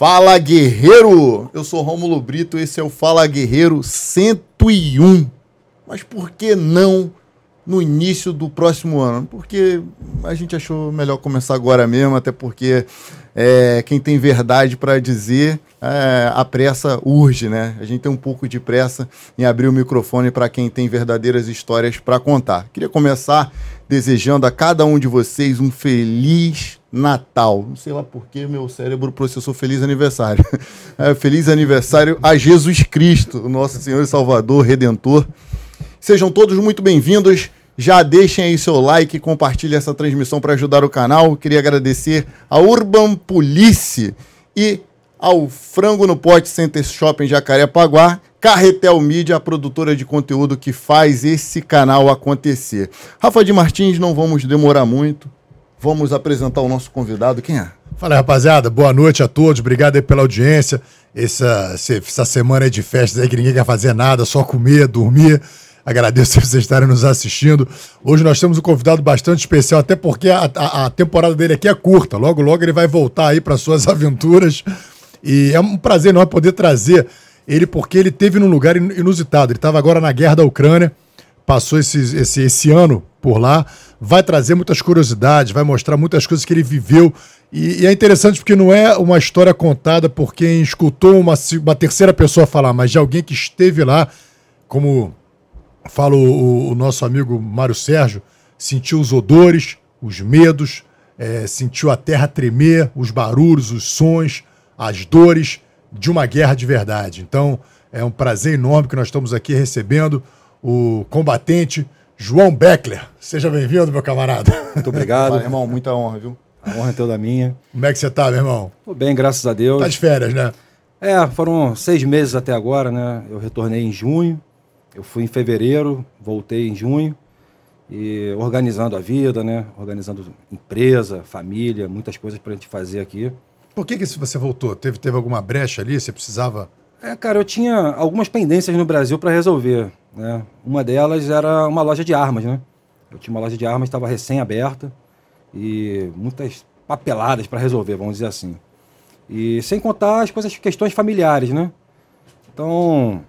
Fala Guerreiro! Eu sou Rômulo Brito, esse é o Fala Guerreiro 101. Mas por que não no início do próximo ano? Porque a gente achou melhor começar agora mesmo, até porque é, quem tem verdade para dizer, é, a pressa urge, né? A gente tem um pouco de pressa em abrir o microfone para quem tem verdadeiras histórias para contar. Queria começar desejando a cada um de vocês um feliz Natal. Não sei lá porque meu cérebro processou feliz aniversário. É, feliz aniversário a Jesus Cristo, nosso Senhor e Salvador, Redentor. Sejam todos muito bem-vindos. Já deixem aí seu like e compartilhem essa transmissão para ajudar o canal. Queria agradecer a Urban Police e ao Frango no Pote Center Shopping Jacarepaguá, Carretel Mídia, a produtora de conteúdo que faz esse canal acontecer. Rafa de Martins, não vamos demorar muito. Vamos apresentar o nosso convidado. Quem é? Fala, rapaziada. Boa noite a todos. Obrigado pela audiência. Essa, essa semana aí de festas aí que ninguém quer fazer nada, só comer, dormir. Agradeço vocês estarem nos assistindo. Hoje nós temos um convidado bastante especial, até porque a, a, a temporada dele aqui é curta. Logo, logo ele vai voltar aí para suas aventuras. E é um prazer enorme poder trazer ele, porque ele teve num lugar inusitado. Ele estava agora na guerra da Ucrânia, passou esse, esse, esse ano por lá vai trazer muitas curiosidades, vai mostrar muitas coisas que ele viveu. E, e, é interessante porque não é uma história contada por quem escutou uma, uma terceira pessoa falar, mas de alguém que esteve lá, como fala o, o nosso amigo Mário Sérgio, sentiu os odores, os medos, é, sentiu a terra tremer, os barulhos, os sons, as dores de uma guerra de verdade. Então, é um prazer enorme que nós estamos aqui recebendo o combatente João Beckler. Seja bem-vindo, meu camarada. Muito obrigado. Valeu, irmão, muita honra, viu? A honra é toda minha. Como é que você tá, meu irmão? Tô bem, graças a Deus. Tá de férias, né? É, foram seis meses até agora, né? Eu retornei em junho, eu fui em fevereiro, voltei em junho, e organizando a vida, né? Organizando empresa, família, muitas coisas pra gente fazer aqui. Por que que você voltou? Teve, teve alguma brecha ali? Você precisava... É, cara, eu tinha algumas pendências no Brasil para resolver. Né? Uma delas era uma loja de armas, né? Eu tinha uma loja de armas, estava recém-aberta e muitas papeladas para resolver, vamos dizer assim. E sem contar as coisas, questões familiares, né? Então,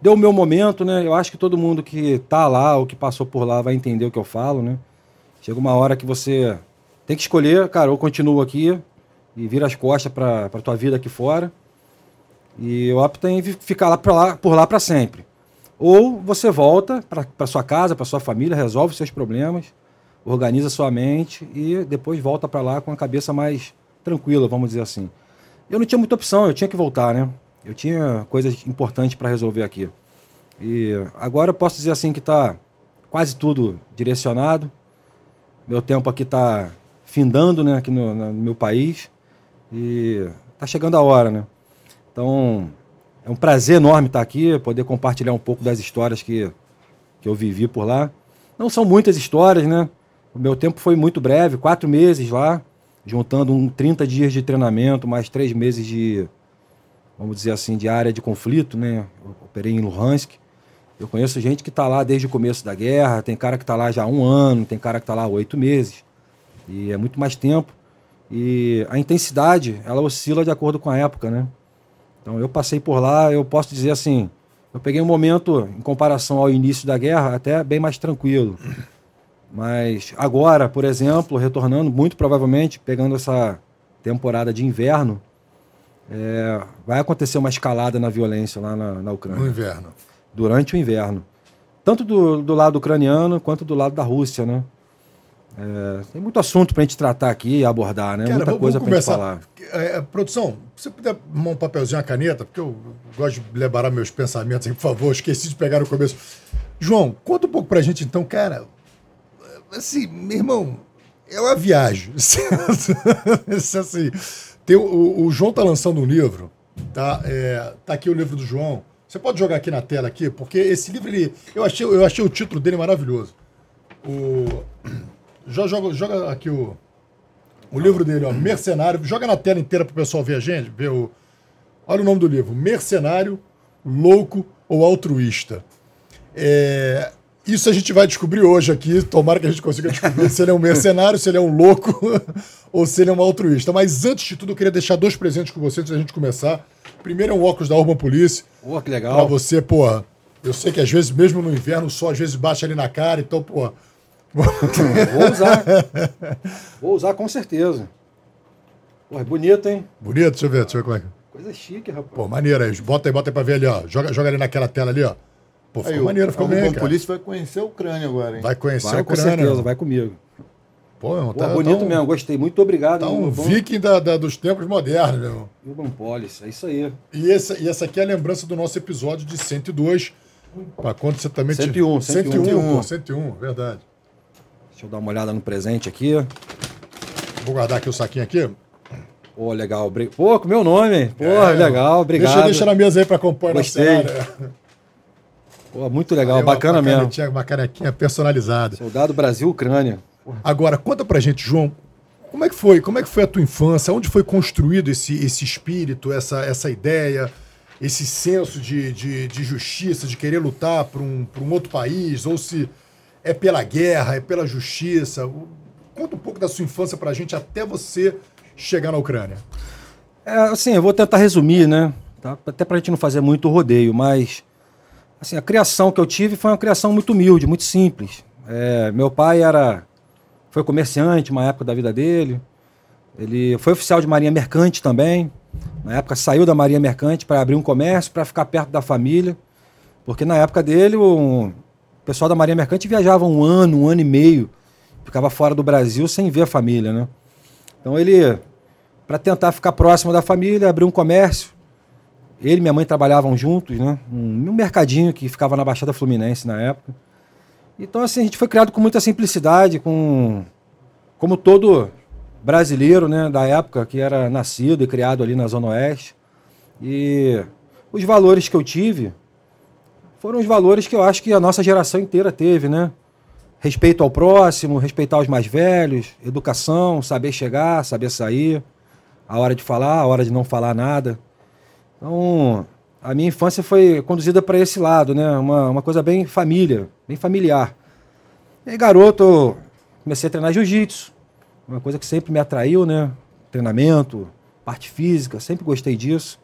deu o meu momento, né? Eu acho que todo mundo que tá lá ou que passou por lá vai entender o que eu falo, né? Chega uma hora que você tem que escolher, cara, ou continuo aqui e vira as costas para tua vida aqui fora. E eu opto em ficar lá, pra lá por lá para sempre. Ou você volta para sua casa, para sua família, resolve seus problemas, organiza sua mente e depois volta para lá com a cabeça mais tranquila, vamos dizer assim. Eu não tinha muita opção, eu tinha que voltar, né? Eu tinha coisas importantes para resolver aqui. E agora eu posso dizer assim que está quase tudo direcionado. Meu tempo aqui está findando, né, aqui no, no meu país. E está chegando a hora, né? Então, é um prazer enorme estar aqui, poder compartilhar um pouco das histórias que, que eu vivi por lá. Não são muitas histórias, né? O meu tempo foi muito breve, quatro meses lá, juntando um 30 dias de treinamento, mais três meses de, vamos dizer assim, de área de conflito, né? Eu operei em Luhansk. Eu conheço gente que está lá desde o começo da guerra, tem cara que está lá já há um ano, tem cara que está lá há oito meses. E é muito mais tempo. E a intensidade, ela oscila de acordo com a época, né? Então eu passei por lá, eu posso dizer assim, eu peguei um momento, em comparação ao início da guerra, até bem mais tranquilo. Mas agora, por exemplo, retornando, muito provavelmente, pegando essa temporada de inverno, é, vai acontecer uma escalada na violência lá na, na Ucrânia. No inverno. Durante o inverno. Tanto do, do lado ucraniano quanto do lado da Rússia, né? É, tem muito assunto para a gente tratar aqui e abordar, né? Cara, Muita coisa para gente falar. É, produção, se você puder arrumar um papelzinho, uma caneta, porque eu gosto de levar meus pensamentos aí, por favor, esqueci de pegar no começo. João, conta um pouco para a gente então, cara. Assim, meu irmão, é uma viagem. assim, tem, o, o, João tá lançando um livro, tá? É, tá aqui o livro do João. Você pode jogar aqui na tela aqui, porque esse livro, ele, eu, achei, eu achei o título dele maravilhoso. O Joga, joga aqui o, o livro dele, ó, Mercenário. Joga na tela inteira pro pessoal ver a gente, ver o. Olha o nome do livro: Mercenário, Louco ou Altruísta. É, isso a gente vai descobrir hoje aqui. Tomara que a gente consiga descobrir se ele é um mercenário, se ele é um louco ou se ele é um altruísta. Mas antes de tudo, eu queria deixar dois presentes com você antes da gente começar. Primeiro é um óculos da Urban Police. Pô, que Pra legal. você, porra. Eu sei que às vezes, mesmo no inverno, o sol às vezes bate ali na cara, então, porra. Vou usar. Vou usar com certeza. Pô, é bonito, hein? Bonito, deixa eu ver, deixa eu ver como é que. Coisa chique, rapaz. Pô, maneiro aí. Bota aí, bota aí pra ver ali, ó. Joga, joga ali naquela tela ali, ó. Pô, ficou Aí, maneiro, o, ficou o bem, cara. Polícia vai conhecer a Ucrânia agora, hein? Vai conhecer Vai o com Ucrânia. certeza, meu. vai comigo. Pô, irmão, Pô, tá, bonito tá um, mesmo, gostei. Muito obrigado. Tá um Urban- viking da, da- dos tempos modernos, meu irmão. Urban Police, é isso aí. E essa, e essa aqui é a lembrança do nosso episódio de 102. Pra quando você também... te- 101, 101, 101. pô, 101, verdade. Deixa eu dar uma olhada no presente aqui. Vou guardar aqui o saquinho aqui. Pô, legal. Pô, com meu nome. Pô, É, legal, obrigado. Deixa, deixa na mesa aí pra compor Gostei. Pô, muito legal, Aí, bacana uma mesmo. canetinha- Uma canequinha personalizada. Soldado Brasil, Ucrânia. Agora, conta pra gente, João, como é que foi? Como é que foi a tua infância? Onde foi construído esse, esse espírito, essa, essa ideia, esse senso de, de, de justiça, de querer lutar por um, por um outro país? Ou se é pela guerra, é pela justiça? Conta um pouco da sua infância pra gente até você chegar na Ucrânia. É, assim, eu vou tentar resumir, né? Tá? Até pra gente não fazer muito rodeio, mas assim, a criação que eu tive foi uma criação muito humilde, muito simples. É, meu pai era foi comerciante uma época da vida dele. Ele foi oficial de marinha mercante também. Na época saiu da marinha mercante para abrir um comércio, para ficar perto da família, porque na época dele o pessoal da marinha mercante viajava um ano, um ano e meio, ficava fora do Brasil sem ver a família, né? Então ele para tentar ficar próximo da família, abriu um comércio. Ele e minha mãe trabalhavam juntos, né? Um, um mercadinho que ficava na Baixada Fluminense na época. Então, assim, a gente foi criado com muita simplicidade, com como todo brasileiro, né, da época, que era nascido e criado ali na Zona Oeste. E os valores que eu tive foram os valores que eu acho que a nossa geração inteira teve, né? Respeito ao próximo, respeitar os mais velhos, educação, saber chegar, saber sair, a hora de falar, a hora de não falar nada. Então, a minha infância foi conduzida para esse lado, né? Uma, uma coisa bem família, bem familiar. E aí, garoto, comecei a treinar jiu-jitsu, uma coisa que sempre me atraiu, né? Treinamento, parte física, sempre gostei disso.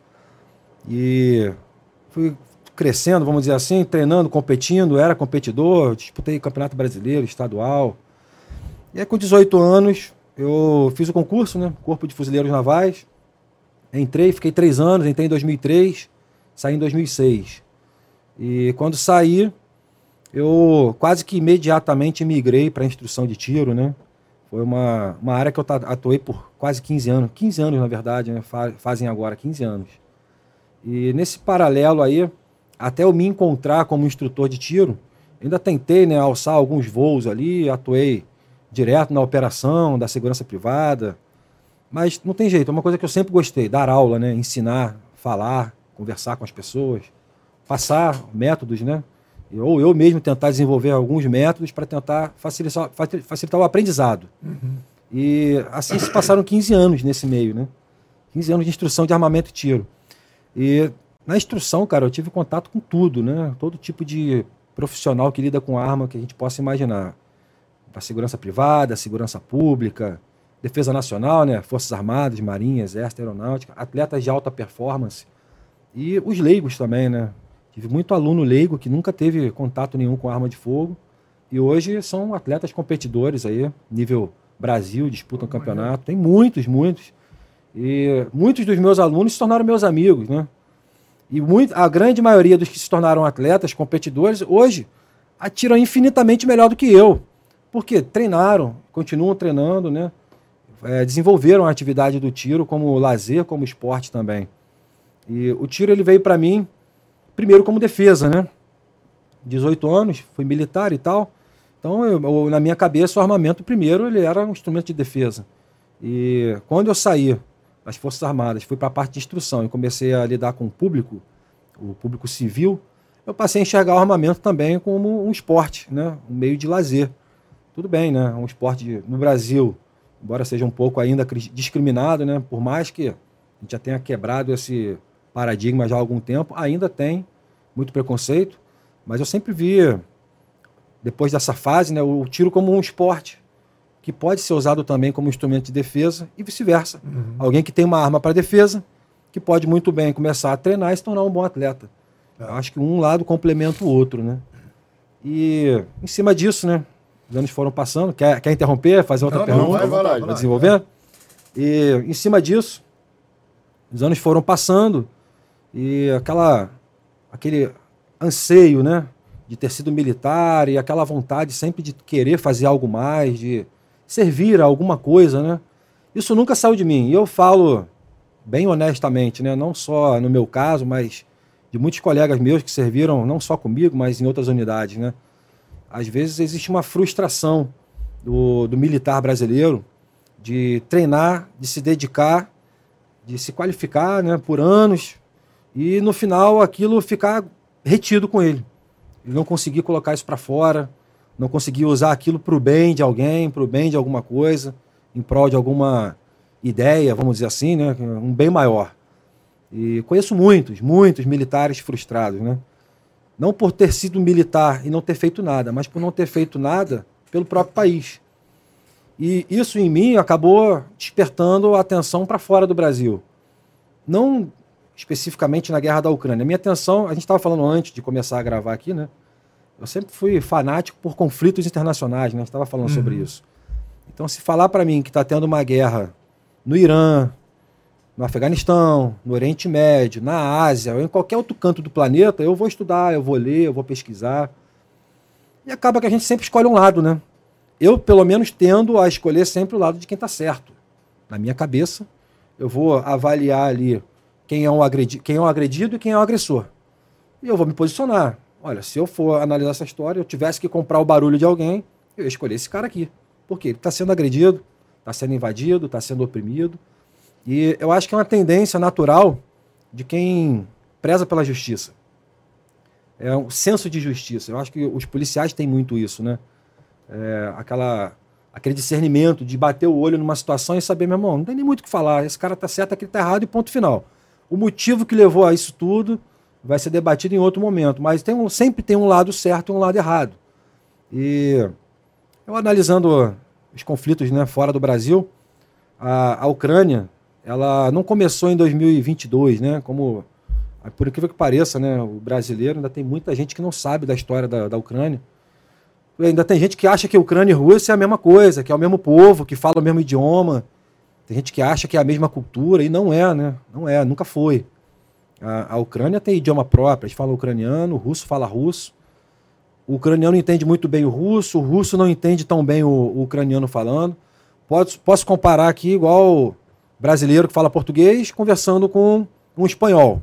E fui crescendo, vamos dizer assim, treinando, competindo, era competidor, disputei campeonato brasileiro, estadual. E aí, com 18 anos, eu fiz o concurso, né? Corpo de Fuzileiros Navais. Entrei, fiquei três anos, entrei em 2003, saí em 2006. E quando saí, eu quase que imediatamente migrei para a instrução de tiro, né? Foi uma, uma área que eu atuei por quase 15 anos, 15 anos na verdade, né? Fa- fazem agora 15 anos. E nesse paralelo aí, até eu me encontrar como instrutor de tiro, ainda tentei né, alçar alguns voos ali, atuei direto na operação da segurança privada, mas não tem jeito, é uma coisa que eu sempre gostei, dar aula, né, ensinar, falar, conversar com as pessoas, passar métodos, né? Ou eu mesmo tentar desenvolver alguns métodos para tentar facilitar, facil- facilitar o aprendizado. E assim se passaram 15 anos nesse meio, né? 15 anos de instrução de armamento e tiro. E na instrução, cara, eu tive contato com tudo, né? Todo tipo de profissional que lida com arma que a gente possa imaginar. A segurança privada, a segurança pública, defesa nacional, né? Forças Armadas, Marinha, Exército, Aeronáutica, atletas de alta performance e os leigos também, né? Tive muito aluno leigo que nunca teve contato nenhum com arma de fogo e hoje são atletas competidores aí, nível Brasil, disputam campeonato. Tem muitos, muitos. E muitos dos meus alunos se tornaram meus amigos, né? E muito, a grande maioria dos que se tornaram atletas, competidores, hoje atiram infinitamente melhor do que eu. Porque treinaram, continuam treinando, né? É, desenvolveram a atividade do tiro como lazer, como esporte também. E o tiro ele veio para mim primeiro como defesa, né? 18 anos, fui militar e tal. Então, eu- eu- na minha cabeça, o armamento primeiro ele era um instrumento de defesa. E quando eu saí das Forças Armadas, fui para a parte de instrução e comecei a lidar com o público, o público civil, eu passei a enxergar o armamento também como um esporte, né? um meio de lazer. Tudo bem, né? Um esporte de- no Brasil, embora seja um pouco ainda cri- discriminado, né? por mais que a gente já tenha quebrado esse paradigma já há algum tempo, ainda tem muito preconceito, mas eu sempre vi, depois dessa fase, né, o tiro como um esporte que pode ser usado também como instrumento de defesa e vice-versa. Uhum. Alguém que tem uma arma para defesa, que pode muito bem começar a treinar e se tornar um bom atleta. É. Eu acho que um lado complementa o outro, né? E em cima disso, né? Os anos foram passando. Quer, quer interromper, fazer outra não, pergunta? Não, vai, vai, vai, vai desenvolver? E em cima disso, os anos foram passando e aquela, aquele anseio, né? De ter sido militar e aquela vontade sempre de querer fazer algo mais, de servir a alguma coisa, né? Isso nunca saiu de mim. E eu falo bem honestamente, né? Não só no meu caso, mas de muitos colegas meus que serviram não só comigo, mas em outras unidades, né? Às vezes existe uma frustração do, do militar brasileiro de treinar, de se dedicar, de se qualificar, né, por anos e no final aquilo ficar retido com ele. Ele não conseguir colocar isso para fora, não conseguir usar aquilo para o bem de alguém, para o bem de alguma coisa, em prol de alguma ideia, vamos dizer assim, né? um bem maior. E conheço muitos, muitos militares frustrados, né? Não por ter sido militar e não ter feito nada, mas por não ter feito nada pelo próprio país. E isso em mim acabou despertando a atenção para fora do Brasil. Não especificamente na guerra da Ucrânia. Minha atenção, a gente estava falando antes de começar a gravar aqui, né? Eu sempre fui fanático por conflitos internacionais, né? A gente estava falando uhum. sobre isso. Então, se falar para mim que está tendo uma guerra no Irã, no Afeganistão, no Oriente Médio, na Ásia, ou em qualquer outro canto do planeta, eu vou estudar, eu vou ler, eu vou pesquisar. E acaba que a gente sempre escolhe um lado, né? Eu, pelo menos, tendo a escolher sempre o lado de quem está certo. Na minha cabeça, eu vou avaliar ali quem é, um agredi quem é o agredido e quem é o agressor. E eu vou me posicionar. Olha, se eu for analisar essa história, eu tivesse que comprar o barulho de alguém, eu ia escolher esse cara aqui. Porque ele está sendo agredido, está sendo invadido, está sendo oprimido. E eu acho que é uma tendência natural de quem preza pela justiça. É um senso de justiça. Eu acho que os policiais têm muito isso, né? É, aquela, aquele discernimento de bater o olho numa situação e saber, meu irmão, não tem nem muito o que falar. Esse cara tá certo, aquele tá errado e ponto final. O motivo que levou a isso tudo vai ser debatido em outro momento, mas tem um, sempre tem um lado certo e um lado errado. E eu analisando os conflitos né, fora do Brasil, a, a Ucrânia ela não começou em 2022, né? Como por incrível que pareça, né? O brasileiro ainda tem muita gente que não sabe da história da, da Ucrânia. Ainda tem gente que acha que Ucrânia e Rússia é a mesma coisa, que é o mesmo povo, que fala o mesmo idioma. Tem gente que acha que é a mesma cultura e não é, né? Não é, nunca foi. A, a Ucrânia tem idioma próprio, eles falam ucraniano, o russo fala russo. O ucraniano entende muito bem o russo, o russo não entende tão bem o, o ucraniano falando. Posso, posso comparar aqui igual brasileiro que fala português conversando com um espanhol.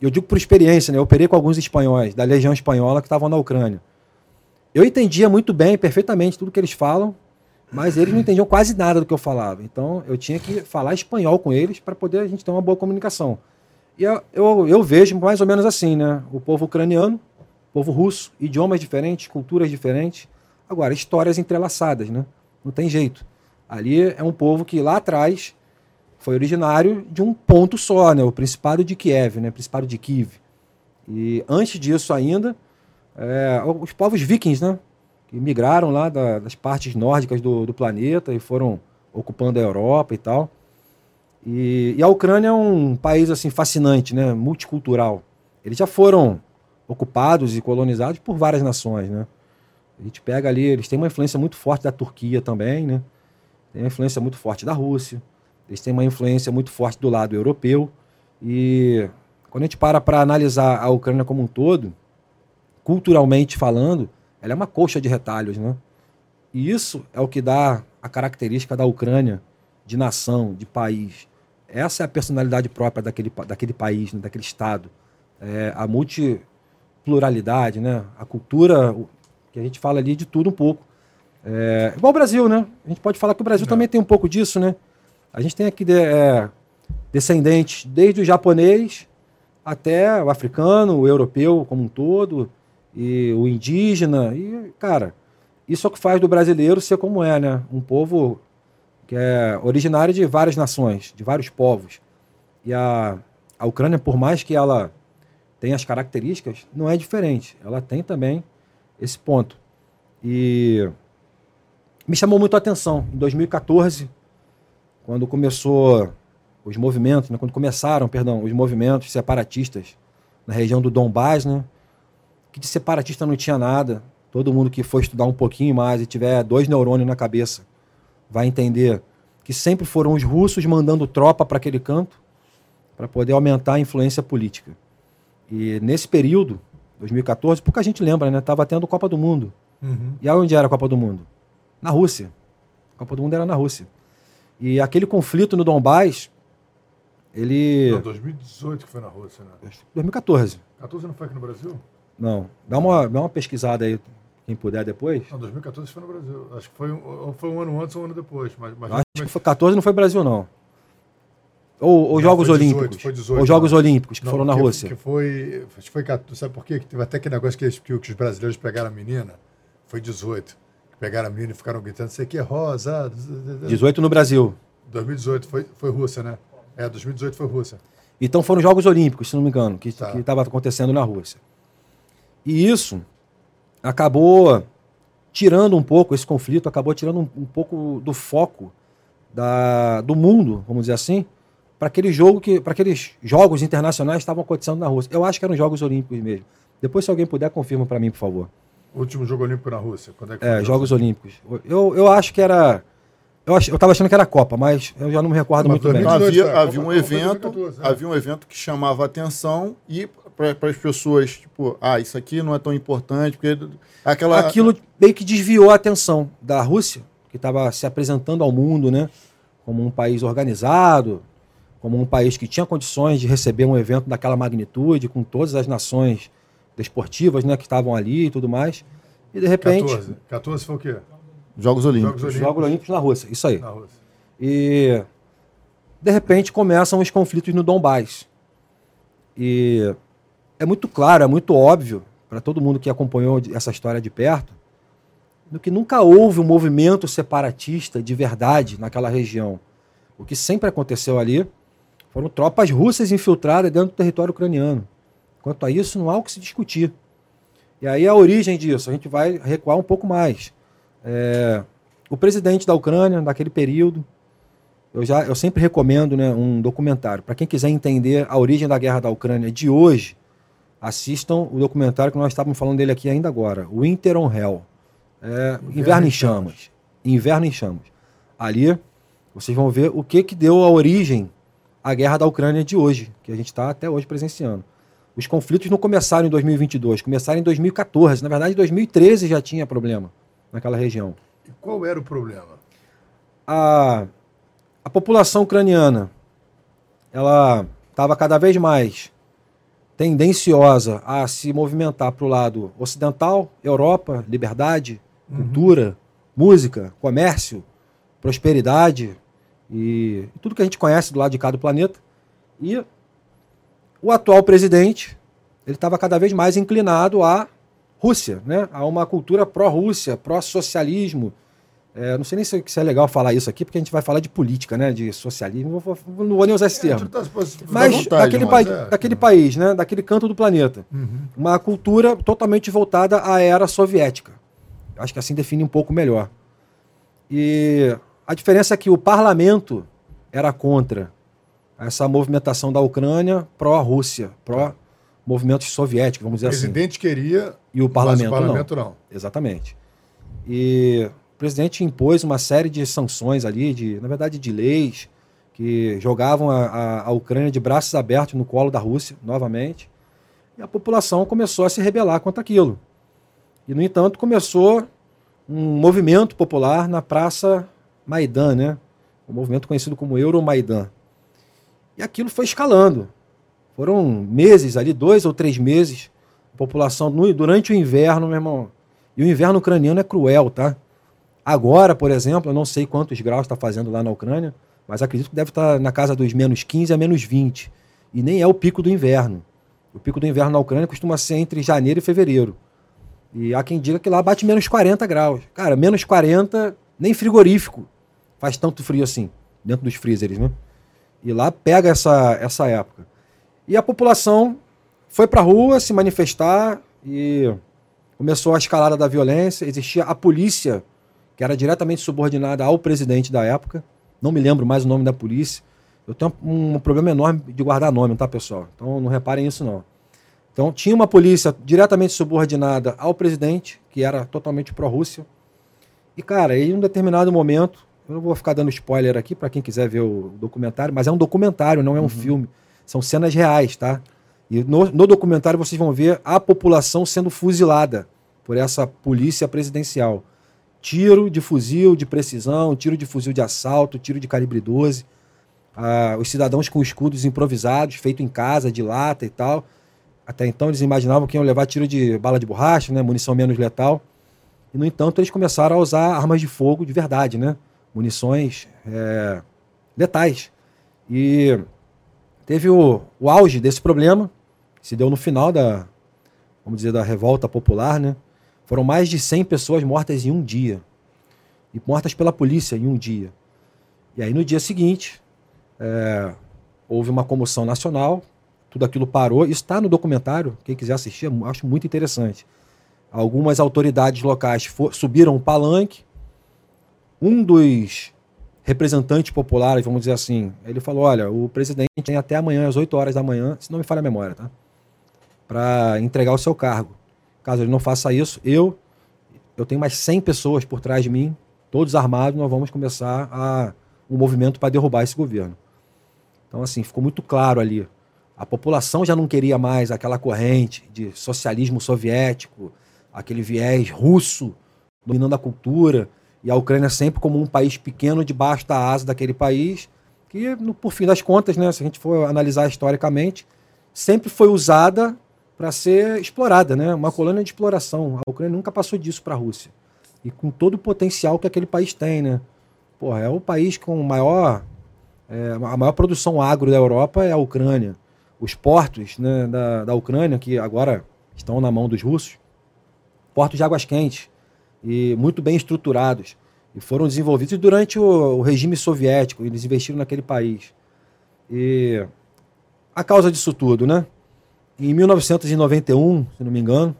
Eu digo por experiência, né? Eu operei com alguns espanhóis da Legião Espanhola que estavam na Ucrânia. Eu entendia muito bem, perfeitamente, tudo que eles falam, mas eles não entendiam quase nada do que eu falava. Então eu tinha que falar espanhol com eles para poder a gente ter uma boa comunicação. E eu, eu, eu, vejo mais ou menos assim, né? O povo ucraniano, povo russo, idiomas diferentes, culturas diferentes. Agora, histórias entrelaçadas, né? Não tem jeito. Ali é um povo que lá atrás foi originário de um ponto só, né? o Principado de Kiev, né? o Principado de Kiev. E antes disso ainda, é, os povos vikings, né? que migraram lá da, das partes nórdicas do, do, planeta e foram ocupando a Europa e tal. E, e, a Ucrânia é um país assim fascinante, né? multicultural. Eles já foram ocupados e colonizados por várias nações. Né? A gente pega ali, eles têm uma influência muito forte da Turquia também, né? tem uma influência muito forte da Rússia. Eles têm uma influência muito forte do lado europeu. E quando a gente para para analisar a Ucrânia como um todo, culturalmente falando, ela é uma coxa de retalhos, né? E isso é o que dá a característica da Ucrânia de nação, de país. Essa é a personalidade própria daquele, daquele país, né? daquele Estado. É a multipluralidade, né? A cultura, que a gente fala ali de tudo um pouco. É, igual o Brasil, né? A gente pode falar que o Brasil é. também tem um pouco disso, né? A gente tem aqui de, é, descendentes desde o japonês até o africano, o europeu como um todo, e o indígena. E, cara, isso é o que faz do brasileiro ser como é, né? Um povo que é originário de várias nações, de vários povos. E a, a Ucrânia, por mais que ela tenha as características, não é diferente. Ela tem também esse ponto. E me chamou muito a atenção. Em 2014, quando começou os movimentos, né, quando começaram, perdão, os movimentos separatistas na região do Donbás, né, que de separatista não tinha nada. Todo mundo que for estudar um pouquinho mais e tiver dois neurônios na cabeça vai entender que sempre foram os russos mandando tropa para aquele canto para poder aumentar a influência política. E nesse período, 2014, pouca gente lembra, né? Tava tendo Copa do Mundo. Uhum. E onde era a Copa do Mundo? Na Rússia. A Copa do Mundo era na Rússia. E aquele conflito no Donbás, ele. Não, 2018 que foi na Rússia, né? 2014. 14 não foi aqui no Brasil? Não. Dá uma, dá uma pesquisada aí, quem puder depois. Não, 2014 foi no Brasil. Acho que foi, um- foi um ano antes ou um ano depois. Mas, mas Acho que foi 14, não foi Brasil, não. Ou, ou Não, Jogos foi 18, Olímpicos. foi 18, ou Jogos não. Olímpicos, que Não, foram na que- Rússia. Que foi, acho que foi 14. Sabe por quê? Que teve até aquele negócio que, que os brasileiros pegaram a menina. Foi 18. Que pegaram a menina e ficaram gritando, isso aqui é rosa. 18 no Brasil. 2018 foi, foi Rússia, né? É, 2018 foi Rússia. Então foram Jogos Olímpicos, se não me engano, que Tá. estava acontecendo na Rússia. E isso acabou tirando um pouco, esse conflito acabou tirando um, um pouco do foco da, do mundo, vamos dizer assim, para aquele jogo que, para aqueles jogos internacionais que estavam acontecendo na Rússia. Eu acho que eram Jogos Olímpicos mesmo. Depois, se alguém puder, confirma para mim, por favor. O último jogo olímpico na Rússia. Quando é que É, foi? Jogos Olímpicos. Eu, eu acho que era. Eu, ach, eu tava achando que era Copa, mas eu já não me recordo Mas muito bem. 2018 havia, havia Copa- um evento, 2014, é. havia um evento que chamava a atenção e para as pessoas, tipo, ah, isso aqui não é tão importante, porque aquela Aquilo meio que desviou a atenção da Rússia, que estava se apresentando ao mundo, né, como um país organizado, como um país que tinha condições de receber um evento daquela magnitude, com todas as nações desportivas, né, que estavam ali e tudo mais. E de repente, 14. 14 foi o quê? Jogos Olímpicos. Jogos os Jogos Olímpicos na Rússia, isso aí. Na Rússia. E de repente começam os conflitos no Donbás. E é muito claro, é muito óbvio para todo mundo que acompanhou essa história de perto, do que nunca houve um movimento separatista de verdade naquela região. O que sempre aconteceu ali foram tropas russas infiltradas dentro do território ucraniano. Quanto a isso, não há o que se discutir. E aí a origem disso, a gente vai recuar um pouco mais. É, o presidente da Ucrânia, naquele período, eu, já, eu sempre recomendo né, um documentário. Para quem quiser entender a origem da guerra da Ucrânia de hoje, assistam o documentário que nós estávamos falando dele aqui ainda agora, Winter on Hell. É, Inverno em Chamas. Inverno em Chamas. Ali vocês vão ver o que, que deu a origem à guerra da Ucrânia de hoje, que a gente está até hoje presenciando. Os conflitos não começaram em 2022, começaram em 2014. Na verdade, em 2013 já tinha problema naquela região E qual era o problema? a, a população ucraniana ela estava cada vez mais tendenciosa a se movimentar para o lado ocidental, Europa, liberdade, cultura, música, comércio, prosperidade e tudo que a gente conhece do lado de cá do planeta. E o atual presidente ele estava cada vez mais inclinado à Rússia, né? a uma cultura pró-Rússia, pró-socialismo, é, não sei nem se, se é legal falar isso aqui, porque a gente vai falar de política, né? De socialismo. Não vou nem usar esse termo. Tá- tá- fica à Mas vontade, daquele, mas pai- é. daquele país, né? Daquele canto do planeta. Uhum. Uma cultura totalmente voltada à era soviética. Acho que assim define um pouco melhor. E a diferença é que o parlamento era contra essa movimentação da Ucrânia pró-Rússia, pró-movimentos soviéticos, vamos O dizer assim. presidente queria, E o parlamento, o parlamento não. Exatamente. E o presidente impôs uma série de sanções ali, de, na verdade, de leis, que jogavam a, a, a Ucrânia de braços abertos no colo da Rússia, novamente. E a população começou a se rebelar contra aquilo. E, no entanto, começou um movimento popular na Praça Maidan, né? Um movimento conhecido como Euromaidan. E aquilo foi escalando. Foram meses ali, dois ou três meses, a população, no- durante o inverno, meu irmão. E o inverno ucraniano é cruel, tá? Agora, por exemplo, eu não sei quantos graus está fazendo lá na Ucrânia, mas acredito que deve estar na casa dos menos 15 a menos 20. E nem é o pico do inverno. O pico do inverno na Ucrânia costuma ser entre janeiro e fevereiro. E há quem diga que lá bate menos 40 graus. Cara, menos 40, nem frigorífico faz tanto frio assim, dentro dos freezers, né? E lá pega essa, essa época. E a população foi para a rua se manifestar e começou a escalada da violência. Existia a polícia, que era diretamente subordinada ao presidente da época. Não me lembro mais o nome da polícia. Eu tenho um problema enorme de guardar nome, tá, pessoal? Então não reparem isso, não. Então tinha uma polícia diretamente subordinada ao presidente, que era totalmente pró-Rússia. E, cara, em um determinado momento, eu não vou ficar dando spoiler aqui para quem quiser ver o documentário, mas é um documentário, não é um uhum. filme. São cenas reais, tá? E no, no documentário vocês vão ver a população sendo fuzilada por essa polícia presidencial. Tiro de fuzil de precisão, tiro de fuzil de assalto, tiro de calibre 12. Ah, os cidadãos com escudos improvisados, feito em casa, de lata e tal. Até então eles imaginavam que iam levar tiro de bala de borracha, né, munição menos letal. E, no entanto, eles começaram a usar armas de fogo de verdade, né? Munições é, letais. E teve o, o auge desse problema se deu no final da, vamos dizer, da revolta popular, né? Foram mais de 100 pessoas mortas em um dia. E mortas pela polícia em um dia. E aí no dia seguinte, é, houve uma comoção nacional, tudo aquilo parou. Isso está no documentário, quem quiser assistir, acho muito interessante. Algumas autoridades locais for, subiram o palanque. Um dos representantes populares, vamos dizer assim, ele falou: olha, o presidente tem até amanhã, às 8 horas da manhã, se não me falha a memória, tá? para entregar o seu cargo. Caso ele não faça isso, eu eu tenho mais 100 pessoas por trás de mim, todos armados, nós vamos começar a, um movimento para derrubar esse governo. Então, assim, ficou muito claro ali. A população já não queria mais aquela corrente de socialismo soviético, aquele viés russo dominando a cultura, e a Ucrânia sempre como um país pequeno debaixo da asa daquele país, que, no, por fim das contas, né, se a gente for analisar historicamente, sempre foi usada para ser explorada, né? Uma colônia de exploração. A Ucrânia nunca passou disso para a Rússia. E com todo o potencial que aquele país tem, né? Porra, é o país com maior é, a maior produção agro da Europa é a Ucrânia. Os portos né, da, da Ucrânia, que agora estão na mão dos russos, portos de águas quentes e muito bem estruturados. E foram desenvolvidos durante o, o regime soviético, eles investiram naquele país. E a causa disso tudo, né? Em 1991, se não me engano,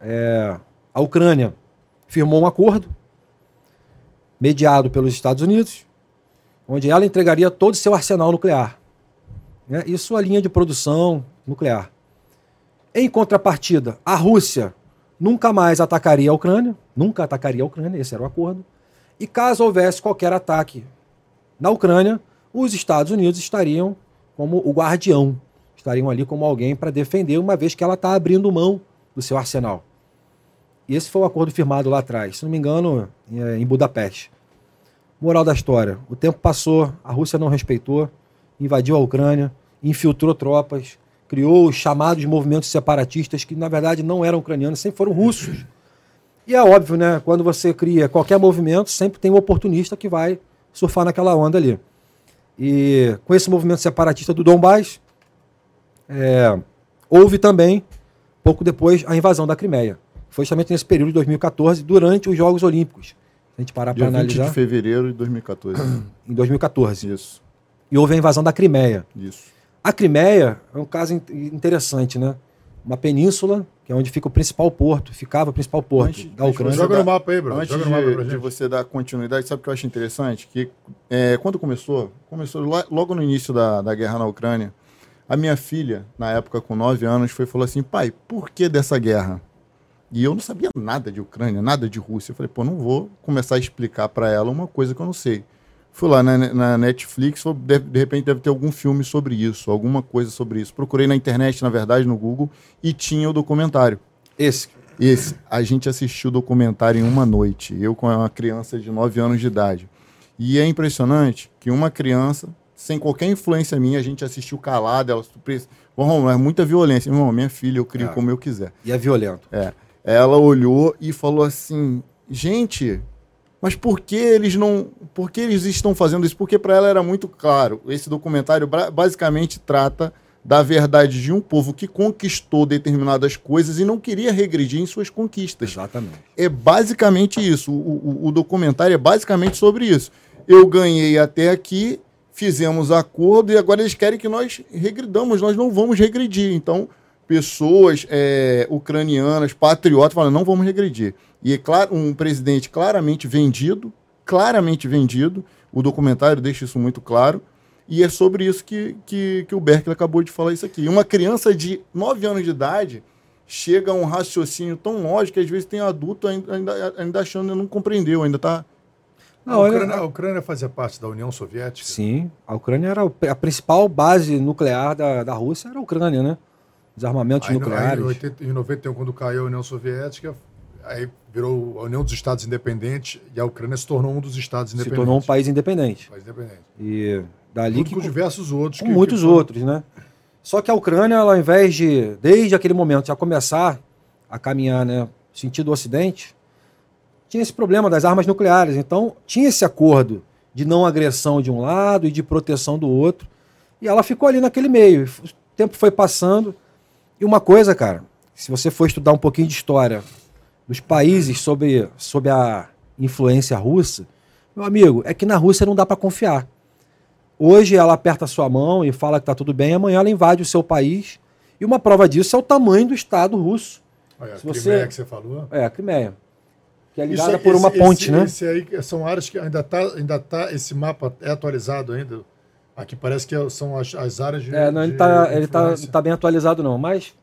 é, a Ucrânia firmou um acordo mediado pelos Estados Unidos, onde ela entregaria todo o seu arsenal nuclear né, e sua linha de produção nuclear. Em contrapartida, a Rússia nunca mais atacaria a Ucrânia, nunca atacaria a Ucrânia, esse era o acordo. E caso houvesse qualquer ataque na Ucrânia, os Estados Unidos estariam como o guardião estariam ali como alguém para defender, uma vez que ela está abrindo mão do seu arsenal. E esse foi o acordo firmado lá atrás, se não me engano, em Budapeste. Moral da história: o tempo passou, a Rússia não respeitou, invadiu a Ucrânia, infiltrou tropas, criou os chamados movimentos separatistas, que na verdade não eram ucranianos, sempre foram russos. E é óbvio, né? Quando você cria qualquer movimento, sempre tem um oportunista que vai surfar naquela onda ali. E com esse movimento separatista do Donbass, é, houve também, pouco depois, a invasão da Crimeia. Foi justamente nesse período de 2014, durante os Jogos Olímpicos. Se a gente parar para analisar. 20 de fevereiro de 2014. em 2014. Isso. E houve a invasão da Crimeia. Isso. A Crimeia é um caso interessante, né? Uma península, que é onde fica o principal porto, ficava o principal porto antes, da Ucrânia. Joga no mapa aí, bro. Antes Joga de, no mapa de você dar continuidade, sabe o que eu acho interessante? Que é, quando começou, começou logo no início da, da guerra na Ucrânia, a minha filha, na época com 9 anos, foi e falou assim: pai, por que dessa guerra? E eu não sabia nada de Ucrânia, nada de Rússia. Eu falei, pô, não vou começar a explicar para ela uma coisa que eu não sei. Fui lá na, na Netflix, de, de, repente deve ter algum filme sobre isso, alguma coisa sobre isso. Procurei na internet, na verdade, no Google, e tinha o documentário. Esse? Esse. A gente assistiu o documentário em uma noite, eu com uma criança de 9 anos de idade. E é impressionante que uma criança sem qualquer influência minha, a gente assistiu calado, ela Bom, é muita violência. Irmão, minha filha, eu crio é. como eu quiser. E é violento. É. Ela olhou e falou assim: gente, mas por que eles não. Por que eles estão fazendo isso? Porque para ela era muito claro. Esse documentário basicamente trata da verdade de um povo que conquistou determinadas coisas e não queria regredir em suas conquistas. Exatamente. É basicamente isso. O, o, o documentário é basicamente sobre isso. Eu ganhei até aqui, fizemos acordo e agora eles querem que nós regridamos, nós não vamos regredir. Então, pessoas é, ucranianas, patriotas, falando, não vamos regredir. E é claro, um presidente claramente vendido, claramente vendido, o documentário deixa isso muito claro, e é sobre isso que, que, que o Berkeley acabou de falar isso aqui. Uma criança de 9 anos de idade chega a um raciocínio tão lógico que às vezes tem adulto ainda, ainda, ainda achando que não compreendeu, ainda está não, a, Ucrânia, a Ucrânia fazia parte da União Soviética? Sim, a Ucrânia era a principal base nuclear da, da Rússia, era a Ucrânia, né? Os armamentos aí, nucleares. Aí, em, 80, em 91, quando caiu a União Soviética, aí virou a União dos Estados Independentes e a Ucrânia se tornou um dos Estados independentes. Se tornou um país independente. País independente. E dali Junto que, com diversos outros. Com que, muitos que... outros, né? Só que a Ucrânia, ao invés de, desde aquele momento, já começar a caminhar, né, sentido ocidente, tinha esse problema das armas nucleares. Então, tinha esse acordo de não agressão de um lado e de proteção do outro. E ela ficou ali naquele meio. O tempo foi passando. E uma coisa, cara, se você for estudar um pouquinho de história dos países sobre, sobre a influência russa, meu amigo, é que na Rússia não dá para confiar. Hoje ela aperta a sua mão e fala que está tudo bem, amanhã ela invade o seu país. E uma prova disso é o tamanho do Estado russo. Olha, a Crimeia você... que você falou? É, a Crimeia que é ligada por uma ponte, esse, né? Esse aí são áreas que ainda está, ainda tá, esse mapa é atualizado ainda. Aqui parece que é, são as, as áreas de. É, não, ele está ele tá, tá bem atualizado não, mas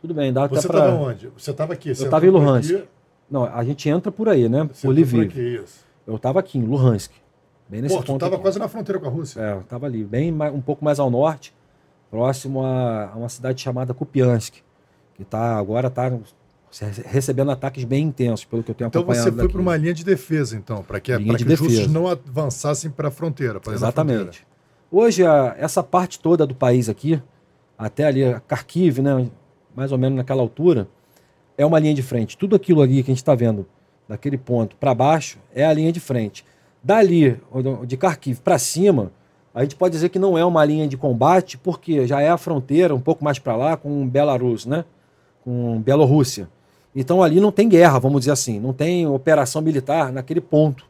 tudo bem, dá Você estava onde? Você estava aqui? eu estava em Luhansk. Não, a gente entra por aí, né? Você por Lviv. Por isso. Eu estava aqui em Luhansk. Bem nesse Pô, ponto. estava quase na fronteira com a Rússia. É, eu estava ali, bem um pouco mais ao norte, próximo a, a uma cidade chamada Kupiansk, que tá agora está recebendo ataques bem intensos, pelo que eu tenho então acompanhado. Então você foi para uma linha de defesa, então, para que, pra que os russos não avançassem para a fronteira. Exatamente. Fronteira. Hoje, a, essa parte toda do país aqui, até ali, Kharkiv, né, mais ou menos naquela altura, é uma linha de frente. Tudo aquilo ali que a gente está vendo, daquele ponto para baixo, é a linha de frente. Dali, de Kharkiv para cima, a gente pode dizer que não é uma linha de combate, porque já é a fronteira, um pouco mais para lá, com Belarus, né? com Bielorrússia. Então ali não tem guerra, vamos dizer assim, não tem operação militar naquele ponto.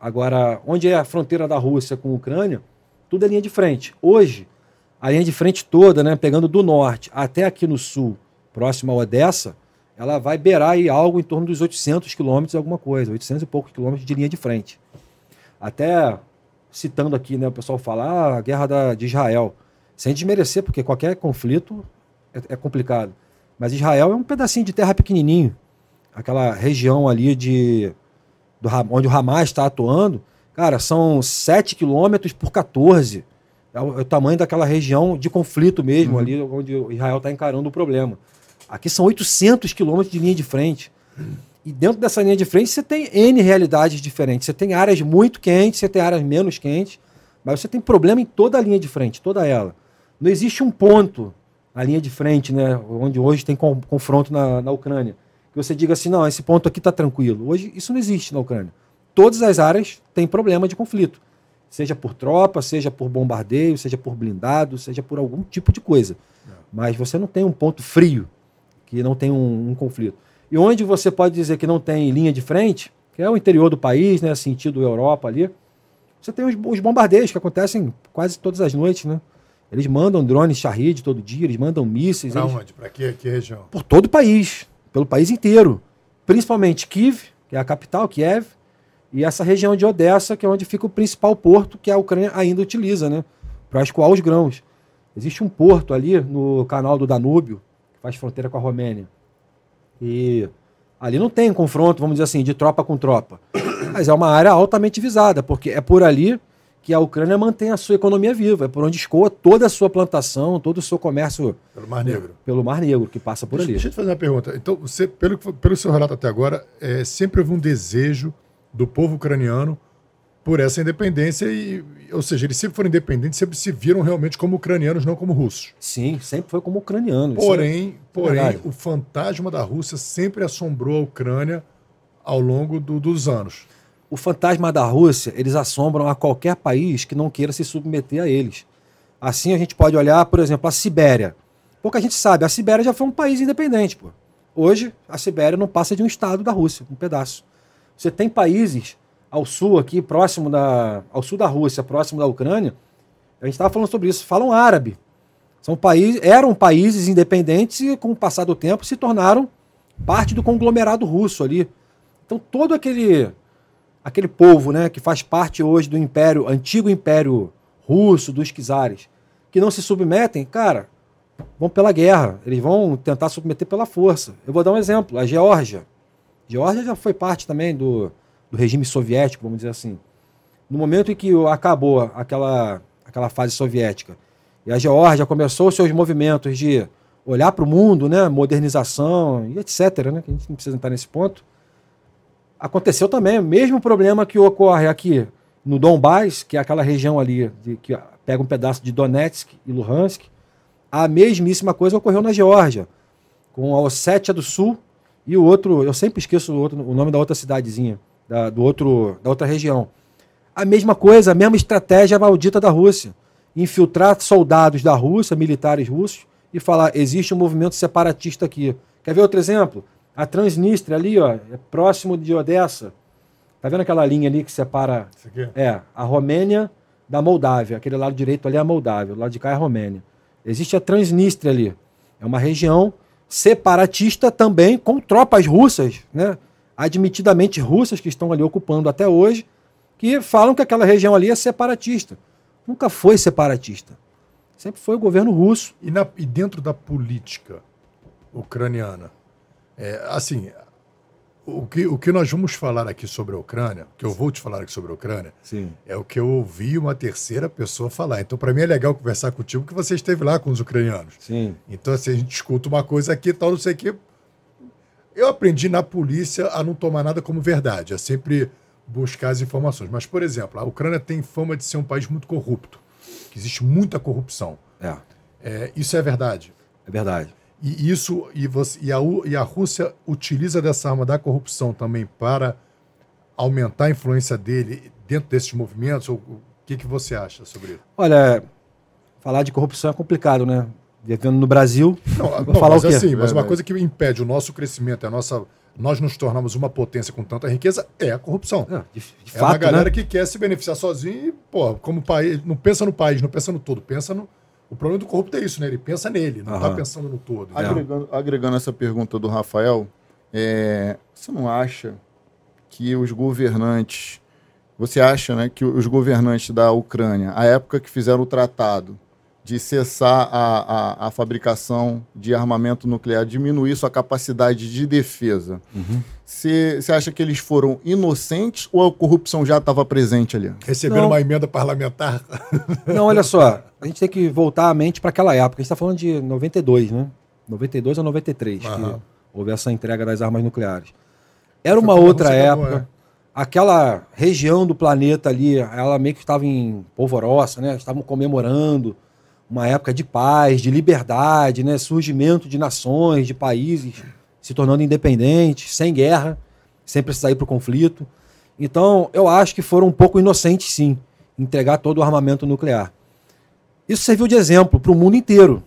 Agora, onde é a fronteira da Rússia com a Ucrânia, tudo é linha de frente. Hoje, a linha de frente toda, né, pegando do norte até aqui no sul, próximo a Odessa, ela vai beirar aí algo em torno dos 800 quilômetros, alguma coisa, 800 e poucos quilômetros de linha de frente. Até citando aqui, né, o pessoal fala ah, a guerra da, de Israel, sem desmerecer, porque qualquer conflito é, é complicado. Mas Israel é um pedacinho de terra pequenininho. Aquela região ali de do, onde o Hamas está atuando, cara, são 7 quilômetros por 14. É o, é o, tamanho daquela região de conflito mesmo, uhum. ali onde o Israel está encarando o problema. Aqui são 800 quilômetros de linha de frente. E dentro dessa linha de frente você tem N realidades diferentes. Você tem áreas muito quentes, você tem áreas menos quentes, mas você tem problema em toda a linha de frente, toda ela. Não existe um ponto a linha de frente, né, onde hoje tem confronto na, na Ucrânia, que você diga assim, não, esse ponto aqui está tranquilo. Hoje isso não existe na Ucrânia. Todas as áreas têm problema de conflito, seja por tropa, seja por bombardeio, seja por blindado, seja por algum tipo de coisa. Mas você não tem um ponto frio que não tem um, um conflito. E onde você pode dizer que não tem linha de frente, que é o interior do país, né, sentido Europa ali, você tem os, os bombardeios que acontecem quase todas as noites, né? Eles mandam drones Shahid todo dia, eles mandam mísseis. Para eles... onde? Para que, que região? Por todo o país, pelo país inteiro. Principalmente Kiev, que é a capital, Kiev, e essa região de Odessa, que é onde fica o principal porto que a Ucrânia ainda utiliza, né? Para escoar os grãos. Existe um porto ali no canal do Danúbio, que faz fronteira com a Romênia. E ali não tem confronto, vamos dizer assim, de tropa com tropa. Mas é uma área altamente visada, porque é por ali que a Ucrânia mantém a sua economia viva, é por onde escoa toda a sua plantação, todo o seu comércio. Pelo Mar Negro. Pelo Mar Negro, que passa por deixa, ali. Deixa eu te fazer uma pergunta. Então, você, pelo, pelo seu relato até agora, é, sempre houve um desejo do povo ucraniano por essa independência, e, ou seja, eles sempre foram independentes, sempre se viram realmente como ucranianos, não como russos. Sim, sempre foi como ucraniano. Porém, é, porém é o fantasma da Rússia sempre assombrou a Ucrânia ao longo do, dos anos o fantasma da Rússia, eles assombram a qualquer país que não queira se submeter a eles. Assim a gente pode olhar, por exemplo, a Sibéria. Pouca gente sabe, a Sibéria já foi um país independente. Pô. Hoje, a Sibéria não passa de um estado da Rússia, um pedaço. Você tem países ao sul aqui, próximo da, ao sul da Rússia, próximo da Ucrânia, a gente estava falando sobre isso, falam árabe. São países, eram países independentes e, com o passar do tempo, se tornaram parte do conglomerado russo ali. Então, todo aquele aquele povo, né, que faz parte hoje do império, antigo império russo, dos czares, que não se submetem, cara, vão pela guerra. Eles vão tentar submeter pela força. Eu vou dar um exemplo: a Geórgia. Geórgia já foi parte também do, do regime soviético, vamos dizer assim. No momento em que acabou aquela, aquela fase soviética e a Geórgia começou seus movimentos de olhar para o mundo, né, modernização e etc., né, que a gente não precisa entrar nesse ponto, aconteceu também o mesmo problema que ocorre aqui no Donbass, que é aquela região ali de, que pega um pedaço de Donetsk e Luhansk, a mesmíssima coisa ocorreu na Geórgia, com a Ossétia do Sul e o outro, eu sempre esqueço o, outro, o nome da outra cidadezinha, da, do outro, da outra região. A mesma coisa, a mesma estratégia maldita da Rússia. Infiltrar soldados da Rússia, militares russos, e falar: existe um movimento separatista aqui. Quer ver outro exemplo? A Transnistria ali, ó, é próximo de Odessa. Tá vendo aquela linha ali que separa é, a Romênia da Moldávia? Aquele lado direito ali é a Moldávia, o lado de cá é a Romênia. Existe a Transnistria ali. É uma região separatista também com tropas russas, né? admitidamente russas que estão ali ocupando até hoje, que falam que aquela região ali é separatista. Nunca foi separatista. Sempre foi o governo russo. E, na, e dentro da política ucraniana, é, assim, o que, o que nós vamos falar aqui sobre a Ucrânia, que eu vou te falar aqui sobre a Ucrânia, Sim. é o que eu ouvi uma terceira pessoa falar. Então, para mim é legal conversar contigo, que você esteve lá com os ucranianos. Sim. Então, assim, a gente escuta uma coisa aqui tal, não sei o quê. Eu aprendi na polícia a não tomar nada como verdade, a sempre buscar as informações. Mas, por exemplo, a Ucrânia tem fama de ser um país muito corrupto, que existe muita corrupção. É. É, isso é verdade. É verdade. E isso e, você, e, a, e a Rússia utiliza dessa arma da corrupção também para aumentar a influência dele dentro desses movimentos? Ou, o que, que você acha sobre isso? Olha, falar de corrupção é complicado, né? Vivendo no Brasil, não, não, falar mas o quê? assim, mas É, uma é. coisa que impede o nosso crescimento, a nossa, nós nos tornamos uma potência com tanta riqueza, é a corrupção. É, de, de É uma fato, galera né? que quer se beneficiar sozinho e, pô, como país, não pensa no país, não pensa no todo, pensa no. O problema do corrupto é isso, né? Ele pensa nele, não está pensando no todo. Né? Agregando, agregando essa pergunta do Rafael, é, você não acha que os governantes. Você acha né, que os governantes da Ucrânia, a época que fizeram o tratado de cessar a, a, a fabricação de armamento nuclear, diminuir sua capacidade de defesa, Uhum. você você acha que eles foram inocentes ou a corrupção já estava presente ali? Receberam Não. uma emenda parlamentar. Não, olha só, a gente tem que voltar a mente para aquela época. A gente está falando de 92, né? 92 ou 93, que Aham. houve essa entrega das armas nucleares. Era uma a outra Rússia acabou, época. Aquela região do planeta ali, ela meio que estava em polvorosa, né? Estavam comemorando uma época de paz, de liberdade, né? Surgimento de nações, de países se tornando independentes, sem guerra, sem precisar ir para o conflito. Então, eu acho que foram um pouco inocentes, sim, entregar todo o armamento nuclear. Isso serviu de exemplo para o mundo inteiro,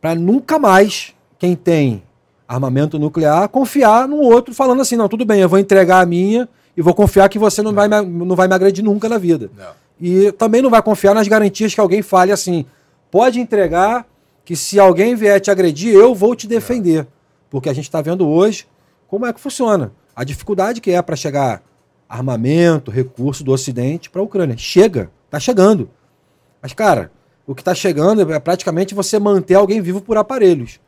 para nunca mais quem tem armamento nuclear confiar no outro, falando assim: não, tudo bem, eu vou entregar a minha e vou confiar que você não vai, me, não vai me agredir nunca na vida. Não. E também não vai confiar nas garantias que alguém fale assim: pode entregar que se alguém vier te agredir, eu vou te defender. Porque a gente está vendo hoje como é que funciona. A dificuldade que é para chegar armamento, recurso do Ocidente para a Ucrânia. Chega, está chegando. Mas, cara, o que está chegando é praticamente você manter alguém vivo por aparelhos.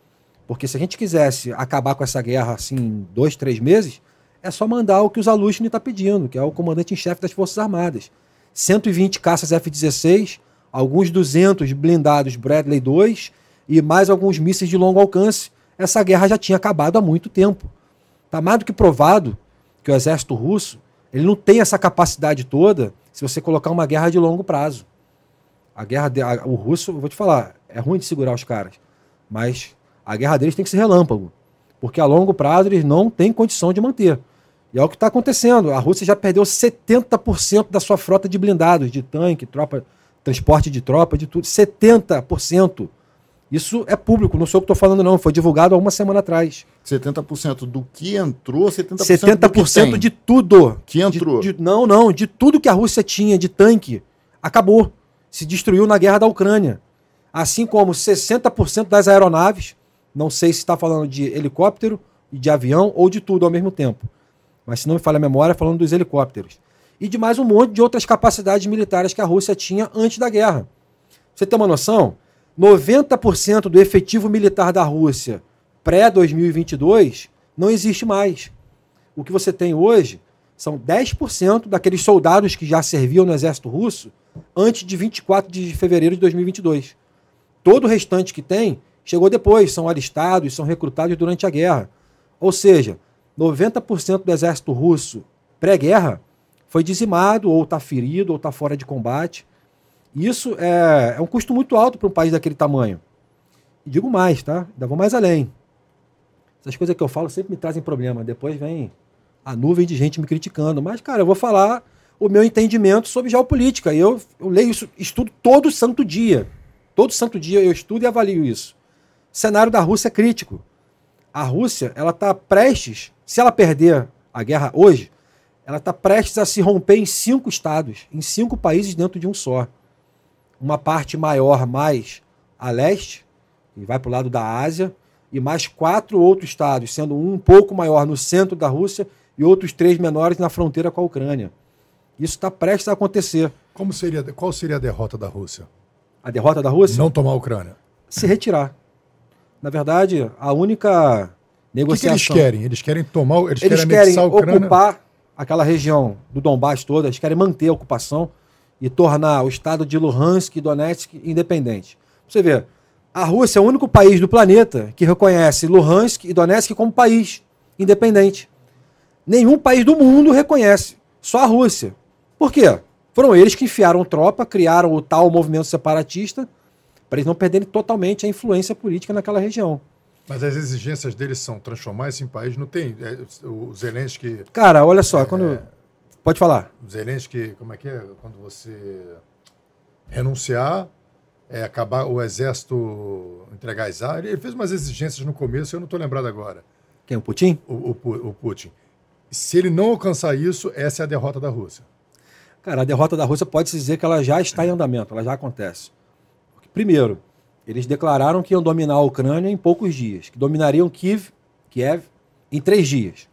Porque se a gente quisesse acabar com essa guerra assim em dois, três meses, é só mandar o que o Zalushny está pedindo, que é o comandante em chefe das Forças Armadas. 120 caças F-16, alguns 200 blindados Bradley 2 e mais alguns mísseis de longo alcance. Essa guerra já tinha acabado há muito tempo. Está mais do que provado que o exército russo ele não tem essa capacidade toda se você colocar uma guerra de longo prazo. A guerra de, a- o russo, vou te falar, é ruim de segurar os caras, mas a guerra deles tem que ser relâmpago, porque a longo prazo eles não têm condição de manter. E é o que está acontecendo. A Rússia já perdeu 70% da sua frota de blindados, de tanque, tropa, transporte de tropa, de tudo. 70%. Isso é público, não sou eu que estou falando, não. Foi divulgado há uma semana atrás. 70% do que entrou, 70%, 70% do que tem. de tudo. Que entrou. De- de- não, não. De tudo que a Rússia tinha de tanque, acabou. Se destruiu na guerra da Ucrânia. assim como 60% das aeronaves, não sei se está falando de helicóptero, de avião ou de tudo ao mesmo tempo. Mas se não me falha a memória, falando dos helicópteros. E de mais um monte de outras capacidades militares que a Rússia tinha antes da guerra. Você tem uma noção? 90% do efetivo militar da Rússia pré-2022 não existe mais. O que você tem hoje são 10% daqueles soldados que já serviam no exército russo antes de 24 de fevereiro de 2022. Todo o restante que tem chegou depois, são alistados, são recrutados durante a guerra. Ou seja, 90% do exército russo pré-guerra foi dizimado, ou está ferido, ou está fora de combate. Isso é, é um custo muito alto para um país daquele tamanho. E digo mais, tá? Ainda vou mais além. Essas coisas que eu falo sempre me trazem problema. Depois vem a nuvem de gente me criticando. Mas, cara, eu vou falar o meu entendimento sobre geopolítica. Eu, eu leio isso, estudo todo santo dia. Todo santo dia eu estudo e avalio isso. O cenário da Rússia é crítico. A Rússia, ela está prestes, se ela perder a guerra hoje, ela está prestes a se romper em cinco estados, em cinco países dentro de um só. Uma parte maior mais a leste, e vai para o lado da Ásia, e mais quatro outros estados, sendo um um pouco maior no centro da Rússia e outros três menores na fronteira com a Ucrânia. Isso está prestes a acontecer. Como seria, qual seria a derrota da Rússia? A derrota da Rússia? Não tomar a Ucrânia. Se retirar. Na verdade, a única negociação. O que, que eles querem? Eles querem tomar, eles, Eles querem querem anexar a Ucrânia. ocupar aquela região do Donbass toda, eles querem manter a ocupação e tornar o estado de Luhansk e Donetsk independente. Você vê, a Rússia é o único país do planeta que reconhece Luhansk e Donetsk como país independente. Nenhum país do mundo reconhece, só a Rússia. Por quê? Foram eles que enfiaram tropa, criaram o tal movimento separatista, para eles não perderem totalmente a influência política naquela região. Mas as exigências deles são transformar esse em país. Não tem. é, o Zelensky. Cara, olha só, quando. Pode falar. O Zelensky, como é que é? Quando você renunciar, é, acabar o exército entregar as áreas. Ele fez umas exigências no começo, eu não estou lembrado agora. Quem? O Putin? O, o o Putin. Se ele não alcançar isso, essa é a derrota da Rússia. Cara, a derrota da Rússia pode-se dizer que ela já está em andamento, ela já acontece. Primeiro, eles declararam que iam dominar a Ucrânia em poucos dias, que dominariam Kiev, Kiev em três dias.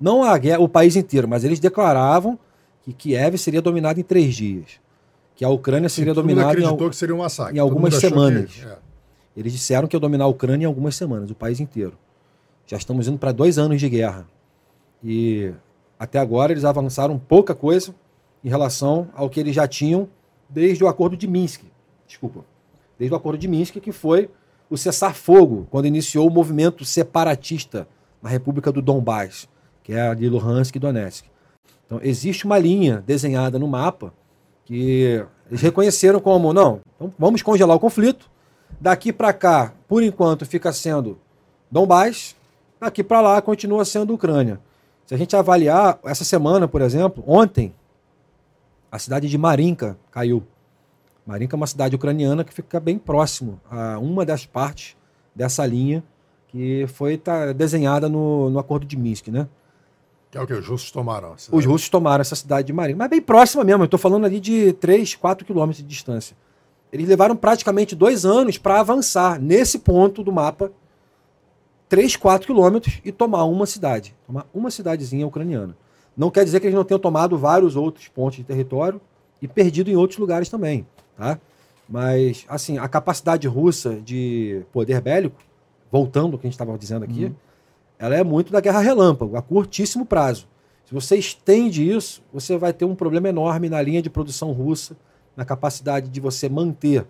Não a guerra, o país inteiro, mas eles declaravam que Kiev seria dominado em três dias. Que a Ucrânia seria dominada em, acreditou al- que seria um massacre. em algumas semanas. que- é. Eles disseram que ia dominar a Ucrânia em algumas semanas, o país inteiro. Já estamos indo para dois anos de guerra. E até agora eles avançaram pouca coisa em relação ao que eles já tinham desde o acordo de Minsk. Desculpa. Desde o acordo de Minsk, que foi o cessar-fogo, quando iniciou o movimento separatista na República do Donbass, que é a de Luhansk e Donetsk. Então, existe uma linha desenhada no mapa que eles reconheceram como, não, então vamos congelar o conflito. Daqui para cá, por enquanto, fica sendo Donbass, daqui para lá continua sendo Ucrânia. Se a gente avaliar, essa semana, por exemplo, ontem, a cidade de Marinka caiu. Marinka é uma cidade ucraniana que fica bem próximo a uma das partes dessa linha que foi tá, desenhada no, no acordo de Minsk, né? Que é o que os russos tomaram. Os russos tomaram essa cidade de Marinka, mas bem próxima mesmo. Eu estou falando ali de 3, 4 quilômetros de distância. Eles levaram praticamente dois anos para avançar nesse ponto do mapa, 3, 4 quilômetros, e tomar uma cidade. Tomar uma cidadezinha ucraniana. Não quer dizer que eles não tenham tomado vários outros pontos de território e perdido em outros lugares também. Tá? Mas, assim, a capacidade russa de poder bélico, voltando ao que a gente estava dizendo aqui, ela é muito da guerra relâmpago, a curtíssimo prazo. Se você estende isso, você vai ter um problema enorme na linha de produção russa, na capacidade de você manter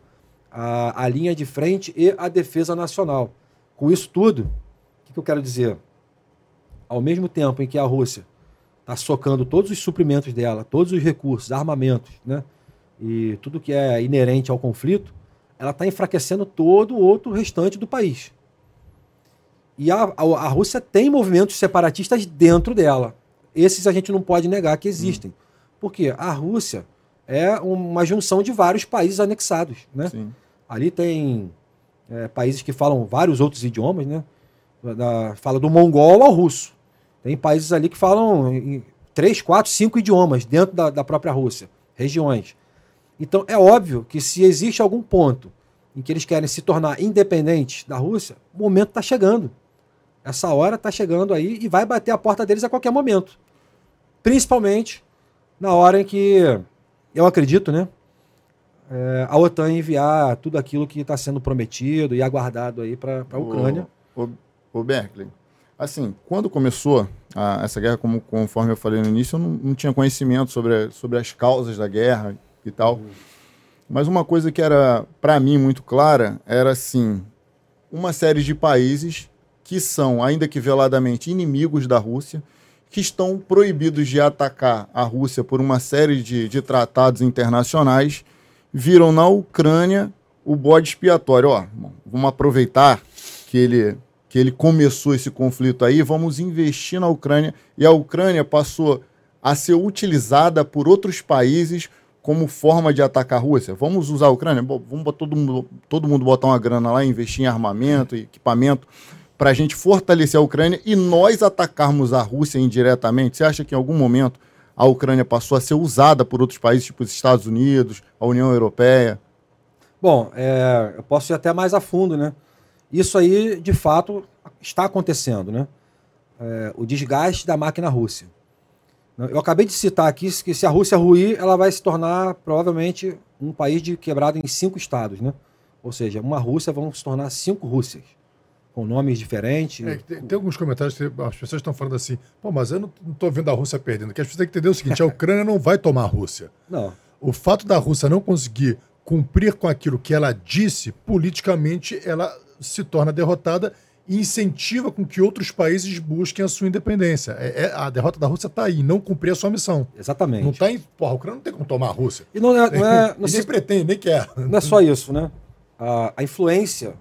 a, a linha de frente e a defesa nacional. Com isso tudo, o que, que eu quero dizer? Ao mesmo tempo em que a Rússia socando todos os suprimentos dela, todos os recursos, armamentos, né? e tudo que é inerente ao conflito, ela está enfraquecendo todo o outro restante do país. E a, a, a Rússia tem movimentos separatistas dentro dela. Esses a gente não pode negar que existem. Porque a Rússia é uma junção de vários países anexados. Né? Sim. Ali tem é, países que falam vários outros idiomas, né? Da- fala do mongol ao russo. Tem países ali que falam em três, quatro, cinco idiomas dentro da, da própria Rússia, regiões. Então é óbvio que se existe algum ponto em que eles querem se tornar independentes da Rússia, o momento está chegando. Essa hora está chegando aí e vai bater a porta deles a qualquer momento. Principalmente na hora em que, eu acredito, né? É, a OTAN enviar tudo aquilo que está sendo prometido e aguardado aí para a Ucrânia. O, o, o Berkeley, assim, quando começou a, essa guerra, como, conforme eu falei no início, eu não, não, tinha conhecimento sobre, sobre as causas da guerra e tal. Mas uma coisa que era, para mim, muito clara era, assim, uma série de países que são, ainda que veladamente, inimigos da Rússia, que estão proibidos de atacar a Rússia por uma série de, de tratados internacionais, viram na Ucrânia o bode expiatório. Ó, vamos aproveitar que ele, que ele começou esse conflito aí, vamos investir na Ucrânia. E a Ucrânia passou a ser utilizada por outros países como forma de atacar a Rússia. Vamos usar a Ucrânia? Bom, vamos todo mundo, todo mundo botar uma grana lá, investir em armamento, equipamento para a gente fortalecer a Ucrânia e nós atacarmos a Rússia indiretamente? Você acha que em algum momento a Ucrânia passou a ser usada por outros países, tipo os Estados Unidos, a União Europeia? Bom, é, eu posso ir até mais a fundo, né? Isso aí, de fato, está acontecendo, né? É, o desgaste da máquina russa. Eu acabei de citar aqui que se a Rússia ruir, ela vai se tornar provavelmente um país de quebrado em cinco estados, né? Ou seja, uma Rússia vão se tornar cinco Rússias com nomes diferentes. É, tem, tem, alguns comentários que as pessoas estão falando assim, pô, mas eu não estou vendo a Rússia perdendo. Que as pessoas têm que entender o seguinte: a Ucrânia não vai tomar a Rússia. Não. O fato da Rússia não conseguir cumprir com aquilo que ela disse, politicamente ela se torna derrotada e incentiva com que outros países busquem a sua independência. É, é a derrota da Rússia está aí, não cumprir a sua missão. Exatamente. Não está em. Porra, a Ucrânia não tem como tomar a Rússia. E não é. Não é não e nem pretende, nem quer. Não é só isso, né? A, a influência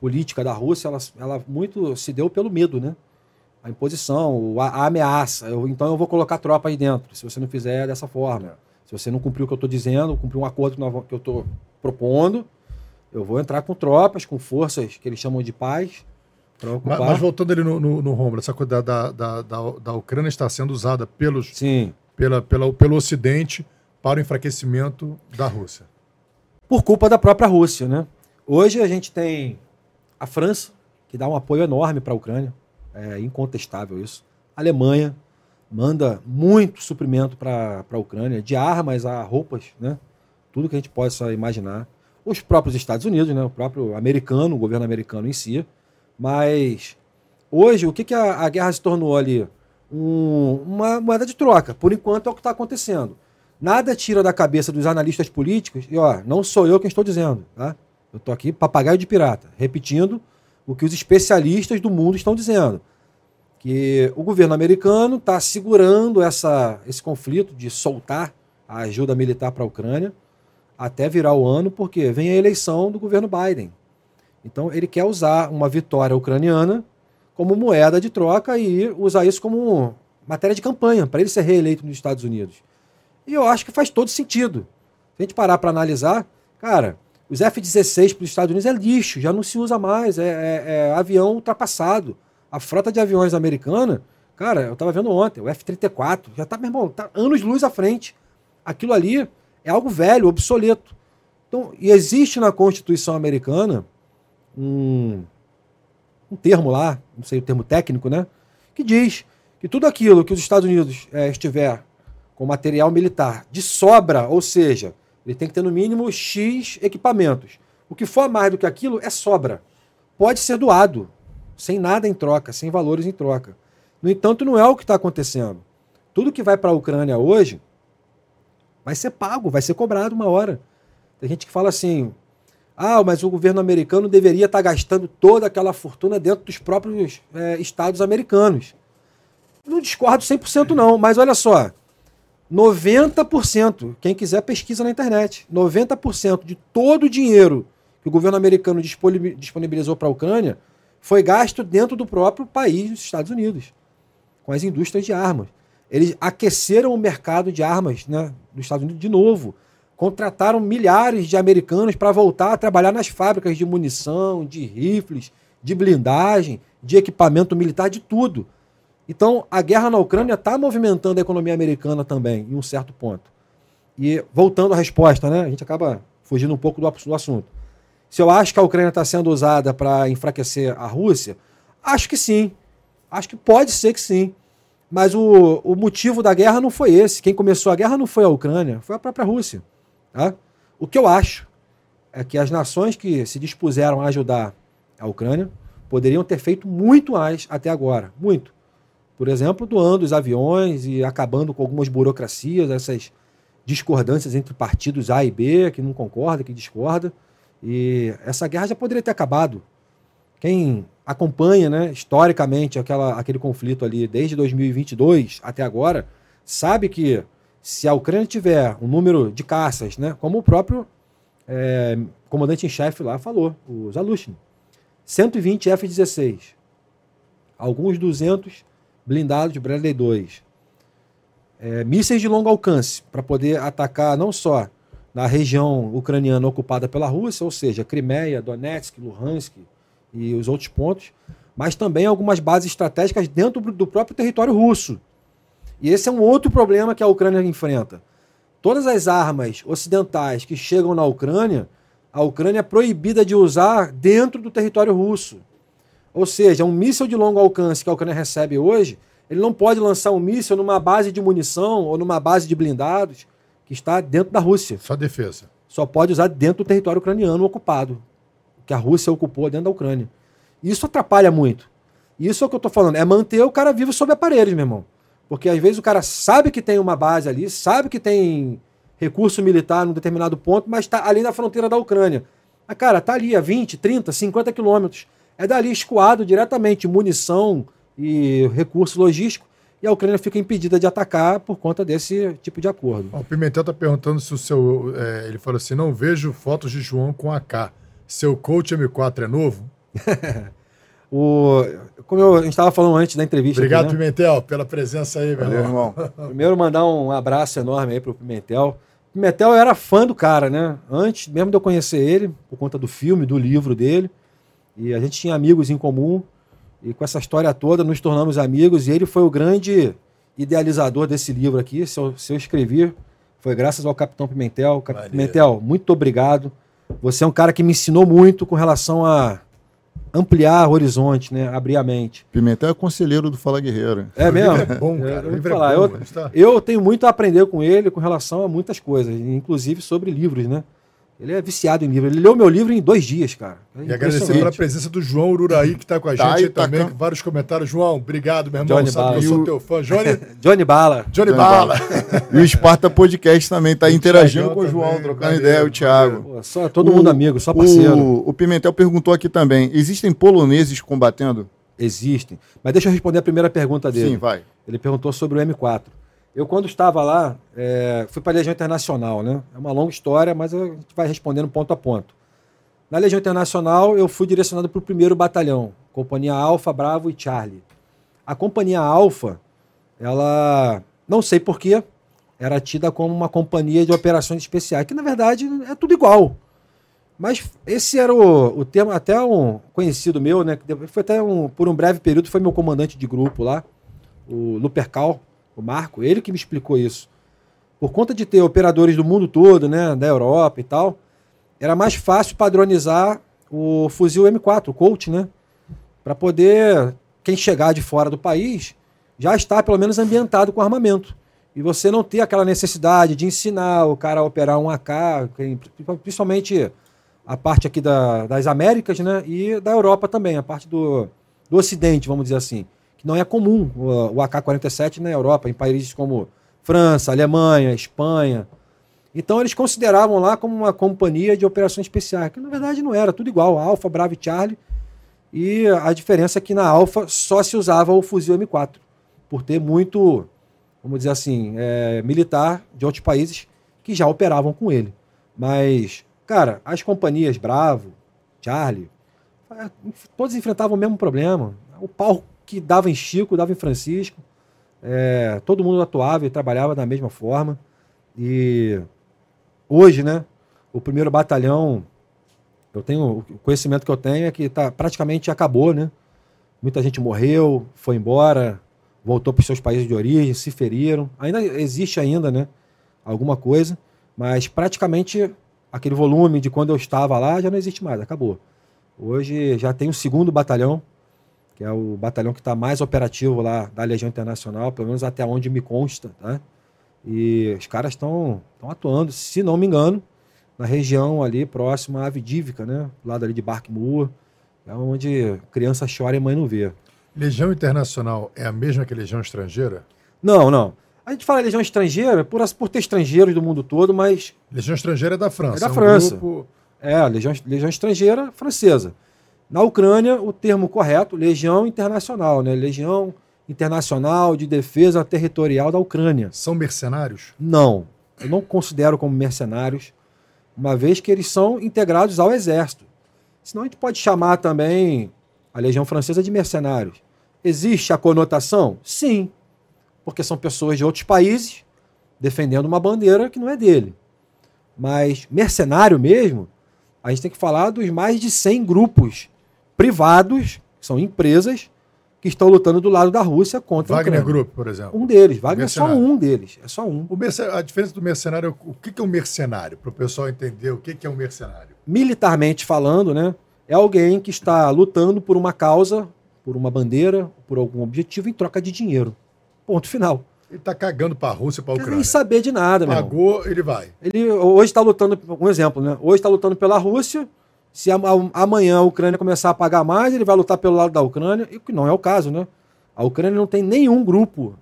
política da Rússia, ela, ela muito se deu pelo medo, né? A imposição, a, a ameaça. Eu, então eu vou colocar tropa aí dentro, se você não fizer dessa forma. Se você não cumprir o que eu estou dizendo, cumprir um acordo que eu estou propondo, eu vou entrar com tropas, com forças que eles chamam de paz. Mas, mas, voltando ali no, no, no Romulo, essa coisa da, da, da, da, Ucrânia está sendo usada pelos, Sim. Pela, pela, pelo Ocidente para o enfraquecimento da Rússia. Por culpa da própria Rússia, né? Hoje a gente tem a França, que dá um apoio enorme para a Ucrânia, é incontestável isso. A Alemanha manda muito suprimento para a Ucrânia, de armas a roupas, né? Tudo que a gente possa imaginar. Os próprios Estados Unidos, né? O próprio americano, o governo americano em si. Mas hoje, o que, que a, a guerra se tornou ali? Um, uma moeda de troca. Por enquanto é o que está acontecendo. Nada tira da cabeça dos analistas políticos, e ó, não sou eu quem estou dizendo, tá? Eu estou aqui papagaio de pirata, repetindo o que os especialistas do mundo estão dizendo. Que o governo americano está segurando essa, esse conflito de soltar a ajuda militar para a Ucrânia até virar o ano, porque vem a eleição do governo Biden. Então ele quer usar uma vitória ucraniana como moeda de troca e usar isso como matéria de campanha para ele ser reeleito nos Estados Unidos. E eu acho que faz todo sentido. Se a gente parar para analisar, cara, os F-16 para os Estados Unidos é lixo, já não se usa mais, é, é, é avião ultrapassado. A frota de aviões americana, cara, eu estava vendo ontem, o F-34, já está, meu irmão, tá anos luz à frente. Aquilo ali é algo velho, obsoleto. Então, e existe na Constituição americana um, um termo lá, não sei o termo técnico, né? Que diz que tudo aquilo que os Estados Unidos é, estiver com material militar de sobra, ou seja, ele tem que ter no mínimo X equipamentos. O que for mais do que aquilo é sobra. Pode ser doado, sem nada em troca, sem valores em troca. No entanto, não é o que está acontecendo. Tudo que vai para a Ucrânia hoje vai ser pago, vai ser cobrado uma hora. Tem gente que fala assim: ah, mas o governo americano deveria estar tá gastando toda aquela fortuna dentro dos próprios é, estados americanos. Não discordo 100% não, mas olha só, 90%, quem quiser pesquisa na internet, 90% de todo o dinheiro que o governo americano disponibilizou para a Ucrânia foi gasto dentro do próprio país, dos Estados Unidos, com as indústrias de armas. Eles aqueceram o mercado de armas né, dos Estados Unidos de novo. Contrataram milhares de americanos para voltar a trabalhar nas fábricas de munição, de rifles, de blindagem, de equipamento militar, de tudo. Então, a guerra na Ucrânia está movimentando a economia americana também, em um certo ponto. E voltando à resposta, né? A gente acaba fugindo um pouco do assunto. Se eu acho que a Ucrânia está sendo usada para enfraquecer a Rússia, acho que sim. Acho que pode ser que sim. Mas o, o motivo da guerra não foi esse. Quem começou a guerra não foi a Ucrânia, foi a própria Rússia. Tá? O que eu acho é que as nações que se dispuseram a ajudar a Ucrânia poderiam ter feito muito mais até agora. Muito. Por exemplo, doando os aviões e acabando com algumas burocracias, essas discordâncias entre partidos A e B, que não concorda, que discorda. E essa guerra já poderia ter acabado. Quem acompanha, né, historicamente, aquela, aquele conflito ali desde 2022 até agora, sabe que se a Ucrânia tiver um número de caças, né, como o próprio é, comandante em chefe lá falou, o Zalushny, 120 F-16, alguns 200 blindados de Bradley 2, é, mísseis de longo alcance para poder atacar não só na região ucraniana ocupada pela Rússia, ou seja, Crimeia, Donetsk, Luhansk e os outros pontos, mas também algumas bases estratégicas dentro do próprio território russo. E esse é um outro problema que a Ucrânia enfrenta. Todas as armas ocidentais que chegam na Ucrânia, a Ucrânia é proibida de usar dentro do território russo. Ou seja, um míssil de longo alcance que a Ucrânia recebe hoje, ele não pode lançar um míssil numa base de munição ou numa base de blindados que está dentro da Rússia. Só defesa. Só pode usar dentro do território ucraniano ocupado, que a Rússia ocupou dentro da Ucrânia. Isso atrapalha muito. Isso é o que eu estou falando, é manter o cara vivo sob aparelhos, meu irmão. Porque às vezes o cara sabe que tem uma base ali, sabe que tem recurso militar num determinado ponto, mas está ali na fronteira da Ucrânia. Mas, cara, está ali a 20, 30, 50 quilômetros. É dali escoado diretamente munição, e recurso logístico, e a Ucrânia fica impedida de atacar por conta desse tipo de acordo. O Pimentel está perguntando se o seu. É, ele falou assim: não vejo fotos de João com AK. Seu coach M4 é novo? o, como eu, a gente estava falando antes da entrevista. Obrigado, aqui, né? Pimentel, pela presença aí, meu irmão. Primeiro, mandar um abraço enorme aí para o Pimentel. Pimentel era fã do cara, né? Antes mesmo de eu conhecer ele, por conta do filme, do livro dele. E a gente tinha amigos em comum. E com essa história toda, nos tornamos amigos. E ele foi o grande idealizador desse livro aqui. Se eu, se eu escrevi, foi graças ao Capitão Pimentel. Capitão Pimentel, muito obrigado. Você é um cara que me ensinou muito com relação a ampliar o horizonte, né? abrir a mente. Pimentel é conselheiro do Fala Guerreiro. É mesmo? É bom, cara. Eu, falar. É bom, eu, tá... eu tenho muito a aprender com ele com relação a muitas coisas, inclusive sobre livros, né? Ele é viciado em livro. Ele leu meu livro em dois dias, cara. É e agradecer pela presença do João Ururaí, que está com a tá gente aí tá também. Com vários comentários. João, obrigado, meu irmão. Johnny Sabe Bala. eu sou teu fã. Johnny... Johnny Bala. Johnny, Johnny Bala. e o Esparta Podcast também está interagindo com o João, também, trocando ideia, o Thiago. Pô, só, todo o, mundo amigo, só parceiro. O, o Pimentel perguntou aqui também: existem poloneses combatendo? Existem. Mas deixa eu responder a primeira pergunta dele. Sim, vai. Ele perguntou sobre o M4. Eu, quando estava lá, é, fui para a Legião Internacional, né? É uma longa história, mas a gente vai respondendo ponto a ponto. Na Legião Internacional, eu fui direcionado para o primeiro batalhão, Companhia Alfa, Bravo e Charlie. A Companhia Alfa, ela, não sei porquê, era tida como uma companhia de operações especiais, que na verdade é tudo igual. Mas esse era o, o tema, até um conhecido meu, né? Que foi até um, por um breve período, foi meu comandante de grupo lá, o Lupercal, o Marco, ele que me explicou isso. Por conta de ter operadores do mundo todo, né, da Europa e tal, era mais fácil padronizar o fuzil M4, o Colt, né, para poder quem chegar de fora do país já estar pelo menos ambientado com armamento. E você não ter aquela necessidade de ensinar o cara a operar um AK, principalmente a parte aqui da, das Américas, né, e da Europa também, a parte do, do Ocidente, vamos dizer assim que não é comum o AK-47 na Europa, em países como França, Alemanha, Espanha. Então eles consideravam lá como uma companhia de operações especiais, que na verdade não era, tudo igual, Alfa, Bravo e Charlie. E a diferença é que na Alfa só se usava o fuzil M4, por ter muito, vamos dizer assim, é, militar de outros países que já operavam com ele. Mas, cara, as companhias Bravo, Charlie, é, todos enfrentavam o mesmo problema. O pau que dava em Chico, dava em Francisco. É, todo mundo atuava e trabalhava da mesma forma. E hoje, né, o primeiro batalhão, eu tenho o conhecimento que eu tenho é que tá, praticamente acabou, né? Muita gente morreu, foi embora, voltou para os seus países de origem, se feriram. Ainda existe ainda, né, alguma coisa, mas praticamente aquele volume de quando eu estava lá já não existe mais, acabou. Hoje já tem o segundo batalhão, que é o batalhão que está mais operativo lá da Legião Internacional, pelo menos até onde me consta, tá? E os caras estão atuando, se não me engano, na região ali próxima à Avidívica, né? Lado ali de Barkmoor, é onde criança chora e mãe não vê. Legião Internacional é a mesma que Legião Estrangeira? Não, não. A gente fala Legião Estrangeira por, por ter estrangeiros do mundo todo, mas. Legião Estrangeira é da França. É da França. Um grupo... É, Legião, Legião Estrangeira francesa. Na Ucrânia, o termo correto, Legião Internacional, né? Legião Internacional de Defesa Territorial da Ucrânia. São mercenários? Não. Eu não considero como mercenários, uma vez que eles são integrados ao exército. Senão a gente pode chamar também a Legião Francesa de mercenários. Existe a conotação? Sim porque são pessoas de outros países defendendo uma bandeira que não é dele. Mas mercenário mesmo, a gente tem que falar dos mais de 100 grupos privados, que são empresas, que estão lutando do lado da Rússia contra Wagner Group, por exemplo. Um deles. Wagner é só um deles. É só um. a diferença do mercenário, o que é um mercenário? Para o pessoal entender o que é um mercenário. Militarmente falando, né? É alguém que está lutando por uma causa, por uma bandeira, por algum objetivo em troca de dinheiro. Ponto final. Ele tá cagando para a Rússia, para a Ucrânia. Nem saber de nada, meu Pagou, irmão. ele vai. Ele hoje está lutando, um exemplo, né? Hoje está lutando pela Rússia. Se amanhã a Ucrânia começar a pagar mais, ele vai lutar pelo lado da Ucrânia, e que não é o caso, né? A Ucrânia não tem nenhum grupo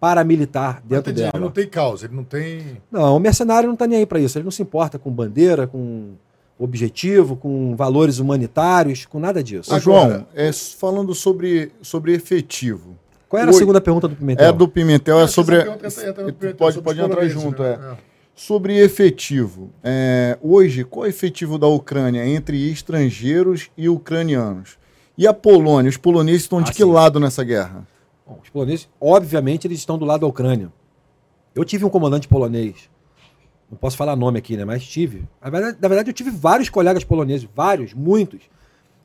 paramilitar dentro dela. Ele não tem causa, ele não tem. Não, o mercenário não está nem aí para isso. Ele não se importa com bandeira, com objetivo, com valores humanitários, com nada disso. Ah, João, é, falando sobre, sobre efetivo. Qual era a segunda pergunta do Pimentel? É do Pimentel, é sobre. Pode, pode entrar junto, é. é. Sobre efetivo. É, hoje, qual é o efetivo da Ucrânia entre estrangeiros e ucranianos? E a Polônia? Os poloneses estão de ah, que sim. lado nessa guerra? Bom, os poloneses, obviamente, eles estão do lado da Ucrânia. Eu tive um comandante polonês. Não posso falar nome aqui, né? Mas tive. Na verdade, na verdade eu tive vários colegas poloneses, vários, muitos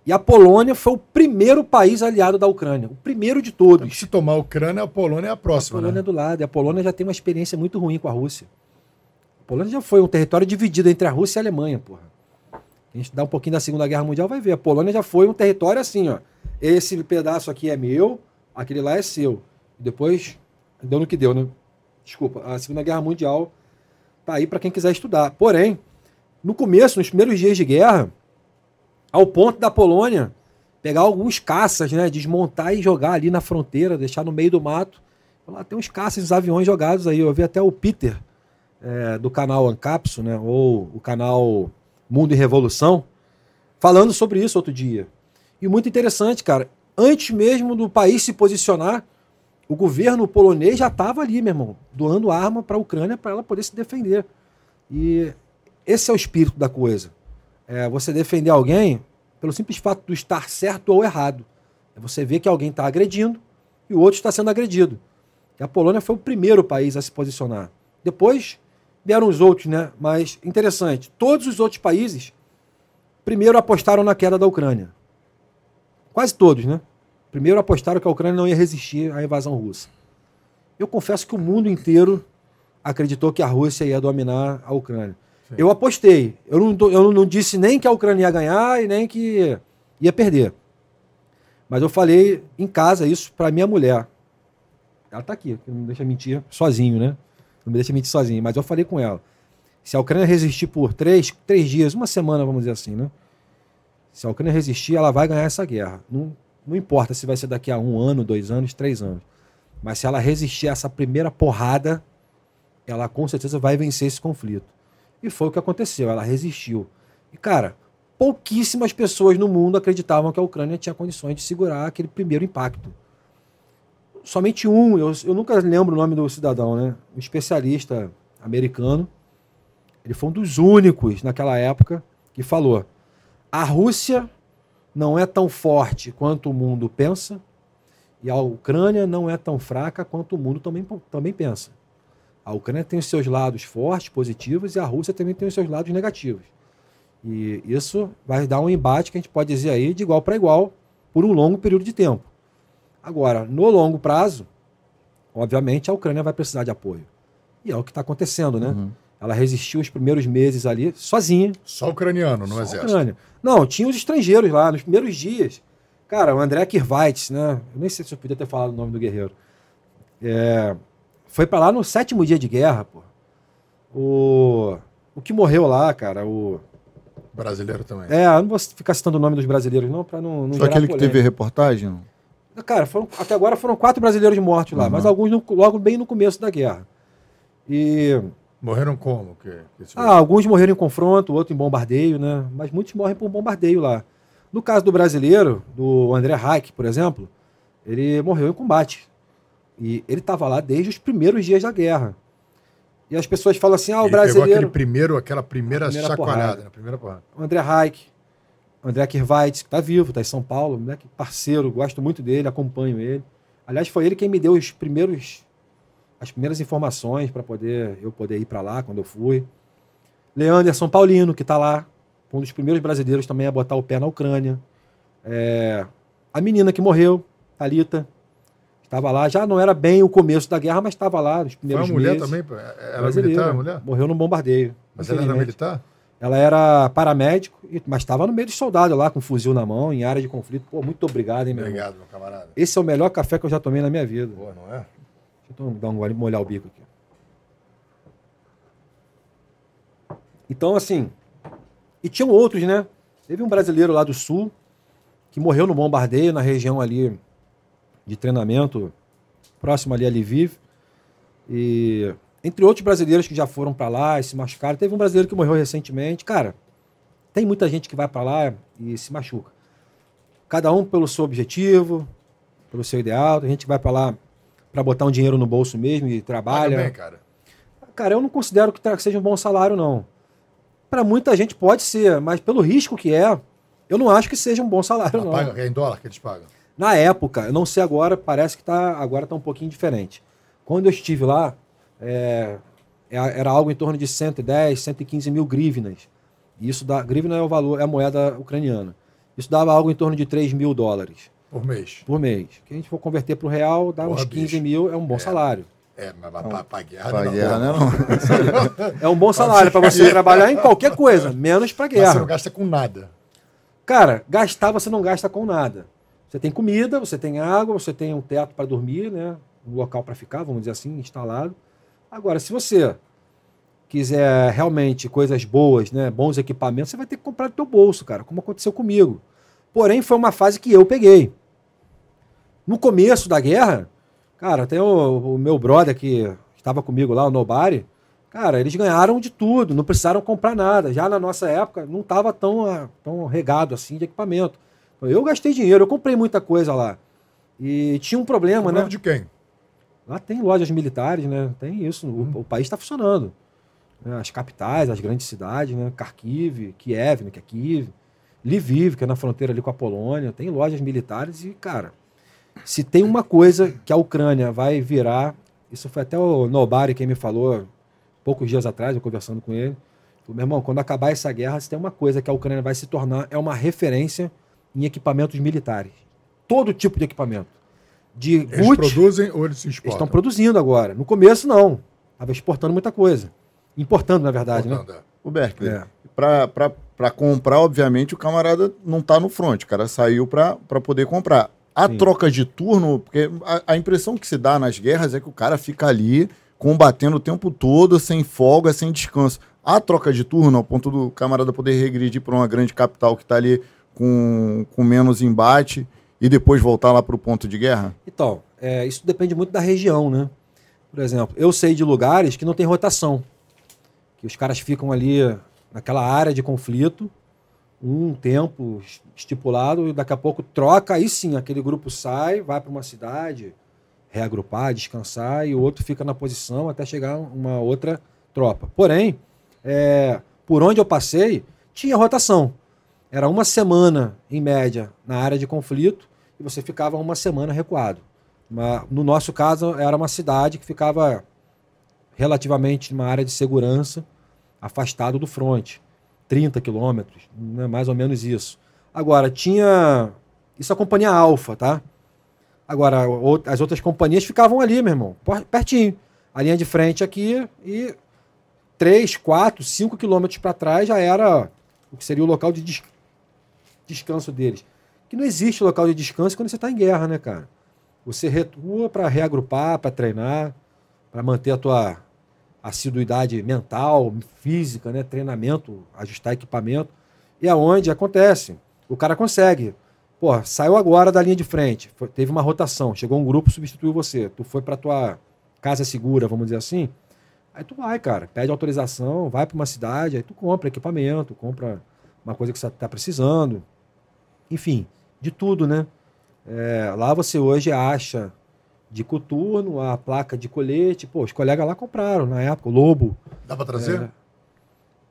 e a Polônia foi o primeiro país aliado da Ucrânia, o primeiro de todos. Então, se tomar a Ucrânia, a Polônia é a próxima. A Polônia né? é do lado. E a Polônia já tem uma experiência muito ruim com a Rússia. Polônia já foi um território dividido entre a Rússia e a Alemanha, porra. A gente dá um pouquinho da Segunda Guerra Mundial, vai ver. A Polônia já foi um território assim, ó. Esse pedaço aqui é meu, aquele lá é seu. Depois, deu no que deu, né? Desculpa, a Segunda Guerra Mundial tá aí para quem quiser estudar. Porém, no começo, nos primeiros dias de guerra, ao ponto da Polônia pegar alguns caças, né? Desmontar e jogar ali na fronteira, deixar no meio do mato. Lá tem uns caças, os aviões jogados aí. Eu vi até o Peter, é, do canal Ancapso, né? Ou o canal Mundo e Revolução, falando sobre isso outro dia. E muito interessante, cara. Antes mesmo do país se posicionar, o governo polonês já estava ali, meu irmão, doando arma para a Ucrânia para ela poder se defender. E esse é o espírito da coisa é você defender alguém pelo simples fato de estar certo ou errado. É você ver que alguém está agredindo e o outro está sendo agredido. E a Polônia foi o primeiro país a se posicionar. Depois vieram os outros, né? Mas interessante, todos os outros países primeiro apostaram na queda da Ucrânia. Quase todos, né? Primeiro apostaram que a Ucrânia não ia resistir à invasão russa. Eu confesso que o mundo inteiro acreditou que a Rússia ia dominar a Ucrânia. Eu apostei. Eu não, eu não disse nem que a Ucrânia ia ganhar e nem que ia perder. Mas eu falei em casa isso para minha mulher. Ela tá aqui, não deixa mentir sozinho, né? Não me deixa mentir sozinho. Mas eu falei com ela. Se a Ucrânia resistir por três, três dias, uma semana, vamos dizer assim, né? Se a Ucrânia resistir, ela vai ganhar essa guerra. Não, não importa se vai ser daqui a um ano, dois anos, três anos. Mas se ela resistir a essa primeira porrada, ela com certeza vai vencer esse conflito. E foi o que aconteceu, ela resistiu. E, cara, pouquíssimas pessoas no mundo acreditavam que a Ucrânia tinha condições de segurar aquele primeiro impacto. Somente um, eu, eu nunca lembro o nome do cidadão, né? Um especialista americano. Ele foi um dos únicos naquela época que falou: a Rússia não é tão forte quanto o mundo pensa, e a Ucrânia não é tão fraca quanto o mundo também, também pensa. A Ucrânia tem os seus lados fortes, positivos, e a Rússia também tem os seus lados negativos. E isso vai dar um embate que a gente pode dizer aí de igual para igual por um longo período de tempo. Agora, no longo prazo, obviamente a Ucrânia vai precisar de apoio. E é o que está acontecendo, né? Uhum. Ela resistiu os primeiros meses ali, sozinha. Só ucraniano no Só exército. Ucrânia. Não, tinha os estrangeiros lá, nos primeiros dias. Cara, o André Kirvaits, né? Eu nem sei se eu podia ter falado o nome do guerreiro. É, foi pra lá no sétimo dia de guerra, pô. O, o que morreu lá, cara, o... Brasileiro também. É, eu não vou ficar citando o nome dos brasileiros não, pra não, não Só gerar aquele que polêmica. teve reportagem? não? Cara, foram- até agora foram quatro brasileiros mortos lá, Uhum. mas alguns no- logo bem no começo da guerra. E Morreram como? Que, que ah, alguns morreram em confronto, outro em bombardeio, né? Mas muitos morrem por bombardeio lá. No caso do brasileiro, do André Reich, por exemplo, ele morreu em combate. E ele estava lá desde os primeiros dias da guerra. E as pessoas falam assim: ah, o Ele pegou aquele brasileiro. primeiro, aquela primeira, Primeira chacoalhada, porrada. né? Primeira porrada. O André Reich, André Kirvaits, que está vivo, está em São Paulo, moleque parceiro, gosto muito dele, acompanho ele. Aliás, foi ele quem me deu os primeiros, as primeiras informações para poder eu poder ir para lá quando eu fui. Leanderson Paulino, que está lá, um dos primeiros brasileiros também a botar o pé na Ucrânia. É, a menina que morreu, Thalita, estava lá. Já não era bem o começo da guerra, mas estava lá nos Foi primeiros uma mulher meses. também? Era Brasileira. militar, mulher? Morreu num bombardeio. Mas ela era militar? Ela era paramédico, mas estava no meio dos soldados lá, com um fuzil na mão, em área de conflito. Pô, muito obrigado, hein, meu irmão. Obrigado, meu camarada. Esse é o melhor café que eu já tomei na minha vida. Boa, não é? Deixa eu dar um gole, molhar o bico aqui. Então, assim. E tinham outros, né? Teve um brasileiro lá do sul que morreu no bombardeio na região ali de treinamento, próximo ali a Lviv. E entre outros brasileiros que já foram para lá e se machucaram, teve um brasileiro que morreu recentemente. Cara, tem muita gente que vai para lá e se machuca. Cada um pelo seu objetivo, pelo seu ideal. Tem gente que vai para lá para botar um dinheiro no bolso mesmo e Paga trabalha. bem, cara. Cara, eu não considero que seja um bom salário, não. Para muita gente pode ser, mas pelo risco que é, eu não acho que seja um bom salário, Ah, não. paga, é em dólar que eles pagam. Na época, eu não sei agora, parece que tá, agora está um pouquinho diferente. Quando eu estive lá, é, é- era algo em torno de 110, 115 mil grivnas. E Isso dá, grivna é o valor, é a moeda ucraniana. Isso dava algo em torno de 3 mil dólares Por mês. por mês. Que a gente for converter para o real, dá Porra, uns 15 bicho. mil, é um bom É. salário. É, mas pra, pra, pra guerra Pra não. guerra, né? Não. É um bom salário para você trabalhar em qualquer coisa, menos para Mas você guerra. não gasta com nada. Cara, gastar você não gasta com nada. Você tem comida, você tem água, você tem um teto para dormir, né? Um local para ficar, vamos dizer assim, instalado. Agora, se você quiser realmente coisas boas, né, bons equipamentos, você vai ter que comprar do teu bolso, cara, como aconteceu comigo. Porém, foi uma fase que eu peguei. No começo da guerra, cara, tem o, o meu brother que estava comigo lá, o Nobari, cara, eles ganharam de tudo, não precisaram comprar nada. Já na nossa época, não estava tão, ah, tão regado assim de equipamento. Eu gastei dinheiro, eu comprei muita coisa lá. E tinha um problema, Comprava né? de quem? Lá tem lojas militares, né? Tem isso. O, o país está funcionando. né? As capitais, as grandes cidades, né? Kharkiv, Kiev, né? que é Kiev. Lviv, que é na fronteira ali com a Polônia. Tem lojas militares e, cara, se tem uma coisa que a Ucrânia vai virar, isso foi até o Nobari quem me falou poucos dias atrás, eu conversando com ele. Falou, meu irmão, quando acabar essa guerra, se tem uma coisa que a Ucrânia vai se tornar, é uma referência em equipamentos militares. Todo tipo de equipamento. De Eles Gucci, produzem ou eles se eles exportam? estão produzindo agora. No começo, não. Estava exportando muita coisa. Importando, na verdade, né? Exportando, é. O Berkeley, É. pra comprar, obviamente, o camarada não tá no front. O cara saiu pra poder comprar. A Sim. troca de turno, porque a, a impressão que se dá nas guerras é que o cara fica ali combatendo o tempo todo, sem folga, sem descanso. A troca de turno, ao ponto do camarada poder regredir para uma grande capital que tá ali com, com menos embate e depois voltar lá pro ponto de guerra? Então, é, isso depende muito da região, né? Por exemplo, eu sei de lugares que não tem rotação. Que os caras ficam ali naquela área de conflito, um tempo es- estipulado, e daqui a pouco troca, aí sim, aquele grupo sai, vai para uma cidade, reagrupar, descansar, e o outro fica na posição até chegar uma outra tropa. Porém, é, por onde eu passei, tinha rotação. Era uma semana, em média, na área de conflito, e você ficava uma semana recuado. No nosso caso, era uma cidade que ficava relativamente numa área de segurança, afastado do fronte. 30 quilômetros, né, mais ou menos isso. Agora, tinha. Isso é a companhia Alfa, tá? Agora, as outras companhias ficavam ali, meu irmão, pertinho. A linha de frente aqui e 3, 4, 5 quilômetros para trás já era o que seria o local de descanso deles. Que não existe local de descanso quando você está em guerra, né, cara? Você retua para reagrupar, para treinar, para manter a tua assiduidade mental, física, né? treinamento, ajustar equipamento. E aonde acontece? O cara consegue. Pô, saiu agora da linha de frente, foi, teve uma rotação, chegou um grupo, substituiu você. Tu foi para tua casa segura, vamos dizer assim. Aí tu vai, cara, pede autorização, vai para uma cidade, aí tu compra equipamento, compra uma coisa que você está precisando. Enfim, de tudo, né? É, lá você hoje acha de coturno, a placa de colete. Pô, os colegas lá compraram na época, o Lobo. Dá para trazer? É,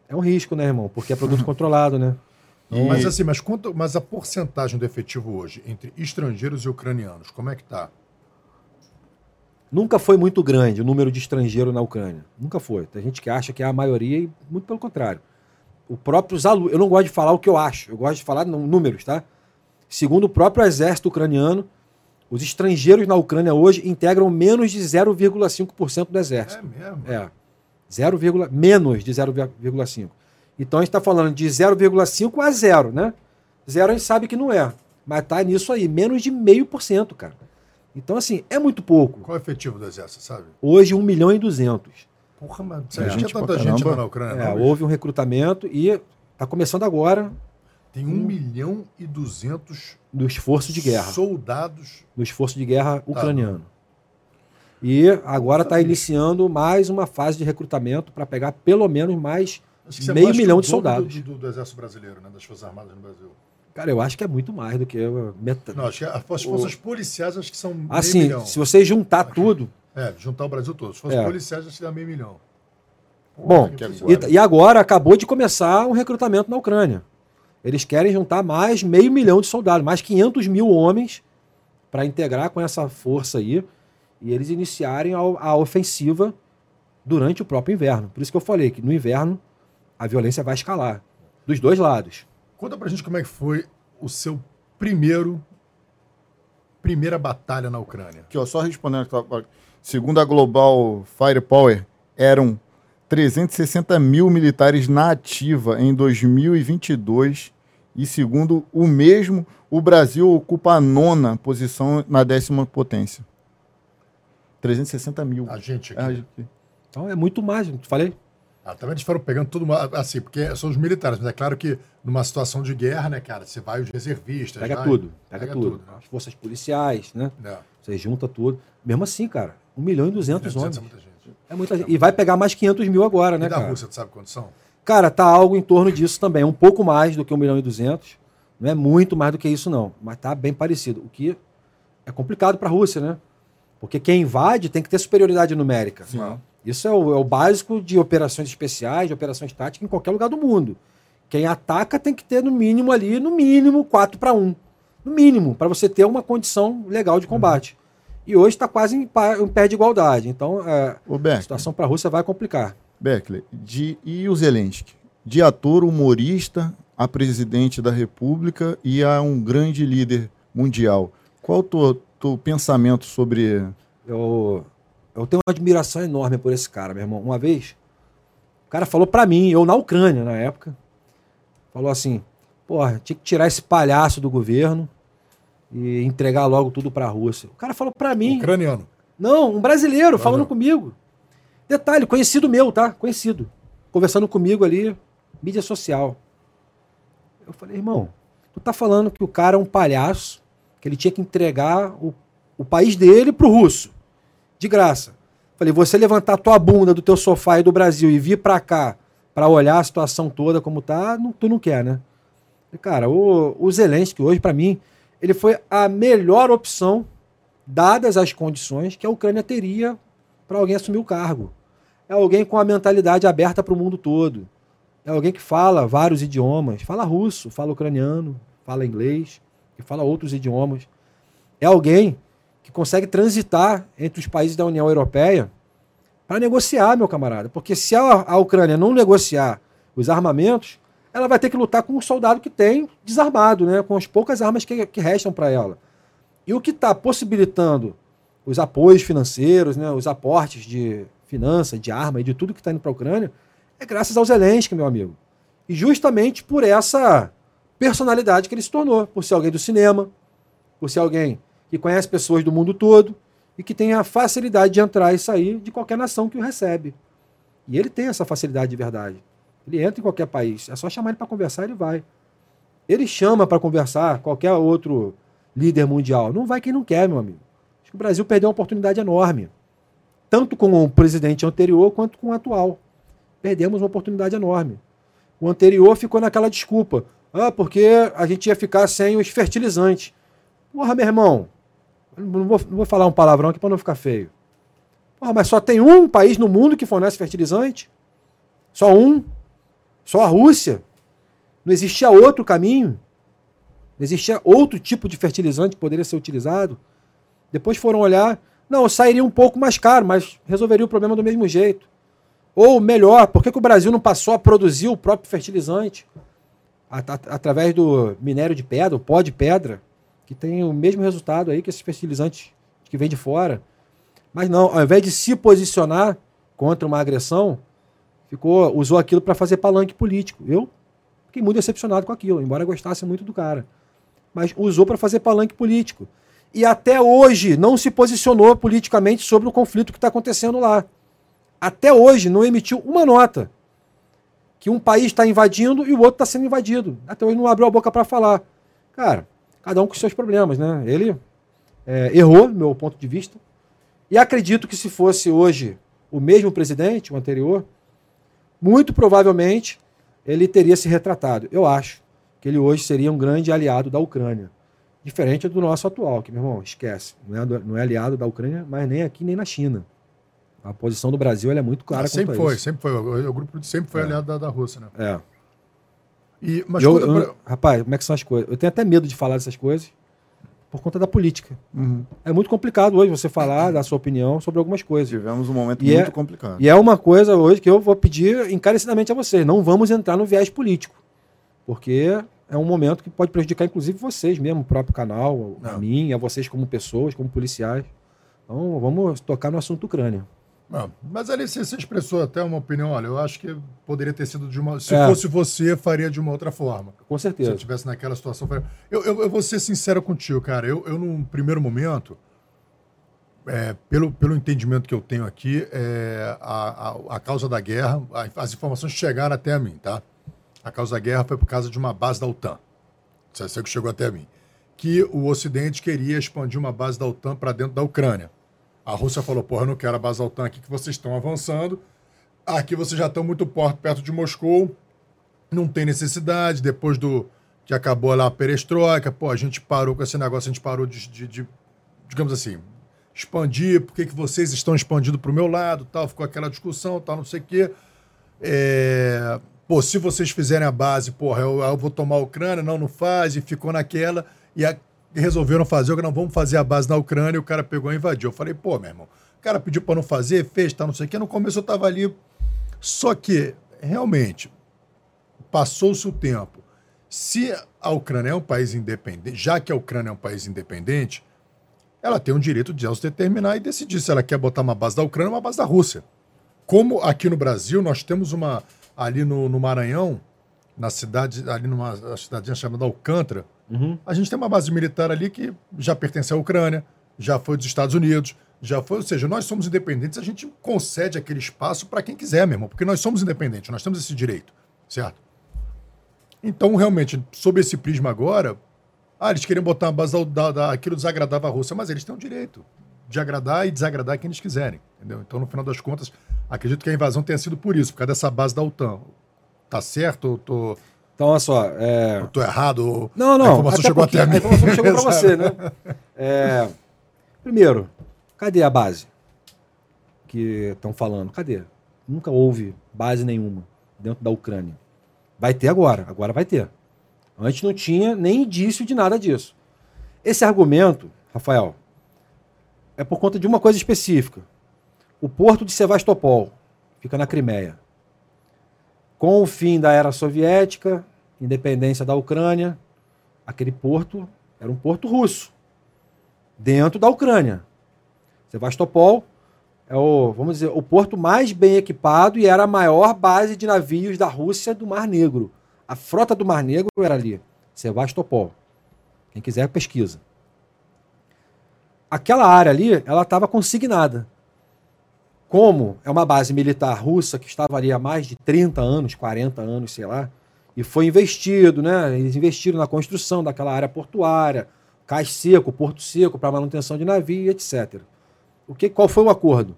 é, um risco, né, irmão? Porque é produto controlado, né? E... Mas assim, mas, quanto, mas a porcentagem do efetivo hoje entre estrangeiros e ucranianos, como é que tá? Nunca foi muito grande o número de estrangeiros na Ucrânia. Nunca foi. Tem gente que acha que é a maioria e muito pelo contrário. O próprio alunos. Eu não gosto de falar o que eu acho, eu gosto de falar números, tá? Segundo o próprio exército ucraniano, os estrangeiros na Ucrânia hoje integram menos de 0,5% do exército. É mesmo? É. 0, menos de 0,5%. Então a gente está falando de 0,5 a zero, né? Zero a gente sabe que não é. Mas tá nisso aí, menos de meio por cento, cara. Então, assim, é muito pouco. Qual é o efetivo do exército, sabe? Hoje, 1 milhão e 200. Porra, mas você é. tinha tanta gente lá na Ucrânia. É, não, houve um recrutamento e está começando agora. Tem 1 um milhão e 200 do esforço de guerra. Soldados. Do esforço de guerra tá. ucraniano. Tá. E agora está iniciando mais uma fase de recrutamento para pegar pelo menos mais meio milhão de soldados. Do, do, do, Exército Brasileiro, né? das Forças Armadas no Brasil. Cara, eu acho que é muito mais do que metade. Não, acho que as forças o... policiais acho que são assim, milhão. se você juntar tudo. É, juntar o Brasil todo. Se fosse é. policiais, que dá meio milhão. Bom, agora... E, e agora acabou de começar um recrutamento na Ucrânia. Eles querem juntar mais meio milhão de soldados, mais 500 mil homens para integrar com essa força aí e eles iniciarem a, a, ofensiva durante o próprio inverno. Por isso que eu falei que no inverno a violência vai escalar, dos dois lados. Conta pra gente como é que foi o seu primeiro primeira batalha na Ucrânia. Aqui, ó, só respondendo, segundo a Global Firepower, eram 360 mil militares na ativa em 2022 e, segundo o mesmo, o Brasil ocupa a nona posição na décima potência. 360 mil. A gente aqui. A gente... Então é muito mais, falei. Ah, também eles foram pegando tudo, assim, porque são os militares, mas é claro que numa situação de guerra, né, cara, você vai os reservistas. Pega vai, tudo, pega, pega tudo. tudo né? As forças policiais, né? É. Você junta tudo. Mesmo assim, cara, 1 milhão e 200 homens. É muita gente. É muita gente. E vai pegar mais 500 mil agora, né, e da cara? Rússia, tu sabe quantos são? Cara, tá algo em torno disso também. Um pouco mais do que 1 milhão e 200. Não é muito mais do que isso, não. Mas tá bem parecido. O que é complicado para a Rússia, né? Porque quem invade tem que ter superioridade numérica. Sim. Isso é o, é o, básico de operações especiais, de operações táticas em qualquer lugar do mundo. Quem ataca tem que ter no mínimo ali, no mínimo, 4 para 1. No mínimo, para você ter uma condição legal de combate. Uhum. E hoje está quase em, em, pé de igualdade. Então, é, a situação para a Rússia vai complicar. Beckley, de, e o Zelensky? De ator, humorista, a presidente da República e a um grande líder mundial. Qual o teu, teu pensamento sobre. Eu, eu tenho uma admiração enorme por esse cara, meu irmão. Uma vez, o cara falou para mim, eu na Ucrânia na época, falou assim: porra, tinha que tirar esse palhaço do governo e entregar logo tudo para a Rússia. O cara falou para mim. Ucraniano. Não, um brasileiro falando comigo. Detalhe, conhecido meu, tá? Conhecido. Conversando comigo ali, mídia social. Eu falei, irmão, tu tá falando que o cara é um palhaço, que ele tinha que entregar o, o país dele pro russo. De graça. Falei, você levantar tua bunda do teu sofá e do Brasil e vir pra cá para olhar a situação toda como tá, não, tu não quer, né? Cara, o, o Zelensky hoje, para mim, ele foi a melhor opção, dadas as condições que a Ucrânia teria para alguém assumir o cargo. É alguém com a mentalidade aberta para o mundo todo. É alguém que fala vários idiomas, fala russo, fala ucraniano, fala inglês, que fala outros idiomas. É alguém que consegue transitar entre os países da União Europeia para negociar, meu camarada. Porque se a, a Ucrânia não negociar os armamentos, ela vai ter que lutar com um soldado que tem desarmado, né? com as poucas armas que, que restam para ela. E o que está possibilitando os apoios financeiros, né? os aportes de finança, de arma e de tudo que está indo para a Ucrânia, É graças ao Zelensky, meu amigo. E justamente por essa personalidade que ele se tornou, por ser alguém do cinema, por ser alguém que conhece pessoas do mundo todo e que tem a facilidade de entrar e sair de qualquer nação que o recebe. E ele tem essa facilidade de verdade. Ele entra em qualquer país, é só chamar ele para conversar, ele vai. Ele chama para conversar qualquer outro líder mundial. Não vai quem não quer, meu amigo. Acho que o Brasil perdeu uma oportunidade enorme. Tanto com o presidente anterior quanto com o atual. Perdemos uma oportunidade enorme. O anterior ficou naquela desculpa. Ah, porque a gente ia ficar sem os fertilizantes. Porra, meu irmão. Não vou, não vou falar um palavrão aqui para não ficar feio. Porra, mas só tem um país no mundo que fornece fertilizante? Só um? Só a Rússia? Não existia outro caminho? Não existia outro tipo de fertilizante que poderia ser utilizado? Depois foram olhar, não, sairia um pouco mais caro, mas resolveria o problema do mesmo jeito. Ou melhor, por que, que o Brasil não passou a produzir o próprio fertilizante? através do minério de pedra, o pó de pedra, que tem o mesmo resultado aí que esses fertilizantes que vêm de fora. Mas não, ao invés de se posicionar contra uma agressão, ficou usou aquilo para fazer palanque político. Eu fiquei muito decepcionado com aquilo, embora gostasse muito do cara. Mas usou para fazer palanque político. E até hoje não se posicionou politicamente sobre o conflito que está acontecendo lá até hoje não emitiu uma nota que um país está invadindo e o outro está sendo invadido. Até hoje não abriu a boca para falar. Cara, cada um com seus problemas, né? Ele é, errou, meu ponto de vista. E acredito que se fosse hoje o mesmo presidente, o anterior, muito provavelmente ele teria se retratado. Eu acho que ele hoje seria um grande aliado da Ucrânia. Diferente do nosso atual, que, meu irmão, esquece. Não é, não é aliado da Ucrânia, mas nem aqui nem na China. A posição do Brasil é muito clara. Ah, sempre foi, isso. sempre foi. O, o grupo sempre foi é. aliado da, da Rússia, né? É. E, mas eu, eu, rapaz, como é que são as coisas? Eu tenho até medo de falar dessas coisas por conta da política. Uhum. É muito complicado hoje você falar da sua opinião sobre algumas coisas. Tivemos um momento e muito é, complicado. E é uma coisa hoje que eu vou pedir encarecidamente a vocês. Não vamos entrar no viés político. Porque é um momento que pode prejudicar, inclusive, vocês mesmo, o próprio canal, Não. a mim, a vocês como pessoas, como policiais. Então, vamos tocar no assunto Ucrânia. Não, mas ali você, você, expressou até uma opinião, olha, eu acho que poderia ter sido de uma. Se é. fosse você, faria de uma outra forma. Com certeza. Se eu estivesse naquela situação. Faria... Eu, eu, eu, vou ser sincero contigo, cara. Eu, eu num primeiro momento, é, pelo, pelo entendimento que eu tenho aqui, é, a, a, a causa da guerra, a, as informações chegaram até a mim, tá? A causa da guerra foi por causa de uma base da OTAN. Isso é que chegou até mim. Que o Ocidente queria expandir uma base da OTAN para dentro da Ucrânia. A Rússia falou: porra, eu não quero a base OTAN aqui que vocês estão avançando. Aqui vocês já estão muito perto de Moscou. Não tem necessidade. Depois do que acabou lá a perestroika, pô, a gente parou com esse negócio, a gente parou de, de, de digamos assim, expandir. Por que, que vocês estão expandindo para o meu lado? Tal, ficou aquela discussão, tal, não sei o quê. É... Pô, se vocês fizerem a base, porra, eu, eu vou tomar a Ucrânia, não, não faz, e ficou naquela. E a, resolveram fazer, não vamos fazer a base na Ucrânia, e o cara pegou e invadiu. Eu falei, pô, meu irmão, o cara pediu para não fazer, fez, tá, não sei o quê. No começo eu tava ali. Só que, realmente, passou-se o tempo. Se a Ucrânia é um país independente, já que a Ucrânia é um país independente, ela tem o direito de se determinar e decidir se ela quer botar uma base da Ucrânia ou uma base da Rússia. Como aqui no Brasil nós temos uma ali no, no Maranhão, na cidade, ali numa cidadinha chamada Alcântara, Uhum. A gente tem uma base militar ali que já pertence à Ucrânia, já foi dos Estados Unidos, já foi, ou seja, nós somos independentes, a gente concede aquele espaço para quem quiser mesmo, porque nós somos independentes, nós temos esse direito, certo? Então, realmente, sob esse prisma agora, ah, eles queriam botar uma base da, da, aquilo desagradava a Rússia, mas eles têm o direito de agradar e desagradar quem eles quiserem, entendeu? Então, no final das contas, acredito que a invasão tenha sido por isso, por causa dessa base da OTAN. Tá certo? Eu tô então, olha só. É... Eu tô errado? Não, não. A informação chegou até a mim. A informação chegou para você, né? É... Primeiro, cadê a base que estão falando? Cadê? Nunca houve base nenhuma dentro da Ucrânia. Vai ter agora, agora vai ter. Antes não tinha nem indício de nada disso. Esse argumento, Rafael, é por conta de uma coisa específica. O porto de Sevastopol fica na Crimeia. Com o fim da era soviética, independência da Ucrânia, aquele porto era um porto russo, dentro da Ucrânia. Sevastopol é o, vamos dizer, o porto mais bem equipado e era a maior base de navios da Rússia do Mar Negro. A frota do Mar Negro era ali, Sevastopol. Quem quiser pesquisa. Aquela área ali, ela estava consignada. Como é uma base militar russa que estava ali há mais de 30 anos, 40 anos, sei lá, e foi investido, né? Eles investiram na construção daquela área portuária, cais seco, porto seco para manutenção de navio, etc. O que, qual foi o acordo?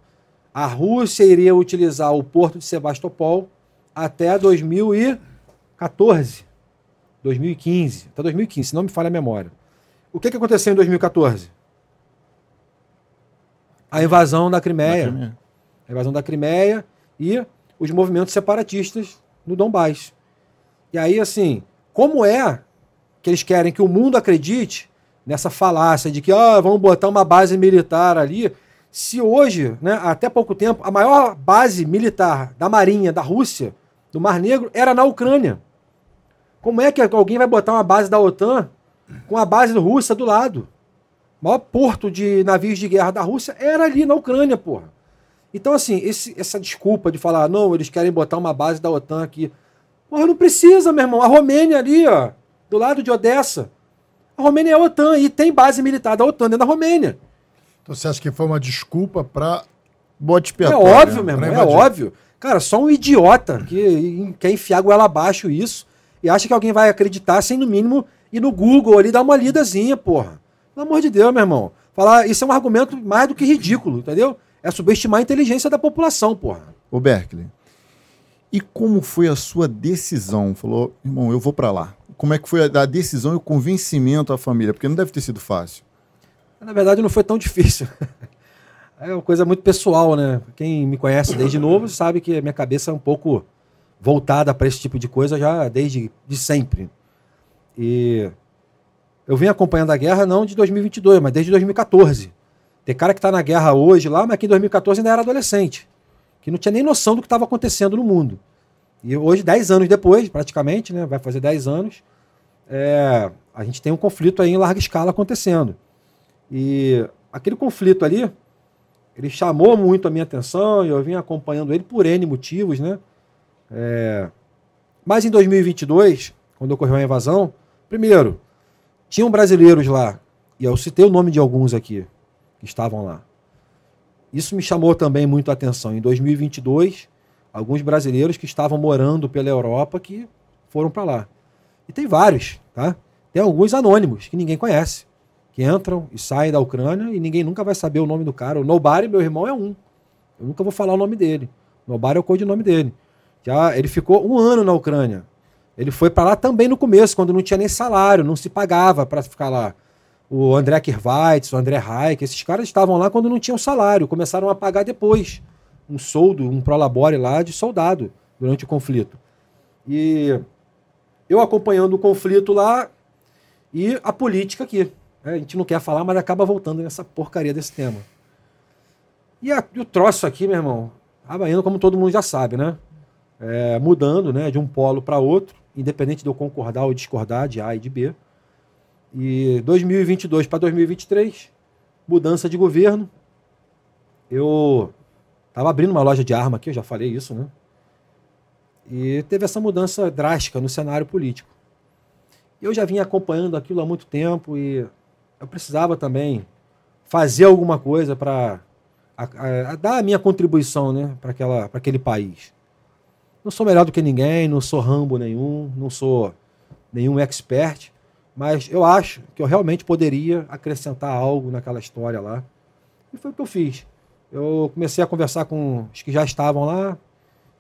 A Rússia iria utilizar o porto de Sebastopol até 2014, 2015, até 2015, se não me falha a memória. O que, que aconteceu em 2014? A invasão da Crimeia. A invasão da Crimeia e os movimentos separatistas no Donbass. E aí, assim, como é que eles querem que o mundo acredite nessa falácia de que ah, vamos botar uma base militar ali? Se hoje, né, até pouco tempo, a maior base militar da Marinha da Rússia, do Mar Negro, era na Ucrânia. Como é que alguém vai botar uma base da OTAN com a base russa do lado? O maior porto de navios de guerra da Rússia era ali na Ucrânia, porra. Então, assim, esse, essa desculpa de falar, não, eles querem botar uma base da OTAN aqui. Porra, não precisa, meu irmão. A Romênia ali, ó, do lado de Odessa. A Romênia é a OTAN e tem base militar da OTAN dentro da Romênia. Então você acha que foi uma desculpa para bote É óbvio, meu irmão, é óbvio. Cara, só um idiota que quer enfiar goela abaixo isso e acha que alguém vai acreditar sem, no mínimo, ir no Google ali dar uma lidazinha, porra. Pelo amor de Deus, meu irmão. Falar, isso é um argumento mais do que ridículo, entendeu? É subestimar a inteligência da população, porra. Ô, Berkeley, e como foi a sua decisão? Falou, irmão, eu vou para lá. Como é que foi a, a decisão e o convencimento à família? Porque não deve ter sido fácil. Na verdade, não foi tão difícil. É uma coisa muito pessoal, né? Quem me conhece desde novo sabe que a minha cabeça é um pouco voltada para esse tipo de coisa já desde de sempre. E eu vim acompanhando a guerra não de 2022, mas desde 2014. Tem cara que está na guerra hoje lá, mas que em 2014 ainda era adolescente, que não tinha nem noção do que estava acontecendo no mundo. E hoje, 10 anos depois, praticamente, né, vai fazer 10 anos, é, a gente tem um conflito aí em larga escala acontecendo. E aquele conflito ali, ele chamou muito a minha atenção e eu vim acompanhando ele por N motivos, né? É... Mas em 2022, quando ocorreu a invasão, primeiro, tinham brasileiros lá, e eu citei o nome de alguns aqui que estavam lá. Isso me chamou também muito a atenção. Em 2022, alguns brasileiros que estavam morando pela Europa que foram para lá. E tem vários, tá? Tem alguns anônimos que ninguém conhece que entram e saem da Ucrânia e ninguém nunca vai saber o nome do cara. O Nobari, meu irmão, é um. Eu nunca vou falar o nome dele. Nobari é o codinome dele. Já ele ficou um ano na Ucrânia. Ele foi para lá também no começo, quando não tinha nem salário, não se pagava para ficar lá. O André Kirvaitz, o André Reich, esses caras estavam lá quando não tinham salário, começaram a pagar depois. Um soldo, um prolabore lá de soldado durante o conflito. E eu acompanhando o conflito lá e a política aqui. É, a gente não quer falar, mas acaba voltando nessa porcaria desse tema. E, a, e o troço aqui, meu irmão, acaba indo como todo mundo já sabe, né? É, mudando né, de um polo para outro, independente de eu concordar ou discordar de A e de B. E 2022 para 2023, mudança de governo. Eu estava abrindo uma loja de arma aqui, eu já falei isso, né? E teve essa mudança drástica no cenário político. Eu já vinha acompanhando aquilo há muito tempo e eu precisava também fazer alguma coisa para dar a minha contribuição né, para aquele país. Não sou melhor do que ninguém, não sou rambo nenhum, não sou nenhum expert, mas eu acho que eu realmente poderia acrescentar algo naquela história lá. E foi o que eu fiz. Eu comecei a conversar com os que já estavam lá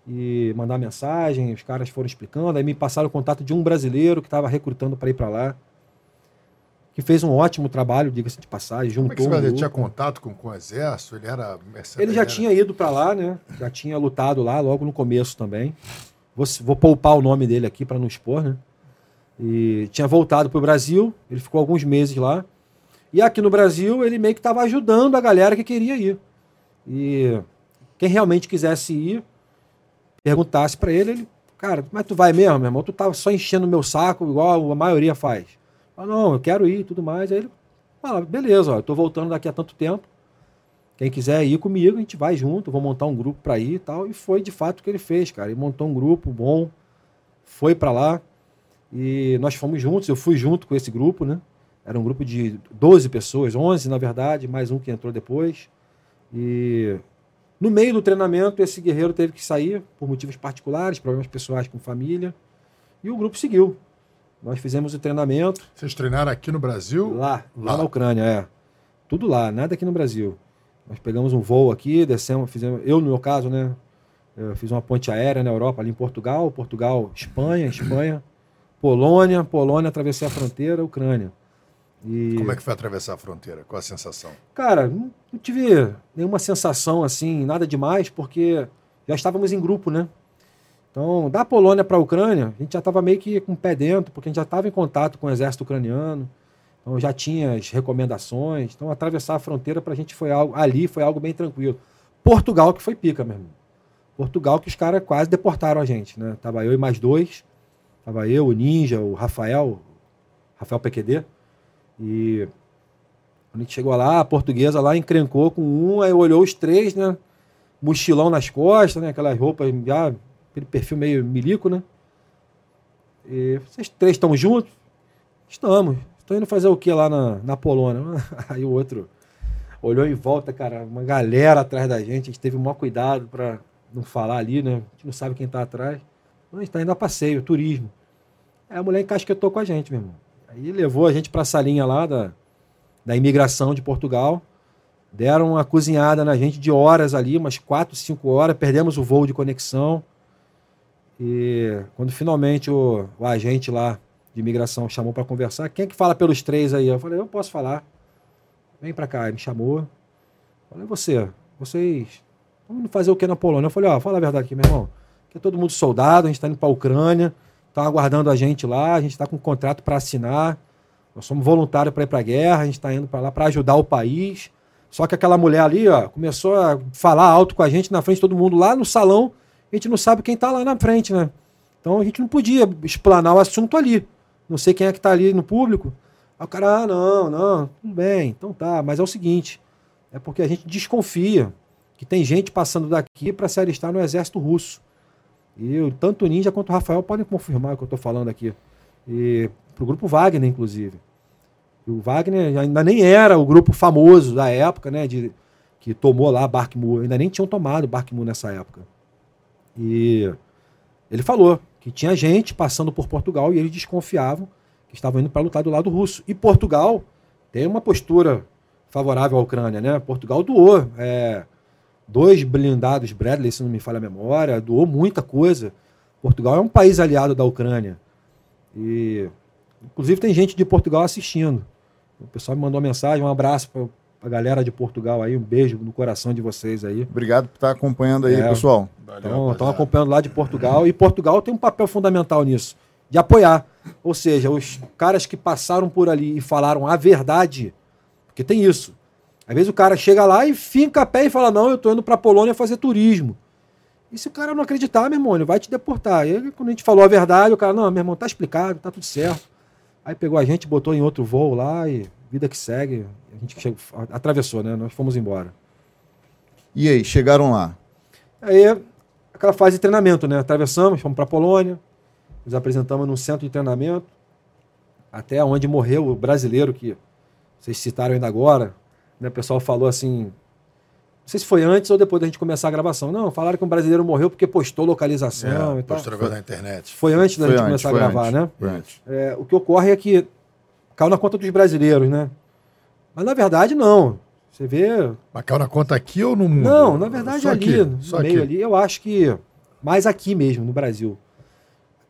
e mandar mensagem, os caras foram explicando, aí me passaram o contato de um brasileiro que estava recrutando para ir para lá que fez um ótimo trabalho, diga-se de passagem, juntou Como é que um ele tinha contato com, com o exército? Ele era Ele já tinha ido para lá, né? Já tinha lutado lá logo no começo também. Vou, vou poupar o nome dele aqui para não expor, né? E tinha voltado para o Brasil, ele ficou alguns meses lá. E aqui no Brasil ele meio que estava ajudando a galera que queria ir. E quem realmente quisesse ir, perguntasse para ele, ele, cara, mas tu vai mesmo, meu irmão? Tu tava só enchendo meu saco, igual a maioria faz. Ah, não, eu quero ir e tudo mais. Aí ele fala, beleza, ó, eu tô voltando daqui a tanto tempo. Quem quiser ir comigo, a gente vai junto, vou montar um grupo para ir e tal. E foi de fato o que ele fez, cara. Ele montou um grupo bom, foi para lá e nós fomos juntos. Eu fui junto com esse grupo, né? Era um grupo de 12 pessoas, 11 na verdade, mais um que entrou depois. E no meio do treinamento, esse guerreiro teve que sair por motivos particulares, problemas pessoais com família. E o grupo seguiu. Nós fizemos o treinamento. Vocês treinaram aqui no Brasil? Lá, lá, lá na Ucrânia, é. Tudo lá, nada aqui no Brasil. Nós pegamos um voo aqui, descemos, fizemos. Eu, no meu caso, né? Eu fiz uma ponte aérea na Europa, ali em Portugal, Portugal, Espanha, Espanha, Polônia, Polônia, atravessei a fronteira, Ucrânia. E... Como é que foi atravessar a fronteira? Qual a sensação? Cara, não, não tive nenhuma sensação assim, nada demais, porque já estávamos em grupo, né? Então, da Polônia para a Ucrânia, a gente já estava meio que com o pé dentro, porque a gente já estava em contato com o exército ucraniano, então já tinha as recomendações. Então, atravessar a fronteira para a gente foi algo, ali foi algo bem tranquilo. Portugal que foi pica, meu irmão. Portugal que os caras quase deportaram a gente, né? Tava eu e mais dois. Tava eu, o Ninja, o Rafael, Rafael PQD. E a gente chegou lá, a portuguesa lá encrencou com um, aí olhou os três, né? Mochilão nas costas, né? Aquelas roupas já aquele perfil meio milico, né? E vocês três estão juntos? Estamos. Estou indo fazer o que lá na, na Polônia? Aí o outro olhou em volta, cara, uma galera atrás da gente. A gente teve o maior cuidado para não falar ali, né? A gente não sabe quem está atrás. A gente está indo a passeio, turismo. Aí a mulher encasquetou com a gente, meu irmão. Aí levou a gente para a salinha lá da, da imigração de Portugal. Deram uma cozinhada na gente de horas ali, umas 4, 5 horas. Perdemos o voo de conexão. E quando finalmente o, o agente lá de imigração chamou para conversar, quem é que fala pelos três aí? Eu falei, eu posso falar. Vem para cá. Ele me chamou. Falei, você, vocês vamos fazer o que na Polônia? Eu falei, ó, fala a verdade aqui, meu irmão. Aqui é todo mundo soldado, a gente está indo para a Ucrânia, estão aguardando a gente lá, a gente está com um contrato para assinar. Nós somos voluntários para ir para a guerra, a gente está indo para lá para ajudar o país. Só que aquela mulher ali, ó, começou a falar alto com a gente na frente de todo mundo lá no salão a gente não sabe quem está lá na frente, né? Então a gente não podia explanar o assunto ali. Não sei quem é que está ali no público. Aí o cara, ah, não, não, tudo bem, então tá. Mas é o seguinte, é porque a gente desconfia que tem gente passando daqui para se alistar no exército russo. Eu, tanto o Ninja quanto o Rafael podem confirmar o que eu estou falando aqui. E pro grupo Wagner, inclusive. O Wagner ainda nem era o grupo famoso da época, né? De, que tomou lá Barkmu. Ainda nem tinham tomado Barkmu nessa época. E ele falou que tinha gente passando por Portugal e eles desconfiavam que estavam indo para lutar do lado russo. E Portugal tem uma postura favorável à Ucrânia, né? Portugal doou é, dois blindados Bradley, se não me falha a memória, doou muita coisa. Portugal é um país aliado da Ucrânia. E inclusive tem gente de Portugal assistindo. O pessoal me mandou uma mensagem, um abraço para a galera de Portugal aí, um beijo no coração de vocês aí. Obrigado por estar acompanhando aí, é, pessoal. Estão acompanhando lá de Portugal e Portugal tem um papel fundamental nisso, de apoiar. Ou seja, os caras que passaram por ali e falaram a verdade, porque tem isso. Às vezes o cara chega lá e finca a pé e fala: Não, eu estou indo para a Polônia fazer turismo. E se o cara não acreditar, meu irmão, ele vai te deportar. E quando a gente falou a verdade, o cara: Não, meu irmão, tá explicado, tá tudo certo. Aí pegou a gente, botou em outro voo lá e vida que segue. A gente chegou, atravessou, né? Nós fomos embora. E aí, chegaram lá? Aí, aquela fase de treinamento, né? Atravessamos, fomos para a Polônia, nos apresentamos num centro de treinamento, até onde morreu o brasileiro que vocês citaram ainda agora. Né? O pessoal falou assim, não sei se foi antes ou depois da gente começar a gravação. Não, falaram que um brasileiro morreu porque postou localização é, e tal. Postou na internet. Foi antes da foi gente antes, começar a gravar, antes, né? Foi antes. É, o que ocorre é que caiu na conta dos brasileiros, né? Mas na verdade, não. Você vê. Mas caiu na conta aqui ou no mundo? Não, na verdade, Só ali, aqui. no Só meio aqui. ali, eu acho que mais aqui mesmo, no Brasil.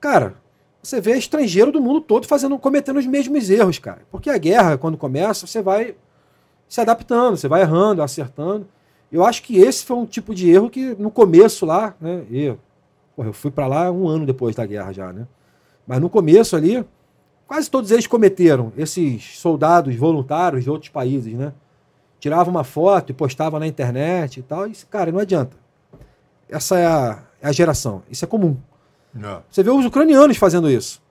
Cara, você vê estrangeiro do mundo todo fazendo, cometendo os mesmos erros, cara. Porque a guerra, quando começa, você vai se adaptando, você vai errando, acertando. Eu acho que esse foi um tipo de erro que no começo lá, né? E, porra, eu fui para lá um ano depois da guerra já, né? Mas no começo ali, Quase todos eles cometeram, esses soldados voluntários de outros países, né? Tirava uma foto e postava na internet e tal. E, cara, não adianta. Essa é a, é a geração. Isso é comum. Não. Você vê os ucranianos fazendo isso.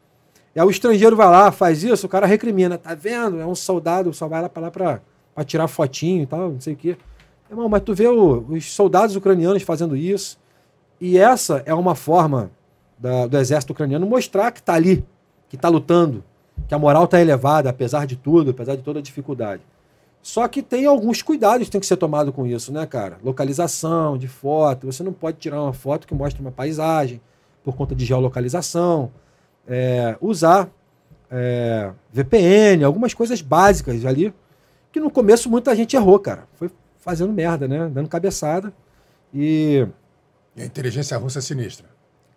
E aí o estrangeiro vai lá, faz isso, o cara recrimina. Tá vendo? É um soldado, só vai lá para lá para tirar fotinho e tal, não sei o quê. Irmão, mas tu vê o- os soldados ucranianos fazendo isso. E essa é uma forma da- do exército ucraniano mostrar que está ali, que está lutando, que a moral está elevada, apesar de tudo, apesar de toda a dificuldade. Só que tem alguns cuidados que tem que ser tomado com isso, né, cara? Localização de foto. Você não pode tirar uma foto que mostre uma paisagem por conta de geolocalização. É, usar é, VPN, algumas coisas básicas ali. Que no começo muita gente errou, cara. Foi fazendo merda, né? Dando cabeçada. E, E a inteligência russa é sinistra.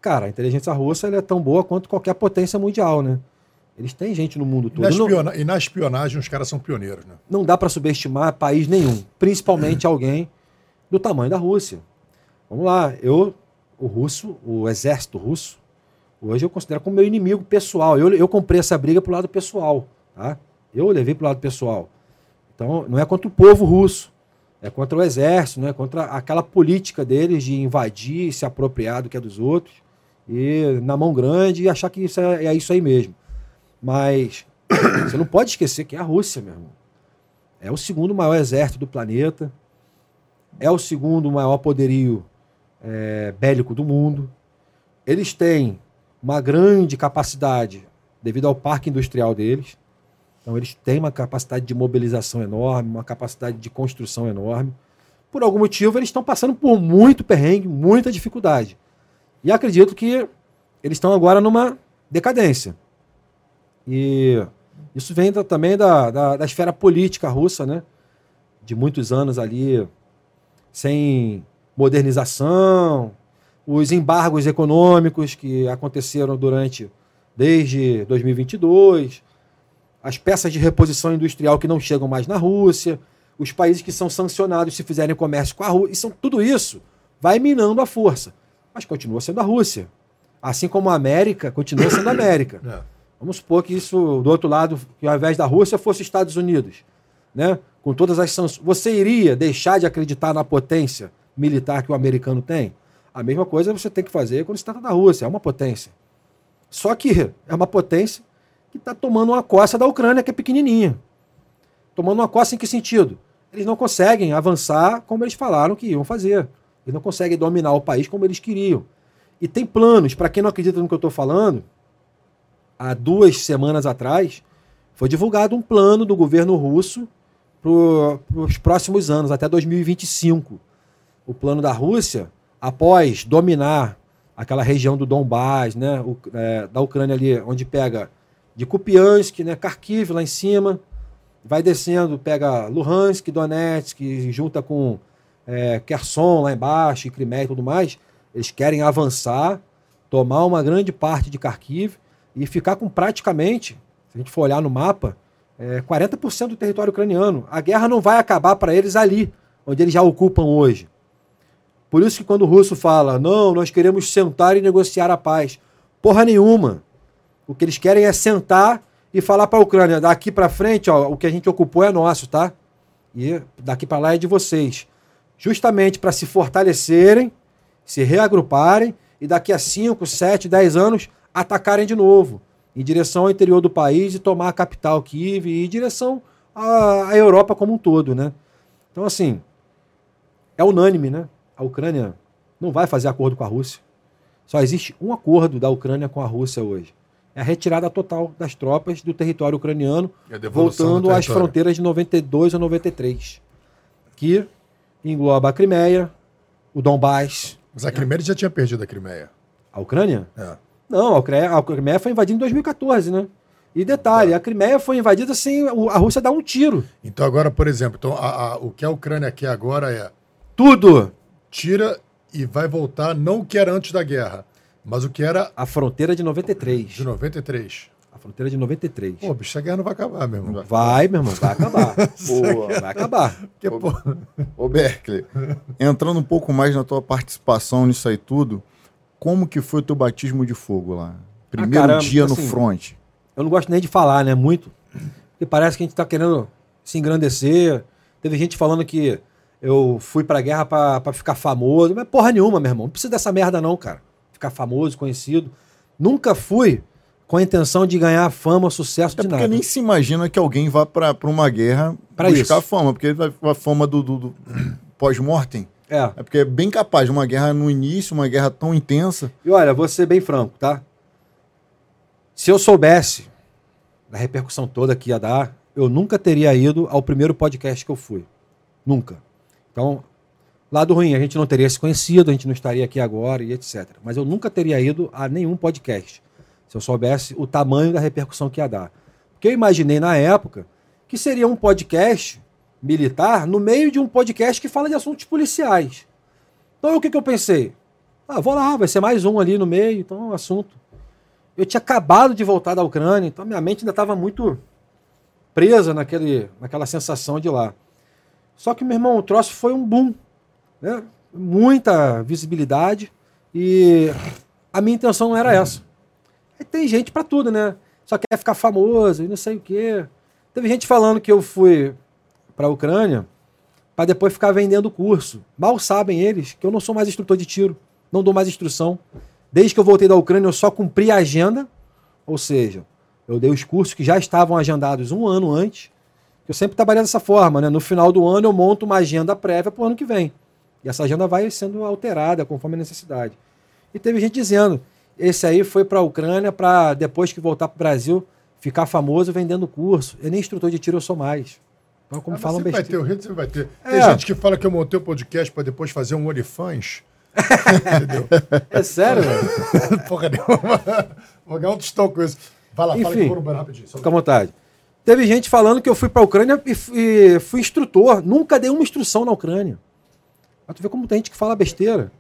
cara, a inteligência russa é tão boa quanto qualquer potência mundial, né? Eles têm gente no mundo E todo. na, Não- espiona- e na espionagem os caras são pioneiros, né? não dá para subestimar país nenhum, principalmente alguém do tamanho da Rússia. Vamos lá, eu, o russo, o exército russo, hoje eu considero como meu inimigo pessoal. Eu, eu comprei essa briga pro lado pessoal, tá? Eu levei pro lado pessoal. Então, não é contra o povo russo, é contra o exército, não é contra aquela política deles de invadir, se apropriar do que é dos outros e na mão grande e achar que isso é, é isso aí mesmo. Mas você não pode esquecer que é a Rússia, meu irmão. É o segundo maior exército do planeta. É o segundo maior poderio é, bélico do mundo. Eles têm uma grande capacidade devido ao parque industrial deles. Então, eles têm uma capacidade de mobilização enorme, uma capacidade de construção enorme. Por algum motivo, eles estão passando por muito perrengue, muita dificuldade. E acredito que eles estão agora numa decadência. E isso vem da- também da, da, da esfera política russa, né? De muitos anos ali sem modernização, os embargos econômicos que aconteceram durante desde 2022, as peças de reposição industrial que não chegam mais na Rússia, os países que são sancionados se fizerem comércio com a Rússia, isso, tudo isso vai minando a força, mas continua sendo a Rússia. Assim como a América continua sendo a América. É. Vamos supor que isso, do outro lado, que ao invés da Rússia fosse Estados Unidos, né? Com todas as sanções. Você iria deixar de acreditar na potência militar que o americano tem? A mesma coisa você tem que fazer quando se trata da Rússia, é uma potência. Só que é uma potência que está tomando uma coça da Ucrânia, que é pequenininha. Tomando uma coça em que sentido? Eles não conseguem avançar como eles falaram que iam fazer. Eles não conseguem dominar o país como eles queriam. E tem planos, para quem não acredita no que eu estou falando, há duas semanas atrás, foi divulgado um plano do governo russo para os próximos anos, até 2025. O plano da Rússia, após dominar aquela região do Donbás, né, é, da Ucrânia ali, onde pega de Kupiansk, né, Kharkiv lá em cima, vai descendo, pega Luhansk, Donetsk, junta com é, Kherson lá embaixo, e Crimeia e tudo mais, eles querem avançar, tomar uma grande parte de Kharkiv e ficar com praticamente, se a gente for olhar no mapa, é, 40% do território ucraniano. A guerra não vai acabar para eles ali, onde eles já ocupam hoje. Por isso que quando o russo fala, não, nós queremos sentar e negociar a paz. Porra nenhuma. O que eles querem é sentar e falar para a Ucrânia, daqui para frente, ó, o que a gente ocupou é nosso, tá? E daqui para lá é de vocês. Justamente para se fortalecerem, se reagruparem e daqui a 5, 7, 10 anos atacarem de novo em direção ao interior do país e tomar a capital Kiev e em direção à, Europa como um todo, né? Então, assim, é unânime, né? A Ucrânia não vai fazer acordo com a Rússia. Só existe um acordo da Ucrânia com a Rússia hoje. É a retirada total das tropas do território ucraniano, a voltando do às fronteiras de 92 ou 93, que engloba a Crimeia, o Donbás, Mas a Crimeia já tinha perdido a Crimeia. a Ucrânia. É. Não, a Crimeia, a Crimeia foi invadida em 2014, né? E detalhe, a Crimeia foi invadida sem a Rússia dar um tiro. Então agora, por exemplo, então, a- a- o que a Ucrânia quer agora é Tudo! tira e vai voltar não o que era antes da guerra, mas o que era A fronteira de 93. de 93. A fronteira de 93. Pô, bicho, a guerra não vai acabar, meu irmão. Vai, meu irmão, vai acabar. Pô, vai acabar. Porque, pô, Ô, Berkeley, entrando um pouco mais na tua participação nisso aí tudo, como que foi o teu batismo de fogo lá? Primeiro caramba, dia no assim, front. Eu não gosto nem de falar, né? Muito. Porque parece que a gente tá querendo se engrandecer. Teve gente falando que eu fui pra guerra pra, pra ficar famoso. Mas porra nenhuma, meu irmão. Não precisa dessa merda, não, cara. Ficar famoso, conhecido. Nunca fui com a intenção de ganhar fama, sucesso É de porque nada. nem se imagina que alguém vá pra uma guerra Pra buscar isso. fama, porque a fama do, do- do- pós-mortem? É. É porque é bem capaz de uma guerra no início, uma guerra tão intensa. E olha, vou ser bem franco, tá? Se eu soubesse da repercussão toda que ia dar, eu nunca teria ido ao primeiro podcast que eu fui. Nunca. Então, lado ruim, a gente não teria se conhecido, a gente não estaria aqui agora e etc. Mas eu nunca teria ido a nenhum podcast se eu soubesse o tamanho da repercussão que ia dar. Porque eu imaginei na época que seria um podcast militar no meio de um podcast que fala de assuntos policiais. Então o que, que eu pensei? Ah, vou lá, vai ser mais um ali no meio, então é um assunto. Eu tinha acabado de voltar da Ucrânia, então minha mente ainda estava muito presa naquele, naquela sensação de lá. Só que, meu irmão, o troço foi um boom. Né? Muita visibilidade e a minha intenção não era essa. E tem gente para tudo, né? Só quer ficar famoso e não sei o quê. Teve gente falando que eu fui para a Ucrânia para depois ficar vendendo curso. Mal sabem eles que eu não sou mais instrutor de tiro, não dou mais instrução. Desde que eu voltei da Ucrânia, eu só cumpri a agenda, ou seja, eu dei os cursos que já estavam agendados um ano antes. Eu sempre trabalhei dessa forma, né? No final do ano eu monto uma agenda prévia para o ano que vem. E essa agenda vai sendo alterada conforme a necessidade. E teve gente dizendo, esse aí foi para a Ucrânia para depois que voltar para o Brasil ficar famoso vendendo curso. Eu nem instrutor de tiro eu sou mais. Então, como Ah, falam sempre vai ter, o Rio sempre vai ter. É. Tem gente que fala que eu montei o podcast para depois fazer um OnlyFans. Entendeu? É sério, velho? Porra nenhuma. Vou ganhar um tostão com isso. Vai lá, fala Enfim. que foram bem rapidinho. Fica à vontade. Teve gente falando que eu fui para a Ucrânia e fui instrutor. Nunca dei uma instrução na Ucrânia. Mas tu vê como tem gente que fala besteira.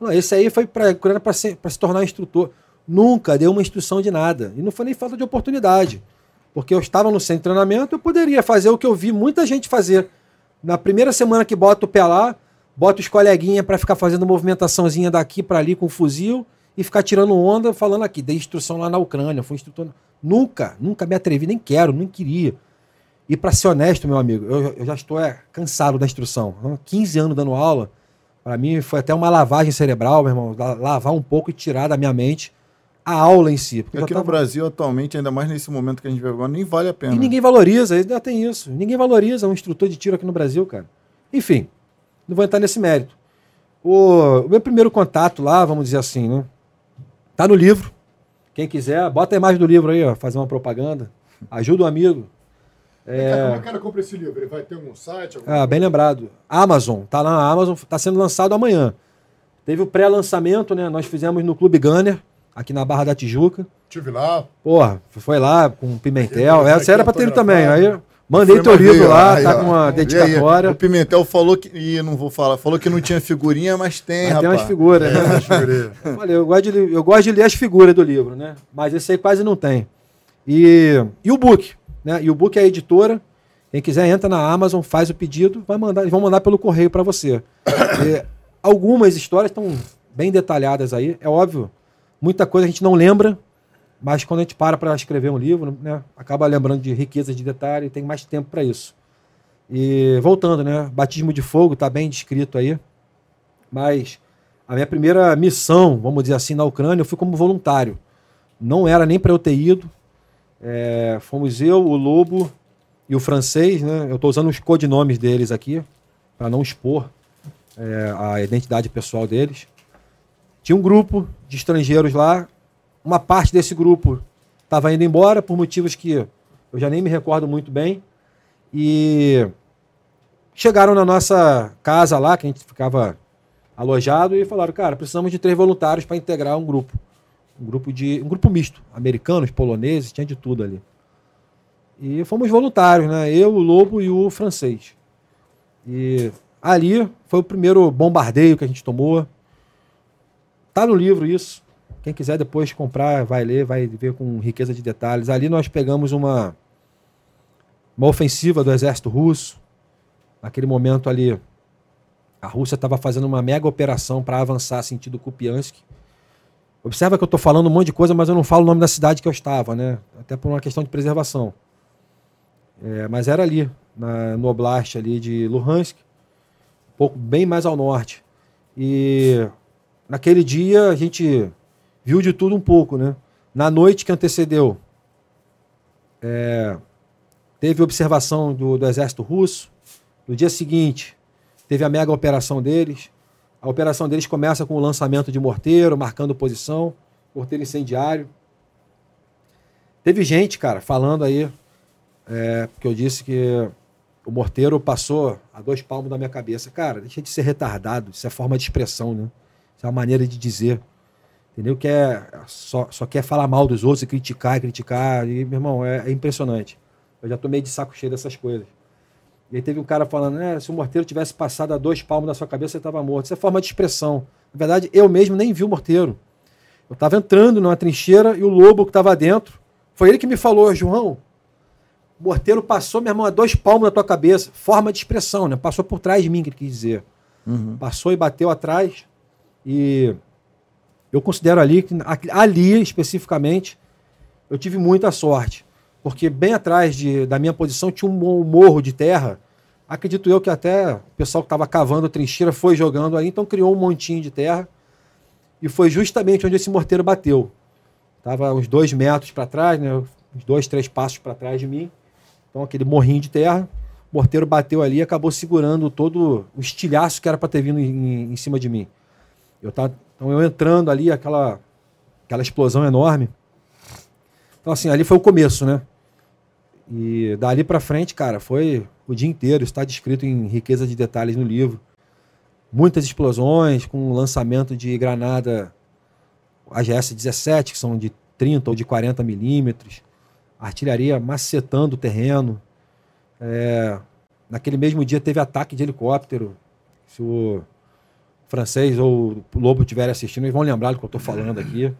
Não, esse aí foi para para se tornar instrutor. Nunca deu uma instrução de nada. E não foi nem falta de oportunidade. Porque eu estava no centro de treinamento, eu poderia fazer o que eu vi muita gente fazer. Na primeira semana que bota o pé lá, bota os coleguinhas para ficar fazendo movimentaçãozinha daqui para ali com o fuzil e ficar tirando onda, falando aqui, dei instrução lá na Ucrânia, fui instrutor. Nunca, nunca me atrevi, nem quero, nem queria. E para ser honesto, meu amigo, eu, eu já estou é, cansado da instrução. Há 15 anos dando aula, para mim foi até uma lavagem cerebral, meu irmão, la- lavar um pouco e tirar da minha mente a aula em si. Porque Aqui no tava- Brasil, atualmente, ainda mais nesse momento que a gente vive agora, nem vale a pena. e ninguém valoriza, ainda tem isso. Ninguém valoriza um instrutor de tiro aqui no Brasil, cara. Enfim, não vou entrar nesse mérito. O, o meu primeiro contato lá, vamos dizer assim, né? Tá no livro. Quem quiser, bota a imagem do livro aí, ó, fazer uma propaganda. Ajuda um amigo. Cara, Como é que o cara compra esse livro? Ele vai ter algum site? Ah, bem lembrado. Amazon, tá lá na Amazon, tá sendo lançado amanhã. Teve o pré-lançamento, né? Nós fizemos no Clube Gunner, aqui na Barra da Tijuca. Tive lá. Porra, foi lá com Pimentel. Esse Essa era aqui pra ter ido tô também. Aí mandei teu livro lá, aí, tá ó. com uma E aí, dedicatória. O Pimentel falou que. Ih, não vou falar. Falou que não tinha figurinha, mas tem, Mas tem rapaz. umas figuras, né? Olha, eu gosto, de, eu gosto de ler as figuras do livro, né? Mas esse aí quase não tem. E, e o book, né? E o book é a editora. Quem quiser entra na Amazon, faz o pedido, vai mandar, vão mandar pelo correio para você. E algumas histórias estão bem detalhadas aí, é óbvio. Muita coisa a gente não lembra, mas quando a gente para para escrever um livro, né, acaba lembrando de riquezas de detalhe e tem mais tempo para isso. E voltando, né? Batismo de fogo está bem descrito aí. Mas a minha primeira missão, vamos dizer assim, na Ucrânia, eu fui como voluntário. Não era nem para eu ter ido. É, fomos eu, o Lobo e o francês, né? Eu estou usando os codinomes deles aqui, para não expor é, a identidade pessoal deles. Tinha um grupo de estrangeiros lá. Uma parte desse grupo estava indo embora por motivos que eu já nem me recordo muito bem. E chegaram na nossa casa lá, que a gente ficava alojado, e falaram, cara, precisamos de três voluntários para integrar um grupo. Um grupo de. um grupo misto. Americanos, poloneses, tinha de tudo ali. E fomos voluntários, né? Eu, o Lobo e o francês. E ali foi o primeiro bombardeio que a gente tomou. Tá no livro isso. Quem quiser depois comprar, vai ler, vai ver com riqueza de detalhes. Ali nós pegamos uma, uma ofensiva do exército russo. Naquele momento ali, a Rússia estava fazendo uma mega operação para avançar sentido Kupiansk. Observa que eu estou falando um monte de coisa, mas eu não falo o nome da cidade que eu estava, né? Até por uma questão de preservação. É, mas era ali, na, no Oblast ali de Luhansk, um pouco bem mais ao norte. E naquele dia a gente viu de tudo um pouco, né? Na noite que antecedeu, é, teve observação do, do exército russo. No dia seguinte, Teve a mega operação deles. A operação deles começa com o lançamento de morteiro, marcando posição, morteiro incendiário. Teve gente, cara, falando aí, é, porque eu disse que o morteiro passou a dois palmos da minha cabeça. Cara, deixa de ser retardado, isso é forma de expressão, né? Isso é uma maneira de dizer. Entendeu? Que é, só, só quer falar mal dos outros e criticar e criticar. E, meu irmão, é, é impressionante. Eu já tô meio de saco cheio dessas coisas. E aí teve um cara falando, né, se o morteiro tivesse passado a dois palmos da sua cabeça, você estava morto. Isso é forma de expressão. Na verdade, eu mesmo nem vi o morteiro. Eu estava entrando numa trincheira e o lobo que estava dentro, foi ele que me falou, João, o morteiro passou, meu irmão, a dois palmos da tua cabeça. Forma de expressão, né? Passou por trás de mim, que ele quis dizer. Uhum. Passou e bateu atrás. E eu considero ali que ali especificamente eu tive muita sorte, porque bem atrás de, da minha posição tinha um morro de terra. Acredito eu que até o pessoal que estava cavando a trincheira foi jogando aí, então criou um montinho de terra e foi justamente onde esse morteiro bateu. Tava uns dois metros para trás, né? Uns dois, três passos para trás de mim. Então aquele morrinho de terra, o morteiro bateu ali e acabou segurando todo o estilhaço que era para ter vindo em, em cima de mim. Eu tava, então eu entrando ali, aquela, aquela explosão enorme. Então assim, ali foi o começo, né? E dali para frente, cara, foi o dia inteiro. Está descrito em riqueza de detalhes no livro. Muitas explosões, com lançamento de granada AGS-17, que são de 30 ou de 40 milímetros. Artilharia macetando o terreno. É, naquele mesmo dia teve ataque de helicóptero. Se o francês ou o Lobo estiverem assistindo, eles vão lembrar do que eu estou falando aqui.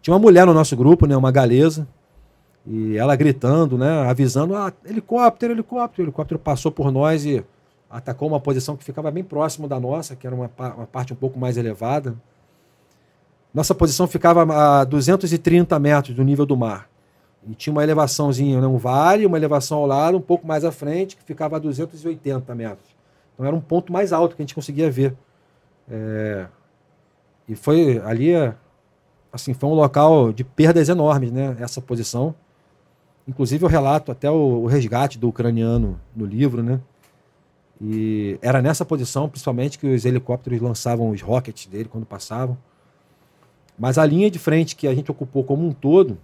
Tinha uma mulher no nosso grupo, né, uma galesa, e ela gritando, né, avisando, ah, helicóptero, helicóptero. O helicóptero passou por nós e atacou uma posição que ficava bem próximo da nossa, que era uma, uma parte um pouco mais elevada. Nossa posição ficava a 230 metros do nível do mar. E tinha uma elevaçãozinha, né, um vale, uma elevação ao lado, um pouco mais à frente, que ficava a 280 metros. Então era um ponto mais alto que a gente conseguia ver. É, e foi ali, assim, foi um local de perdas enormes, né? Essa posição. Inclusive eu relato até o, o resgate do ucraniano no livro, né? E era nessa posição, principalmente, que os helicópteros lançavam os rockets dele quando passavam. Mas a linha de frente que a gente ocupou como um todo,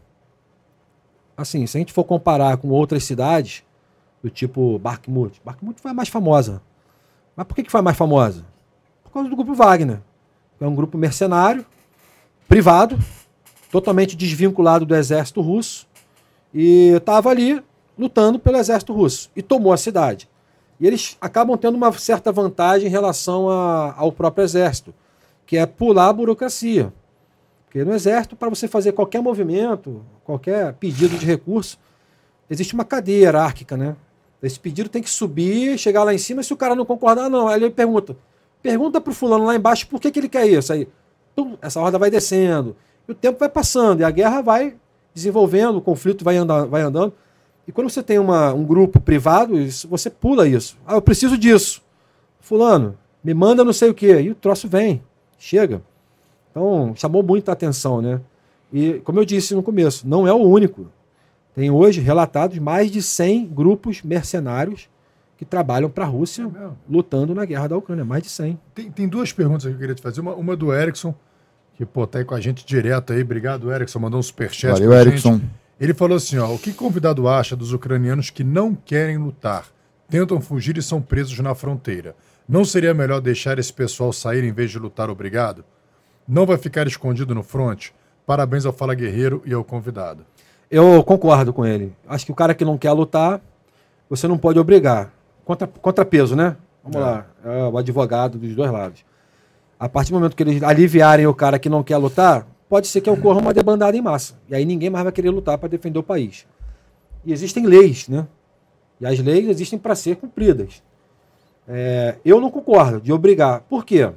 assim, se a gente for comparar com outras cidades, do tipo Bakhmut, Bakhmut foi a mais famosa. Mas por que, que foi a mais famosa? por causa do grupo Wagner. É um grupo mercenário, privado, totalmente desvinculado do exército russo, e estava ali lutando pelo exército russo e tomou a cidade. E eles acabam tendo uma certa vantagem em relação a, ao próprio exército, que é pular a burocracia. Porque no exército, para você fazer qualquer movimento, qualquer pedido de recurso, existe uma cadeia hierárquica, né? Esse pedido tem que subir, chegar lá em cima, se o cara não concordar, não. Aí ele pergunta: Pergunta para o fulano lá embaixo por que, que ele quer isso. Aí, essa roda vai descendo. E o tempo vai passando, e a guerra vai desenvolvendo, o conflito vai, andar, vai andando. E quando você tem uma, um grupo privado, isso, você pula isso. Ah, eu preciso disso. Fulano, me manda não sei o quê. E o troço vem, chega. Então, chamou muita atenção, né? E, como eu disse no começo, não é o único. Tem hoje relatados mais de 100 grupos mercenários que trabalham para a Rússia é lutando na guerra da Ucrânia, mais de 100. Tem, tem duas perguntas que eu queria te fazer. Uma, uma do Erickson, que pô, tá aí com a gente direto aí. Obrigado, Erickson, mandou um superchat. Valeu, Erickson. Gente. Ele falou assim: ó, o que convidado acha dos ucranianos que não querem lutar, tentam fugir e são presos na fronteira? Não seria melhor deixar esse pessoal sair em vez de lutar obrigado? Não vai ficar escondido no fronte? Parabéns ao Fala Guerreiro e ao convidado. Eu concordo com ele. Acho que o cara que não quer lutar, você não pode obrigar contra, contrapeso, né? Vamos é. lá, é o advogado dos dois lados. A partir do momento que eles aliviarem o cara que não quer lutar, pode ser que ocorra uma debandada em massa. E aí ninguém mais vai querer lutar para defender o país. E existem leis, né? E as leis existem para ser cumpridas. É, eu não concordo de obrigar. Por quê?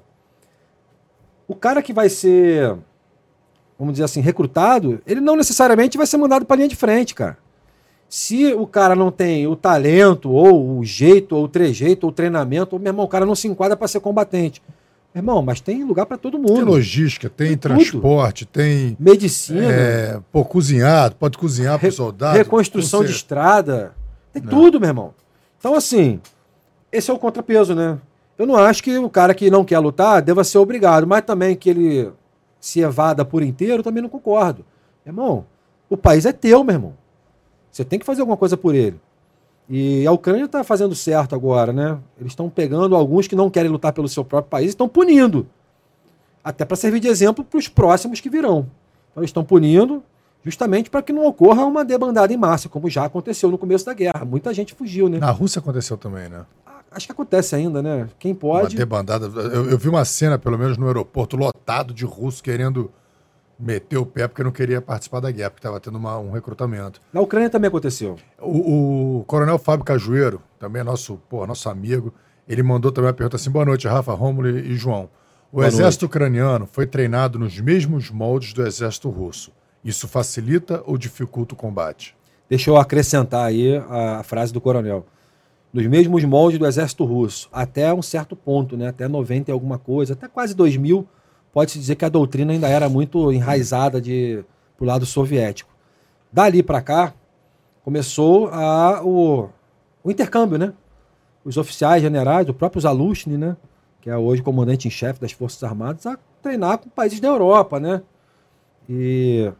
O cara que vai ser, vamos dizer assim, recrutado, ele não necessariamente vai ser mandado para a linha de frente, cara. Se o cara não tem o talento, ou o jeito, ou o trejeito, ou o treinamento, ou, meu irmão, o cara não se enquadra para ser combatente. Irmão, mas tem lugar para todo mundo. Tem logística, tem, tem transporte, tudo. tem. Medicina. É, pô, cozinhado, pode cozinhar para o soldado. Reconstrução de estrada. Tem não. tudo, meu irmão. Então, assim, esse é o contrapeso, né? Eu não acho que o cara que não quer lutar deva ser obrigado, mas também que ele se evada por inteiro, também não concordo. Irmão, o país é teu, meu irmão. Você tem que fazer alguma coisa por ele. E a Ucrânia está fazendo certo agora, né? Eles estão pegando alguns que não querem lutar pelo seu próprio país e estão punindo. Até para servir de exemplo para os próximos que virão. Então, eles estão punindo justamente para que não ocorra uma debandada em massa, como já aconteceu no começo da guerra. Muita gente fugiu, né? Na Rússia aconteceu também, né? Acho que acontece ainda, né? Quem pode. Uma debandada. Eu, eu vi uma cena, pelo menos no aeroporto, lotado de russos querendo meter o pé porque não queria participar da guerra, porque estava tendo uma, um recrutamento. Na Ucrânia também aconteceu. O, o, coronel Fábio Cajueiro, também é nosso, pô, nosso amigo, ele mandou também uma pergunta assim: boa noite, Rafa, Rômulo e João. O boa exército noite. ucraniano foi treinado nos mesmos moldes do exército russo. Isso facilita ou dificulta o combate? Deixa eu acrescentar aí a, a frase do coronel. Nos mesmos moldes do exército russo, até um certo ponto, né? até 90 e alguma coisa, até quase 2000, pode-se dizer que a doutrina ainda era muito enraizada de, pro lado soviético. Dali para cá, começou a, o, o intercâmbio, né? Os oficiais generais, o próprio Zalushny, né? Que é hoje comandante em chefe das Forças Armadas, a treinar com países da Europa, né? E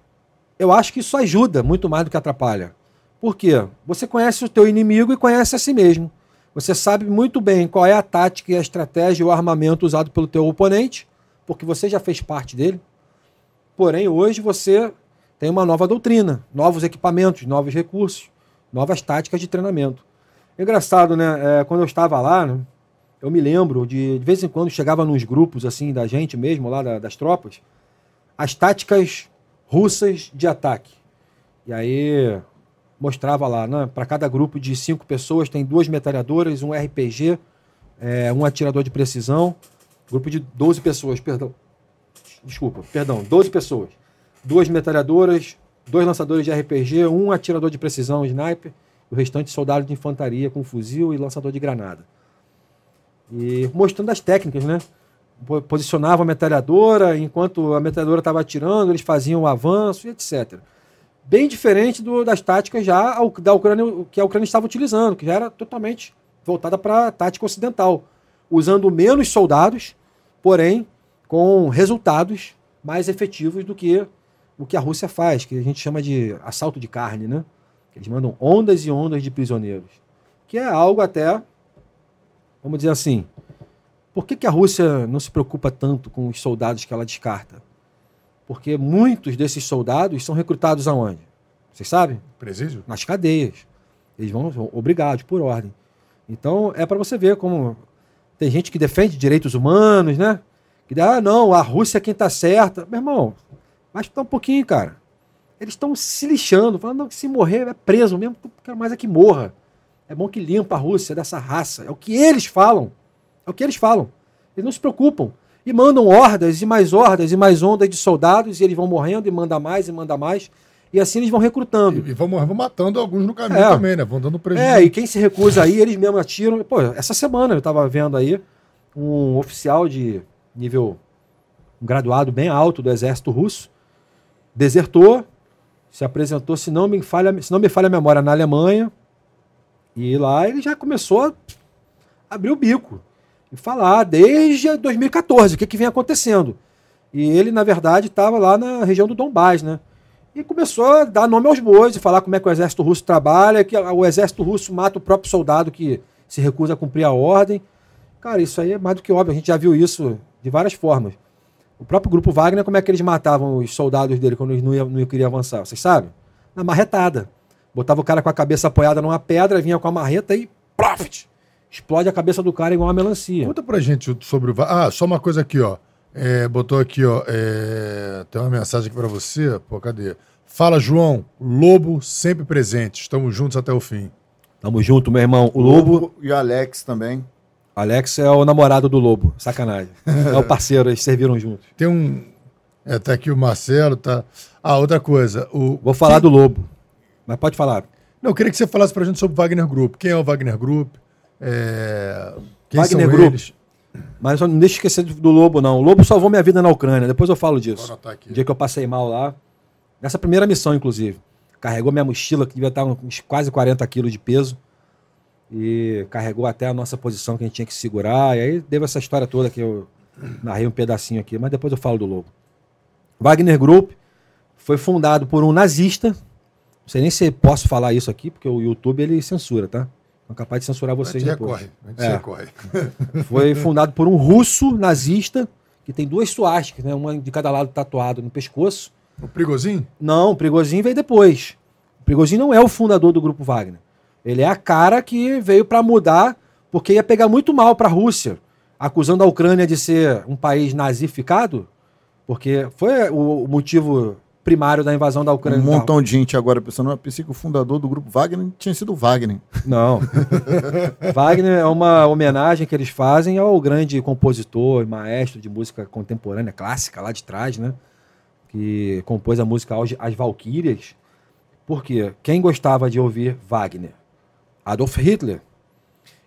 eu acho que isso ajuda muito mais do que atrapalha. Por quê? Você conhece o teu inimigo e conhece a si mesmo. Você sabe muito bem qual é a tática e a estratégia e o armamento usado pelo teu oponente porque você já fez parte dele. Porém, hoje você tem uma nova doutrina, novos equipamentos, novos recursos, novas táticas de treinamento. Engraçado, né? É, quando eu estava lá, né, eu me lembro de, de vez em quando chegava nos grupos assim da gente mesmo, lá da, das tropas, as táticas russas de ataque. E aí mostrava lá, né? Para cada grupo de cinco pessoas tem duas metralhadoras, um RPG, é, um atirador de precisão, Grupo de 12 pessoas, perdão. Desculpa, perdão, 12 pessoas. Duas metralhadoras, dois lançadores de RPG, um atirador de precisão, sniper, o restante soldado de infantaria com fuzil e lançador de granada. E mostrando as técnicas, né? Posicionava a metralhadora, enquanto a metralhadora estava atirando, eles faziam o avanço e etc. Bem diferente do, das táticas já da Ucrânia, que a Ucrânia estava utilizando, que já era totalmente voltada para a tática ocidental, usando menos soldados porém com resultados mais efetivos do que o que a Rússia faz, que a gente chama de assalto de carne, né? Eles mandam ondas e ondas de prisioneiros, que é algo até, vamos dizer assim, por que, que a Rússia não se preocupa tanto com os soldados que ela descarta? Porque muitos desses soldados são recrutados aonde? Vocês sabem? Presídio? Nas cadeias. Eles vão obrigados por ordem. Então é para você ver como tem gente que defende direitos humanos, né? Que diz, ah, não, a Rússia é quem tá certa. Meu irmão, mas tá um pouquinho, cara. Eles estão se lixando, falando que se morrer é preso mesmo, quero mais é que morra. É bom que limpa a Rússia dessa raça. É o que eles falam. É o que eles falam. Eles não se preocupam. E mandam hordas e mais hordas e mais ondas de soldados e eles vão morrendo e manda mais e manda mais. E assim eles vão recrutando. E, e vão, vão matando alguns no caminho é. também, né? Vão dando prejuízo. É, e quem se recusa aí, eles mesmos atiram. Pô, essa semana eu estava vendo aí um oficial de nível um graduado bem alto do exército russo, desertou, se apresentou, se não me falha, se não me falha a memória, na Alemanha, e lá ele já começou a abrir o bico e falar desde 2014 o que, que vem acontecendo. E ele, na verdade, estava lá na região do Donbass, né? E começou a dar nome aos bois e falar como é que o exército russo trabalha, que o exército russo mata o próprio soldado que se recusa a cumprir a ordem. Cara, isso aí é mais do que óbvio, a gente já viu isso de várias formas. O próprio grupo Wagner, como é que eles matavam os soldados dele quando eles não, iam, não queriam avançar? Vocês sabem? Na marretada. Botava o cara com a cabeça apoiada numa pedra, vinha com a marreta e profit! Explode a cabeça do cara igual uma melancia. Conta pra gente sobre o. Ah, só uma coisa aqui, ó. É, botou aqui, ó. É, tem uma mensagem aqui para você. Pô, cadê? Fala, João. Lobo sempre presente. Estamos juntos até o fim. Tamo junto, meu irmão. O Lobo. Lobo e o Alex também. Alex é o namorado do Lobo. Sacanagem. é o parceiro, eles serviram juntos. Tem um. É, tá aqui o Marcelo, tá. Ah, outra coisa. O... Vou falar do Lobo. Mas pode falar. Não, eu queria que você falasse pra gente sobre o Wagner Group. Quem é o Wagner Group? É... Quem Wagner Group. Eles? Mas não deixe esquecer do Lobo, não. O Lobo salvou minha vida na Ucrânia. Depois eu falo disso. O dia que eu passei mal lá. Nessa primeira missão, inclusive. Carregou minha mochila, que devia estar uns quase 40 quilos de peso. e carregou até a nossa posição que a gente tinha que segurar. E aí deu essa história toda que eu narrei um pedacinho aqui, mas depois eu falo do Lobo. Wagner Group foi fundado por um nazista. Não sei nem se posso falar isso aqui, porque o YouTube ele censura, tá? É capaz de censurar vocês a gente depois. recorre, a gente É. recorre. Foi fundado por um russo nazista que tem duas suásticas, né? Uma de cada lado tatuado no pescoço. O Prigozinho? Não, o Prigozhin veio depois. O Prigozhin não é o fundador do grupo Wagner. Ele é a cara que veio para mudar, porque ia pegar muito mal para a Rússia, acusando a Ucrânia de ser um país nazificado, porque foi o motivo primário da invasão da Um Ucrânia. montão de gente agora pensando, eu pensei que o fundador do grupo Wagner tinha sido Wagner. Não. Wagner é uma homenagem que eles fazem ao grande compositor e maestro de música contemporânea, clássica, lá de trás, né? Que compôs a música As As Valquírias. Por quê? Quem gostava de ouvir Wagner? Adolf Hitler.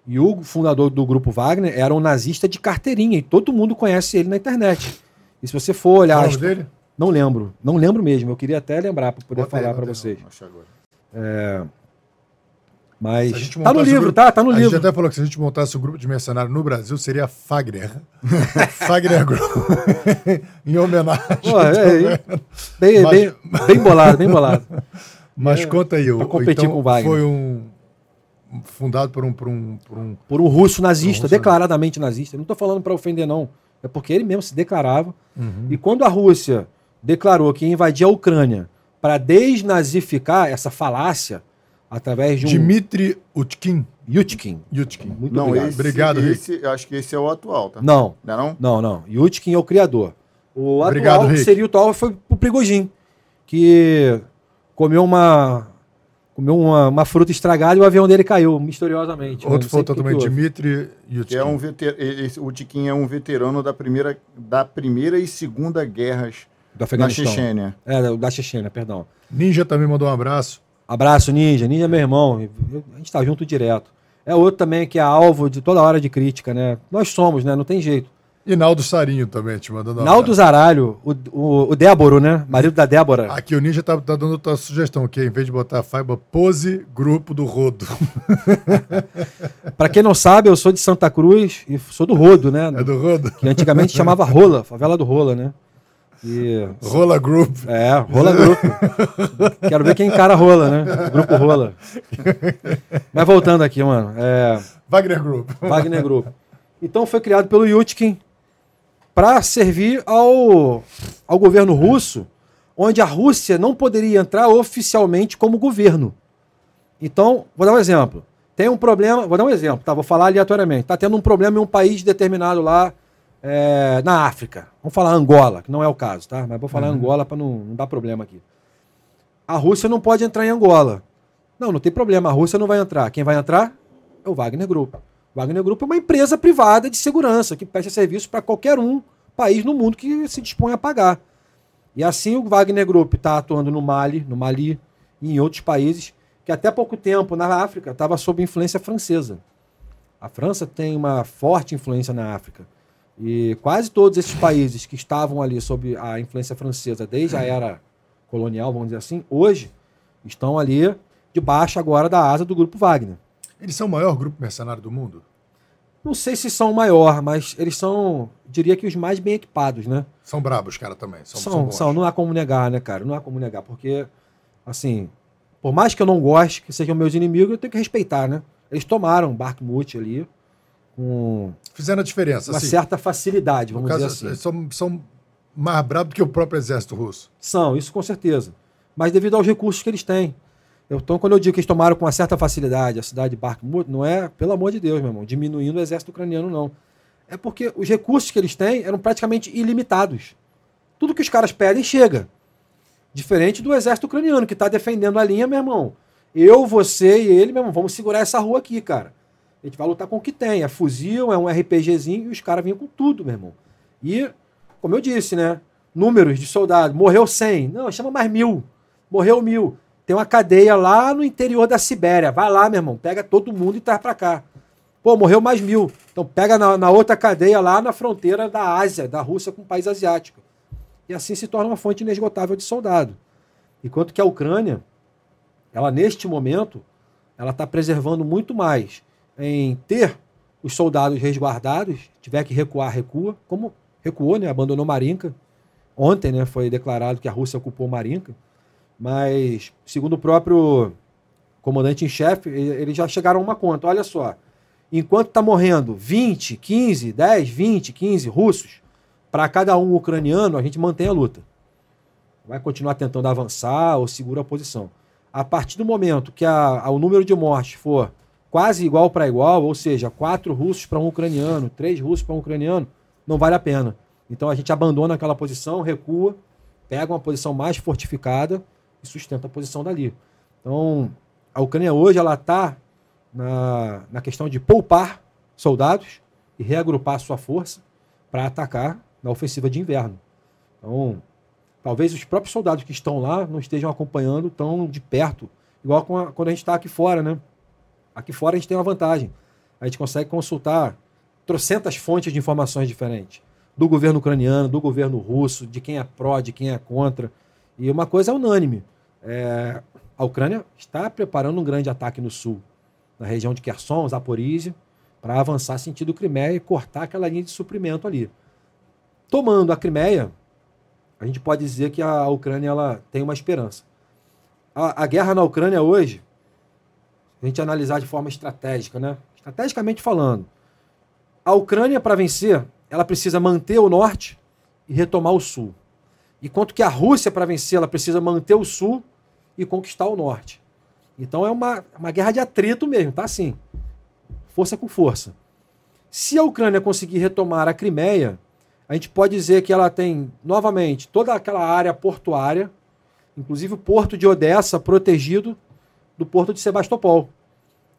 E o fundador do grupo Wagner era um nazista de carteirinha, e todo mundo conhece ele na internet. E se você for olhar. As- nome dele? Não lembro. Não lembro mesmo. Eu queria até lembrar para poder falar para vocês. Agora. Mas. A Tá no o livro, grupo- tá? Tá no a livro. gente até falou que se a gente montasse um grupo de mercenários no Brasil, seria Fagner. Fagner Group. em homenagem. Pô, é, é, bem, Mas- bem, bem bolado, bem bolado. Mas É, conta aí. pra o- competir com o Wagner. Foi um... Fundado por um... Por um, por um Por um russo nazista, Russo declaradamente nazista. Eu Não estou falando para ofender, não. É porque ele mesmo se declarava. Uhum. E quando a Rússia declarou que ia invadir a Ucrânia para desnazificar essa falácia através de um Dmitry Utkin. Yutkin. Yutkin. Muito Não, obrigado. esse, Obrigado, Rick. esse, acho que esse é o atual, tá? Não, Não é não? não, não. Yutkin é o criador. O Obrigado, atual, Rick. seria o atual, foi o Prigojin, que comeu uma comeu uma, uma fruta estragada e o avião dele caiu misteriosamente. né? Outro foi houve. Dmitry Yutkin. É um veter... esse- o Tiquinho é um veterano da primeira, da primeira e segunda guerras do na Afeganistão. Chechênia. É, da Chechênia, perdão. Ninja também mandou um abraço. Abraço, Ninja. Ninja é meu irmão. A gente tá junto direto. É outro também que é alvo de toda hora de crítica, né? Nós somos, né? Não tem jeito. E Naldo Sarinho também, te mandando um Naldo Zaralho, o, o, o Déboro, né? Marido da Débora. Aqui o Ninja tá, tá dando outra sugestão, que em vez de botar Faiba, pose grupo do Rodo. Pra quem não sabe, eu sou de Santa Cruz e sou do Rodo, né? É do Rodo? Que antigamente chamava Rola, favela do Rola, né? E. Rola Group. É, Rola Grupo. Quero ver quem encara Rola, né? Grupo Rola. Mas voltando aqui, mano. É, Wagner Group. Wagner Group. Então foi criado pelo Yutkin para servir ao, ao governo russo, onde a Rússia não poderia entrar oficialmente como governo. Então, vou dar um exemplo. Tem um problema, vou dar um exemplo, tá? Vou falar aleatoriamente. Está tendo um problema em um país determinado lá é, na África. Vamos falar Angola, que não é o caso, tá? Mas vou falar Angola para não, não dar problema aqui. A Rússia não pode entrar em Angola. Não, não tem problema. A Rússia não vai entrar. Quem vai entrar é o Wagner Group. O Wagner Group é uma empresa privada de segurança que presta serviço para qualquer um país no mundo que se dispõe a pagar. E assim o Wagner Group está atuando no Mali, no Mali e em outros países que até pouco tempo na África estava sob influência francesa. A França tem uma forte influência na África. E quase todos esses países que estavam ali sob a influência francesa desde a era colonial, vamos dizer assim, hoje estão ali debaixo agora da asa do grupo Wagner. Eles são o maior grupo mercenário do mundo? Não sei se são o maior, mas eles são, diria que os mais bem equipados, né? São brabos, cara, também. São, São, são, são, não há como negar, né, cara? Não há como negar, porque, assim, por mais que eu não goste, que sejam meus inimigos, eu tenho que respeitar, né? Eles tomaram Bakhmut ali com Fizeram a diferença. uma certa facilidade, vamos caso, dizer assim. são, são mais brabos do que o próprio exército russo. São, isso com certeza. Mas devido aos recursos que eles têm. Eu- Então, quando eu digo que eles tomaram com uma certa facilidade a cidade de Bakhmut, não é, pelo amor de Deus, meu irmão, diminuindo o exército ucraniano, não. É porque os recursos que eles têm eram praticamente ilimitados. Tudo que os caras pedem chega. Diferente do exército ucraniano, que está defendendo a linha, meu irmão. Eu, você e ele, meu irmão, vamos segurar essa rua aqui, cara. A gente vai lutar com o que tem. É fuzil, é um RPGzinho e os caras vinham com tudo, meu irmão. E, como eu disse, né? Números de soldados. Morreu 100. Não, chama mais mil. Morreu mil. Tem uma cadeia lá no interior da Sibéria. Vai lá, meu irmão. Pega todo mundo e traz pra cá. Pô, morreu mais mil. Então pega na, na outra cadeia lá na fronteira da Ásia, da Rússia com o país asiático. E assim se torna uma fonte inesgotável de soldado. Enquanto que a Ucrânia, ela neste momento, ela está preservando muito mais em ter os soldados resguardados, tiver que recuar, recua, como recuou, né? Abandonou Marinka. Ontem, né, foi declarado que a Rússia ocupou Marinka, mas segundo o próprio comandante em chefe, eles já chegaram a uma conta. Olha só, enquanto está morrendo 20, 15, 10, 20, 15 russos, para cada um ucraniano, a gente mantém a luta. Vai continuar tentando avançar ou segura a posição. A partir do momento que a, a, o número de mortes for quase igual para igual, ou seja, quatro russos para um ucraniano, três russos para um ucraniano, não vale a pena. Então a gente abandona aquela posição, recua, pega uma posição mais fortificada e sustenta a posição dali. Então, a Ucrânia hoje ela está na, na questão de poupar soldados e reagrupar sua força para atacar na ofensiva de inverno. Então, talvez os próprios soldados que estão lá não estejam acompanhando tão de perto, igual a, quando a gente está aqui fora, né? Aqui fora a gente tem uma vantagem. A gente consegue consultar trocentas fontes de informações diferentes. Do governo ucraniano, do governo russo, de quem é pró, de quem é contra. E uma coisa é unânime. É, a Ucrânia está preparando um grande ataque no sul, na região de Kherson, Zaporizhia, para avançar sentido Crimeia e cortar aquela linha de suprimento ali. Tomando a Crimeia, a gente pode dizer que a Ucrânia ela tem uma esperança. A, a guerra na Ucrânia hoje, a gente analisar de forma estratégica, né? Estrategicamente falando, a Ucrânia para vencer, ela precisa manter o norte e retomar o sul. Enquanto que a Rússia para vencer, ela precisa manter o sul e conquistar o norte. Então é uma, uma guerra de atrito mesmo, tá assim. Força com força. Se a Ucrânia conseguir retomar a Crimeia, a gente pode dizer que ela tem novamente toda aquela área portuária, inclusive o porto de Odessa protegido do porto de Sebastopol,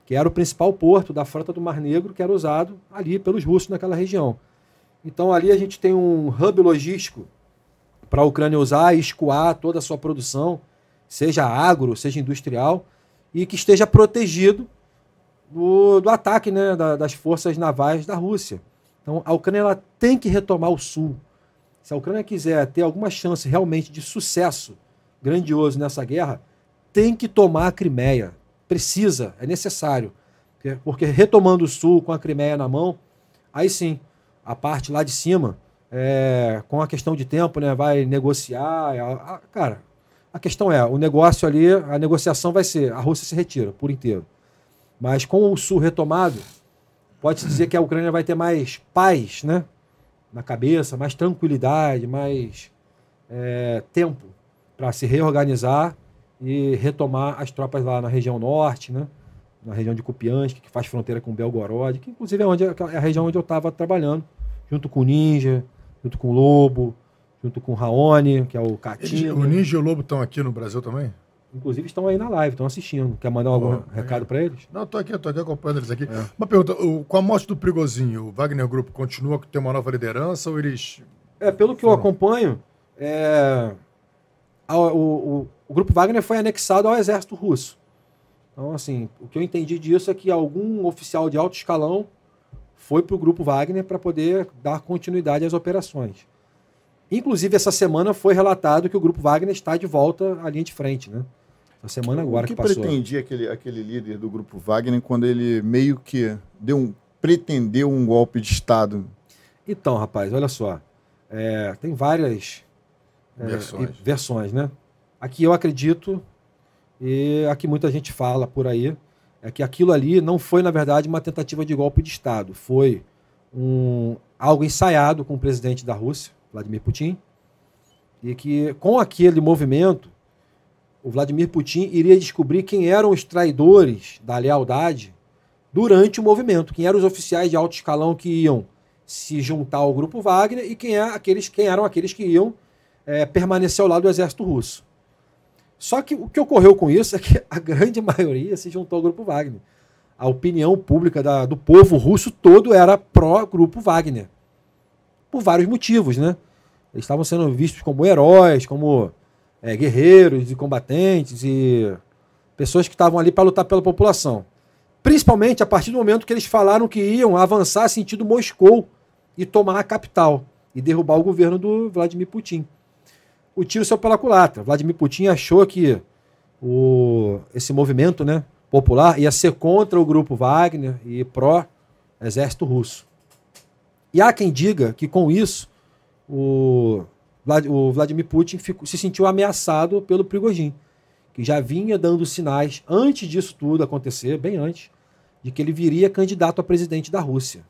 que era o principal porto da frota do Mar Negro que era usado ali pelos russos naquela região. Então ali a gente tem um hub logístico para a Ucrânia usar e escoar toda a sua produção seja agro, seja industrial, e que esteja protegido do, do ataque né, da, das forças navais da Rússia. Então, a Ucrânia ela tem que retomar o sul. Se a Ucrânia quiser ter alguma chance realmente de sucesso grandioso nessa guerra, tem que tomar a Crimeia. Precisa, é necessário. Porque retomando o sul com a Crimeia na mão, aí sim, a parte lá de cima, é, com a questão de tempo, né, vai negociar. A, a, cara, a questão é, o negócio ali, a negociação vai ser, a Rússia se retira por inteiro. Mas com o Sul retomado, pode-se dizer que a Ucrânia vai ter mais paz né, na cabeça, mais tranquilidade, mais é, tempo para se reorganizar e retomar as tropas lá na região norte, né, na região de Kupiansk, que faz fronteira com Belgorod, que inclusive é, onde, é a região onde eu estava trabalhando, junto com o Ninja, junto com o Lobo, junto com o Raoni, que é o Catinho. O Ninja e o Lobo estão aqui no Brasil também? Inclusive estão aí na live, estão assistindo. Quer mandar algum oh, recado é. para eles? Não, estou aqui, estou aqui acompanhando eles aqui. É. Uma pergunta, o, com a morte do Prigozinho, o Wagner Grupo continua com ter uma nova liderança ou eles... É, pelo que eu acompanho, é, a, o, o, o, Grupo Wagner foi anexado ao exército russo. Então, assim, o que eu entendi disso é que algum oficial de alto escalão foi para o Grupo Wagner para poder dar continuidade às operações. Inclusive, essa semana foi relatado que o grupo Wagner está de volta à linha de frente, né? Essa semana agora o que, que passou. pretendia aquele, aquele líder do grupo Wagner quando ele meio que deu um, pretendeu um golpe de Estado? Então, rapaz, olha só. É, tem várias é, versões. versões, né? Aqui eu acredito, e aqui muita gente fala por aí, é que aquilo ali não foi, na verdade, uma tentativa de golpe de Estado. Foi um, algo ensaiado com o presidente da Rússia, Vladimir Putin, e que com aquele movimento, o Vladimir Putin iria descobrir quem eram os traidores da lealdade durante o movimento, quem eram os oficiais de alto escalão que iam se juntar ao grupo Wagner e quem, é aqueles, quem eram aqueles que iam é, permanecer ao lado do exército russo. Só que o que ocorreu com isso é que a grande maioria se juntou ao grupo Wagner. A opinião pública da, do povo russo todo era pró-grupo Wagner. Por vários motivos, né? Eles estavam sendo vistos como heróis, como é, guerreiros e combatentes e pessoas que estavam ali para lutar pela população. Principalmente a partir do momento que eles falaram que iam avançar sentido Moscou e tomar a capital e derrubar o governo do Vladimir Putin. O tiro saiu pela culatra. Vladimir Putin achou que o, esse movimento né, popular ia ser contra o grupo Wagner e pró-exército russo. E há quem diga que com isso o, o Vladimir Putin ficou, se sentiu ameaçado pelo Prigozhin, que já vinha dando sinais, antes disso tudo acontecer, bem antes, de que ele viria candidato a presidente da Rússia.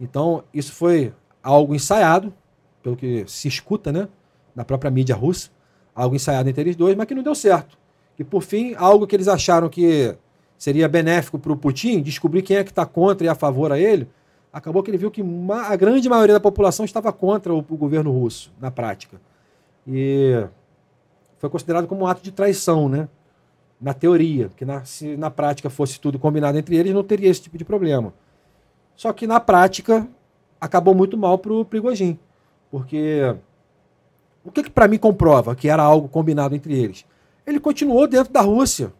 Então, isso foi algo ensaiado, pelo que se escuta, né, na própria mídia russa, algo ensaiado entre eles dois, mas que não deu certo. E por fim, algo que eles acharam que seria benéfico para o Putin, descobrir quem é que está contra e a favor a ele, acabou que ele viu que a grande maioria da população estava contra o, o, governo russo, na prática. E foi considerado como um ato de traição, né? Na teoria, que na, se na prática fosse tudo combinado entre eles, não teria esse tipo de problema. Só que na prática acabou muito mal para o Prigogine, porque o que, que para mim comprova que era algo combinado entre eles? Ele continuou dentro da Rússia.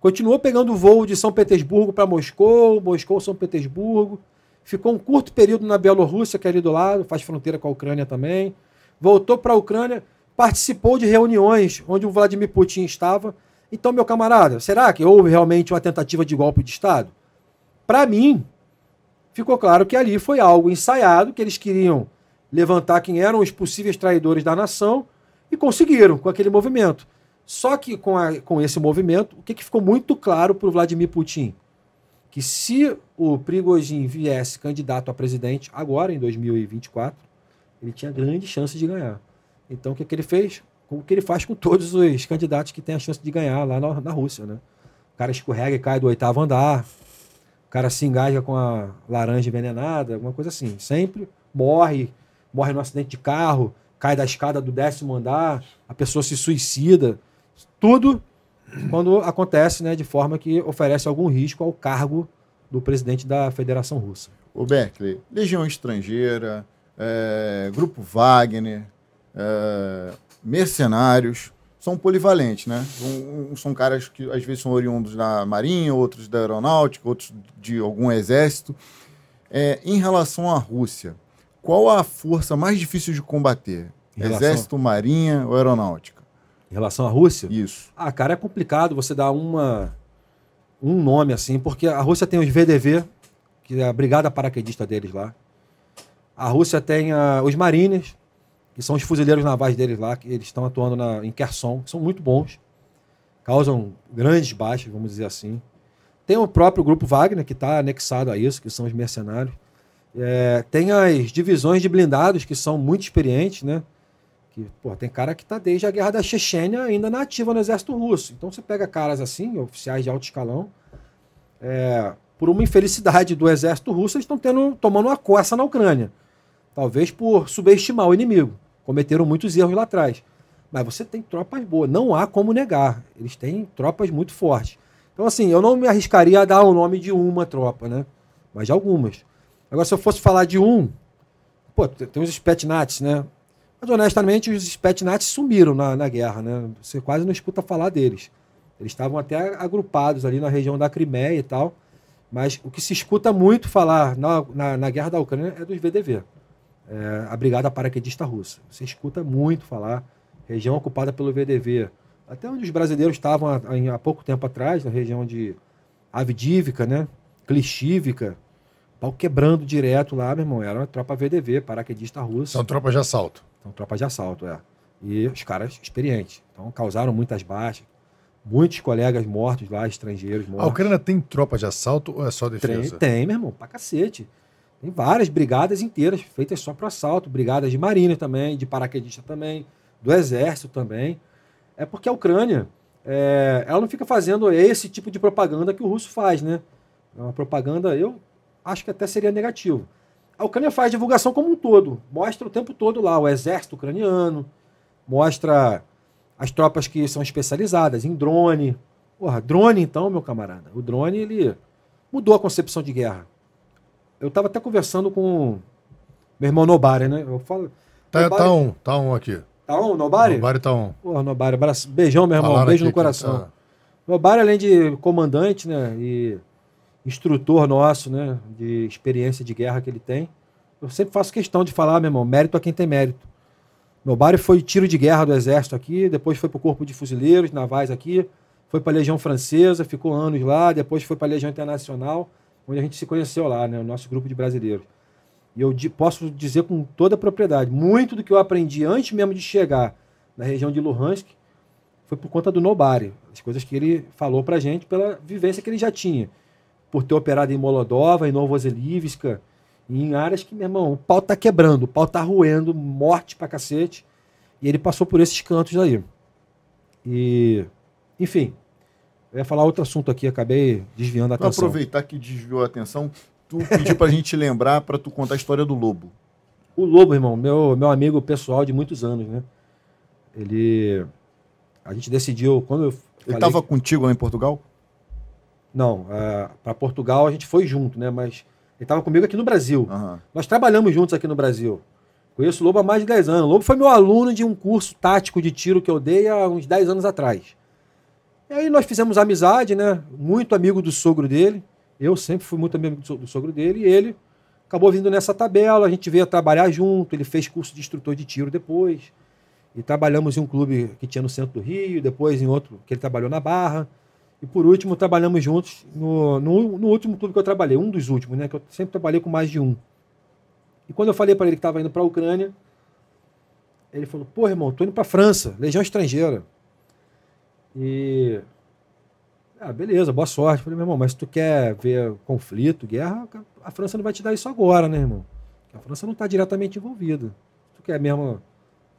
Continuou pegando voo de São Petersburgo para Moscou, Moscou, São Petersburgo. Ficou um curto período na Bielorrússia, que é ali do lado, faz fronteira com a Ucrânia também. Voltou para a Ucrânia, participou de reuniões onde o Vladimir Putin estava. Então, meu camarada, será que houve realmente uma tentativa de golpe de Estado? Para mim, ficou claro que ali foi algo ensaiado, que eles queriam levantar quem eram os possíveis traidores da nação e conseguiram com aquele movimento. Só que com, a, com esse movimento, o que, que ficou muito claro para o Vladimir Putin? Que se o Prigozhin viesse candidato a presidente agora, em 2024, ele tinha grande chance de ganhar. Então, o que, que ele fez? O que ele faz com todos os candidatos que têm a chance de ganhar lá na, na Rússia, né? O cara escorrega e cai do oitavo andar, o cara se engaja com a laranja envenenada, alguma coisa assim. Sempre morre, morre no acidente de carro, cai da escada do décimo andar, a pessoa se suicida. Tudo quando acontece né, de forma que oferece algum risco ao cargo do presidente da Federação Russa. O Berkeley, Legião Estrangeira, é, Grupo Wagner, é, mercenários, são polivalentes, né? São, são, caras que às vezes são oriundos da Marinha, outros da Aeronáutica, outros de algum exército. É, em relação à Rússia, qual a força mais difícil de combater? Exército, Marinha ou Aeronáutica? Em relação à Rússia? Isso. Ah, cara, é complicado você dar uma, um nome assim, porque a Rússia tem os VDV, que é a brigada paraquedista deles lá. A Rússia tem uh, os Marines, que são os fuzileiros navais deles lá, que eles estão atuando na, em Kherson, que são muito bons, causam grandes baixas, vamos dizer assim. Tem o próprio grupo Wagner, que está anexado a isso, que são os mercenários. É, tem as divisões de blindados, que são muito experientes, né? Que, pô, tem cara que está desde a guerra da Chechênia ainda na ativa no exército russo. Então você pega caras assim, oficiais de alto escalão, é, por uma infelicidade do exército russo, eles estão tendo tomando uma coça na Ucrânia. Talvez por subestimar o inimigo. Cometeram muitos erros lá atrás. Mas você tem tropas boas, não há como negar. Eles têm tropas muito fortes. Então, assim, eu não me arriscaria a dar o nome de uma tropa, né? Mas de algumas. Agora, se eu fosse falar de um, pô, tem os Spetnats, né? Mas honestamente, os Spetnats sumiram na, na guerra, né? Você quase não escuta falar deles. Eles estavam até agrupados ali na região da Crimeia e tal. Mas o que se escuta muito falar na, na, na guerra da Ucrânia é dos VDV, é, a Brigada Paraquedista Russa. Você escuta muito falar, região ocupada pelo VDV. Até onde os brasileiros estavam há, há pouco tempo atrás, na região de Avdivka, né? Klishivka, pau quebrando direto lá, meu irmão. Era uma tropa VDV, paraquedista russa. São tropas de assalto. São tropas de assalto, é. E os caras experientes. Então causaram muitas baixas. Muitos colegas mortos lá, estrangeiros mortos. A Ucrânia tem tropa de assalto ou é só defesa? Tem, tem meu irmão, pra cacete. Tem várias brigadas inteiras feitas só para assalto. Brigadas de marinha também, de paraquedista também, do exército também. É porque a Ucrânia, é, ela não fica fazendo esse tipo de propaganda que o russo faz, né? É uma propaganda, eu acho que até seria negativo. A Ucrânia faz divulgação como um todo, mostra o tempo todo lá o exército ucraniano, mostra as tropas que são especializadas em drone. Porra, drone então, meu camarada. O drone, ele mudou a concepção de guerra. Eu estava até conversando com meu irmão Nobari, né? Eu falo. Tá, Nobari... tá um, tá um aqui. Tá um, Nobari? Nobari tá um. Porra, Nobari, abraço. beijão, meu irmão, Falaram beijo no coração. Tá... Nobari, além de comandante, né? E instrutor nosso, né, de experiência de guerra que ele tem. Eu sempre faço questão de falar, meu irmão, mérito a quem tem mérito. Nobari foi tiro de guerra do exército aqui, depois foi para o corpo de fuzileiros navais aqui, foi para a Legião Francesa, ficou anos lá, depois foi para a Legião Internacional, onde a gente se conheceu lá, né, o nosso grupo de brasileiros. E eu posso dizer com toda a propriedade, muito do que eu aprendi antes mesmo de chegar na região de Luhansk foi por conta do Nobari, as coisas que ele falou pra gente pela vivência que ele já tinha, por ter operado em Molodova, em Novoselivska, em áreas que, meu irmão, o pau tá quebrando, o pau tá roendo, morte pra cacete, e ele passou por esses cantos aí. E, enfim, eu ia falar outro assunto aqui, acabei desviando a Vou atenção. aproveitar que desviou a atenção, tu pediu pra gente lembrar pra tu contar a história do lobo. O Lobo, irmão, meu, meu amigo pessoal de muitos anos, né? Ele. A gente decidiu. Quando eu. Ele falei- tava contigo lá em Portugal? Não, para Portugal a gente foi junto, né? Mas ele estava comigo aqui no Brasil. Aham. Nós trabalhamos juntos aqui no Brasil. Conheço o Lobo há mais de 10 anos. O Lobo foi meu aluno de um curso tático de tiro que eu dei há uns 10 anos atrás. E aí nós fizemos amizade, né? Muito amigo do sogro dele. Eu sempre fui muito amigo do sogro dele. E ele acabou vindo nessa tabela. A gente veio trabalhar junto. Ele fez curso de instrutor de tiro depois. E trabalhamos em um clube que tinha no centro do Rio. Depois em outro que ele trabalhou na Barra. E por último, trabalhamos juntos no, no, no último clube que eu trabalhei. Um dos últimos, né? Que eu sempre trabalhei com mais de um. E quando eu falei para ele que estava indo para a Ucrânia, ele falou: Pô, irmão, tô indo para França, Legião Estrangeira. E. Ah, beleza, boa sorte. Falei, meu irmão, mas se tu quer ver conflito, guerra, a França não vai te dar isso agora, né, irmão? A França não está diretamente envolvida. Se tu quer mesmo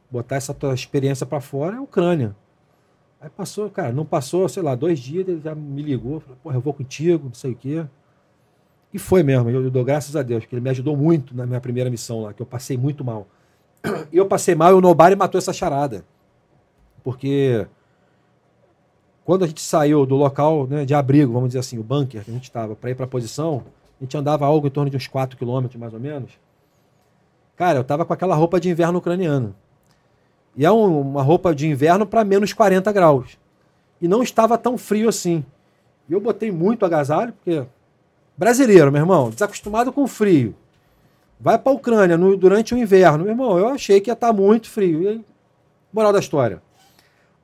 botar essa tua experiência para fora, é a Ucrânia. Aí passou, cara, não passou, sei lá, dois dias, ele já me ligou, falou, porra, eu vou contigo, não sei o quê. E foi mesmo, eu, eu dou graças a Deus, porque ele me ajudou muito na minha primeira missão lá, que eu passei muito mal. E eu passei mal e o Nobari matou essa charada. Porque quando a gente saiu do local né, de abrigo, vamos dizer assim, o bunker que a gente estava, para ir para a posição, a gente andava algo em torno de uns 4 quilômetros, mais ou menos. Cara, eu tava com aquela roupa de inverno ucraniana. E é um- uma roupa de inverno para menos 40 graus. E não estava tão frio assim. E eu botei muito agasalho, porque brasileiro, meu irmão, desacostumado com frio. Vai para a Ucrânia no- durante o inverno. Meu irmão, eu achei que ia estar muito frio. E aí, moral da história.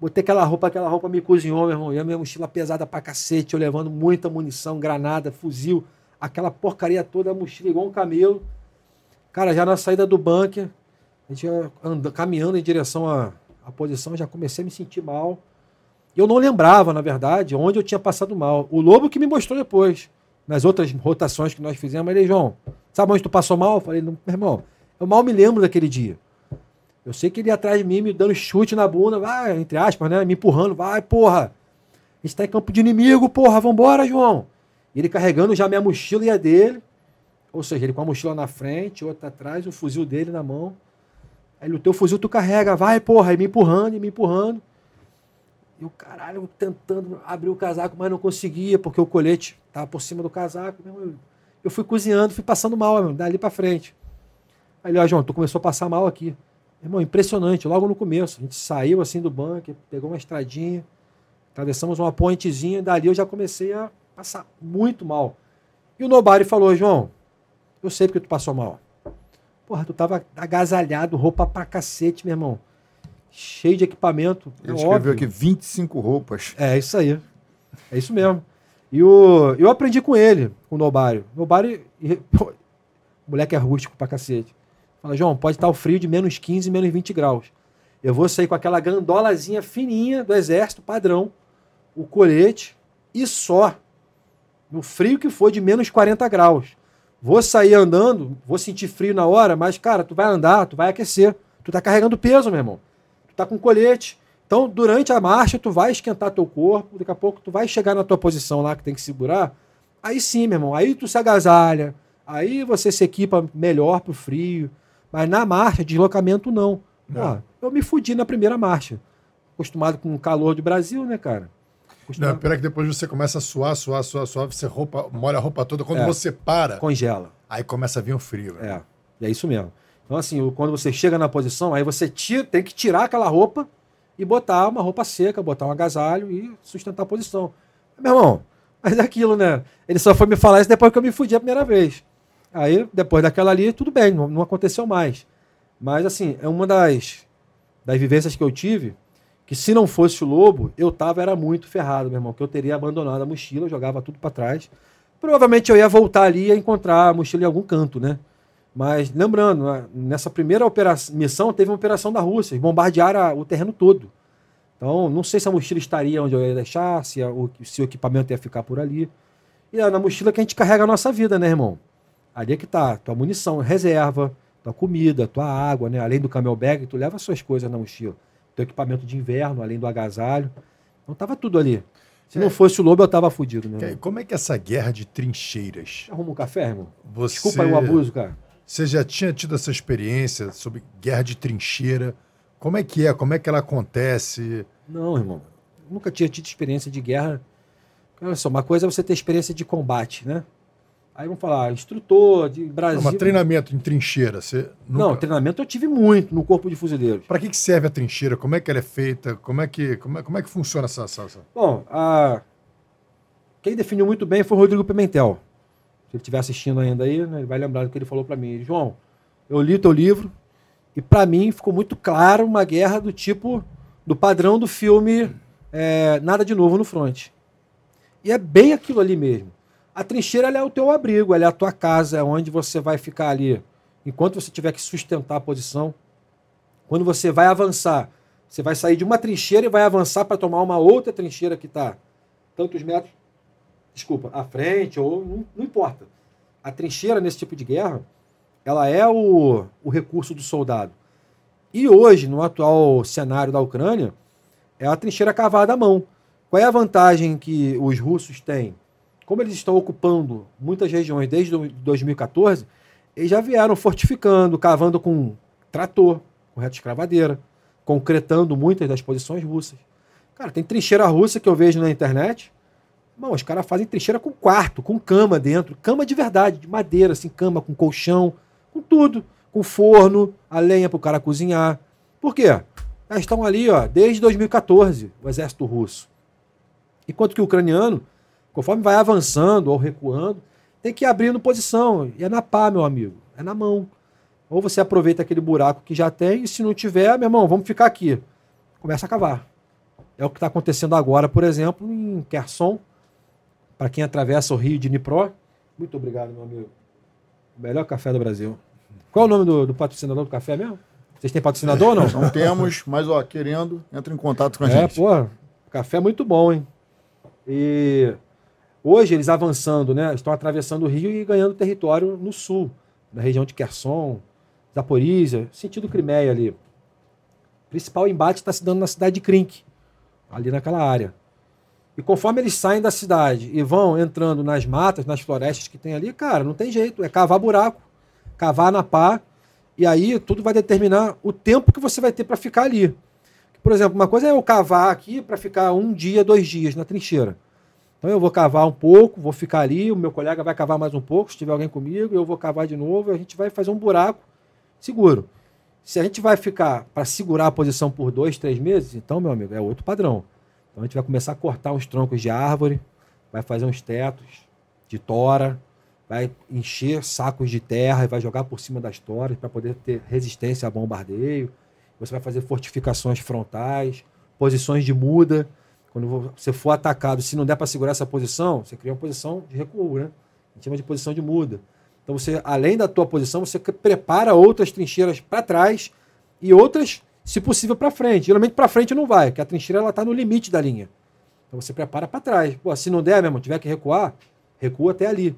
Botei aquela roupa, aquela roupa me cozinhou, meu irmão. E a minha mochila pesada pra cacete, eu levando muita munição, granada, fuzil, aquela porcaria toda, a mochila igual um camelo. Cara, já na saída do bunker, a gente anda, caminhando em direção à, à posição, já comecei a me sentir mal. Eu não lembrava, na verdade, onde eu tinha passado mal. O Lobo que me mostrou depois, nas outras rotações que nós fizemos. Ele, João, sabe onde tu passou mal? Eu falei, meu irmão, eu mal me lembro daquele dia. Eu sei que ele ia atrás de mim, me dando chute na bunda, vai, entre aspas, né? Me empurrando, vai, porra. A gente tá em campo de inimigo, porra, vambora, João. E ele carregando já minha mochila e a dele. Ou seja, ele com a mochila na frente, outra atrás, o fuzil dele na mão. Aí ele, o teu fuzil tu carrega, vai, porra, e me empurrando, e me empurrando. E o caralho, tentando abrir o casaco, mas não conseguia, porque o colete tava por cima do casaco. Eu fui cozinhando, fui passando mal, meu, dali pra frente. Aí ele, ó, João, tu começou a passar mal aqui. Irmão, impressionante, logo no começo. A gente saiu assim do bunker, pegou uma estradinha, atravessamos uma pontezinha, dali eu já comecei a passar muito mal. E o Nobari falou, João, eu sei porque tu passou mal. Porra, tu tava agasalhado, roupa pra cacete, meu irmão. Cheio de equipamento. Ele é escreveu óbvio. aqui 25 roupas. É isso aí. É isso mesmo. E o, eu aprendi com ele, com o Nobari. O Nobari, e- pô, o moleque é rústico pra cacete. Fala, João, pode estar o frio de menos 15, menos 20 graus. Eu vou sair com aquela gandolazinha fininha do exército, padrão, o colete e só. No frio que for de menos 40 graus. Vou sair andando, vou sentir frio na hora, mas, cara, tu vai andar, tu vai aquecer. Tu tá carregando peso, meu irmão. Tu tá com colete. Então, durante a marcha, tu vai esquentar teu corpo, daqui a pouco tu vai chegar na tua posição lá que tem que segurar. Aí sim, meu irmão, aí tu se agasalha, aí você se equipa melhor pro frio. Mas na marcha, deslocamento não. Porra, eu me fudi na primeira marcha. Acostumado com o calor do Brasil, né, cara? Não, Acostumado... pior é que depois você começa a suar, suar, suar, suar, você roupa, molha a roupa toda. Quando É. você para, Congela. aí começa a vir o frio. velho. É, é isso mesmo. Então, assim, quando você chega na posição, aí você tira, tem que tirar aquela roupa e botar uma roupa seca, botar um agasalho e sustentar a posição. Meu irmão, mas é aquilo, né? Ele só foi me falar isso depois que eu me fudi a primeira vez. Aí, depois daquela ali, tudo bem, não, não aconteceu mais. Mas, assim, é uma das, das vivências que eu tive que se não fosse o Lobo, eu tava era muito ferrado, meu irmão, que eu teria abandonado a mochila, jogava tudo para trás. Provavelmente eu ia voltar ali e encontrar a mochila em algum canto, né? Mas lembrando, nessa primeira operação, missão teve uma operação da Rússia, eles bombardearam o terreno todo. Então, não sei se a mochila estaria onde eu ia deixar, se, a, o, se o equipamento ia ficar por ali. E é na mochila que a gente carrega a nossa vida, né, irmão? Ali é que tá, tua munição, reserva, tua comida, tua água, né? Além do camel bag, tu leva suas coisas na mochila. Teu equipamento de inverno, além do agasalho. Então tava tudo ali. Se é. não fosse o lobo, eu tava fudido, né? Como é que é essa guerra de trincheiras? Arruma um café, irmão? Você... Desculpa aí o abuso, cara. Você já tinha tido essa experiência sobre guerra de trincheira? Como é que é? Como é que ela acontece? Não, irmão. Nunca tinha tido experiência de guerra. Olha só, uma coisa é você ter experiência de combate, né? Aí vamos falar, instrutor de Brasil. Não, mas treinamento em trincheira, você nunca... Não, treinamento eu tive muito no corpo de fuzileiros. Para que, que serve a trincheira? Como é que ela é feita? Como é que, como é, como é que funciona essa, essa... Bom, a... quem definiu muito bem foi o Rodrigo Pimentel. Se ele estiver assistindo ainda aí, né, ele vai lembrar do que ele falou para mim. João, eu li teu livro e para mim ficou muito claro uma guerra do tipo, do padrão do filme é, Nada de Novo no Front. E é bem aquilo ali mesmo. A trincheira é o teu abrigo, é a tua casa, é onde você vai ficar ali. Enquanto você tiver que sustentar a posição. Quando você vai avançar, você vai sair de uma trincheira e vai avançar para tomar uma outra trincheira que está tantos metros, desculpa, à frente, ou não, não, importa. A trincheira nesse tipo de guerra, ela é o, o recurso do soldado. E hoje, no atual cenário da Ucrânia, é a trincheira cavada à mão. Qual é a vantagem que os russos têm? Como eles estão ocupando muitas regiões desde 2014, eles já vieram fortificando, cavando com trator, com reta escravadeira, concretando muitas das posições russas. Cara, tem trincheira russa que eu vejo na internet. Bom, os caras fazem trincheira com quarto, com cama dentro. Cama de verdade, de madeira, assim, cama com colchão, com tudo. Com forno, a lenha para o cara cozinhar. Por quê? Eles estão ali, ó, desde 2014, o exército russo. Enquanto que o ucraniano Conforme vai avançando ou recuando, tem que ir abrindo posição. E é na pá, meu amigo. É na mão. Ou você aproveita aquele buraco que já tem, e se não tiver, meu irmão, vamos ficar aqui. Começa a cavar. É o que está acontecendo agora, por exemplo, em Kherson, para quem atravessa o rio de Dnipro. Muito obrigado, meu amigo. O melhor café do Brasil. Qual é o nome do, do patrocinador do café mesmo? Vocês têm patrocinador ou não? Não temos, mas ó, querendo, entra em contato com a é, gente. É, pô, café é muito bom, hein? E Hoje, eles avançando, né, estão atravessando o rio e ganhando território no sul, na região de Kherson, Zaporizhia, sentido Crimeia ali. O principal embate está se dando na cidade de Krink, ali naquela área. E conforme eles saem da cidade e vão entrando nas matas, nas florestas que tem ali, cara, não tem jeito, é cavar buraco, cavar na pá, e aí tudo vai determinar o tempo que você vai ter para ficar ali. Por exemplo, uma coisa é eu cavar aqui para ficar um dia, dois dias na trincheira. Então eu vou cavar um pouco, vou ficar ali, o meu colega vai cavar mais um pouco, se tiver alguém comigo, eu vou cavar de novo, a gente vai fazer um buraco seguro. Se a gente vai ficar para segurar a posição por dois, três meses, então, meu amigo, é outro padrão. Então a gente vai começar a cortar uns troncos de árvore, vai fazer uns tetos de tora, vai encher sacos de terra e vai jogar por cima das toras para poder ter resistência a bombardeio. Você vai fazer fortificações frontais, posições de muda quando você for atacado, se não der para segurar essa posição, você cria uma posição de recuo, né? A gente chama de posição de muda. Então você, além da tua posição, você prepara outras trincheiras para trás e outras, se possível, para frente. Geralmente para frente não vai, porque a trincheira ela está no limite da linha. Então você prepara para trás. Pô, se não der mesmo, tiver que recuar, recua até ali.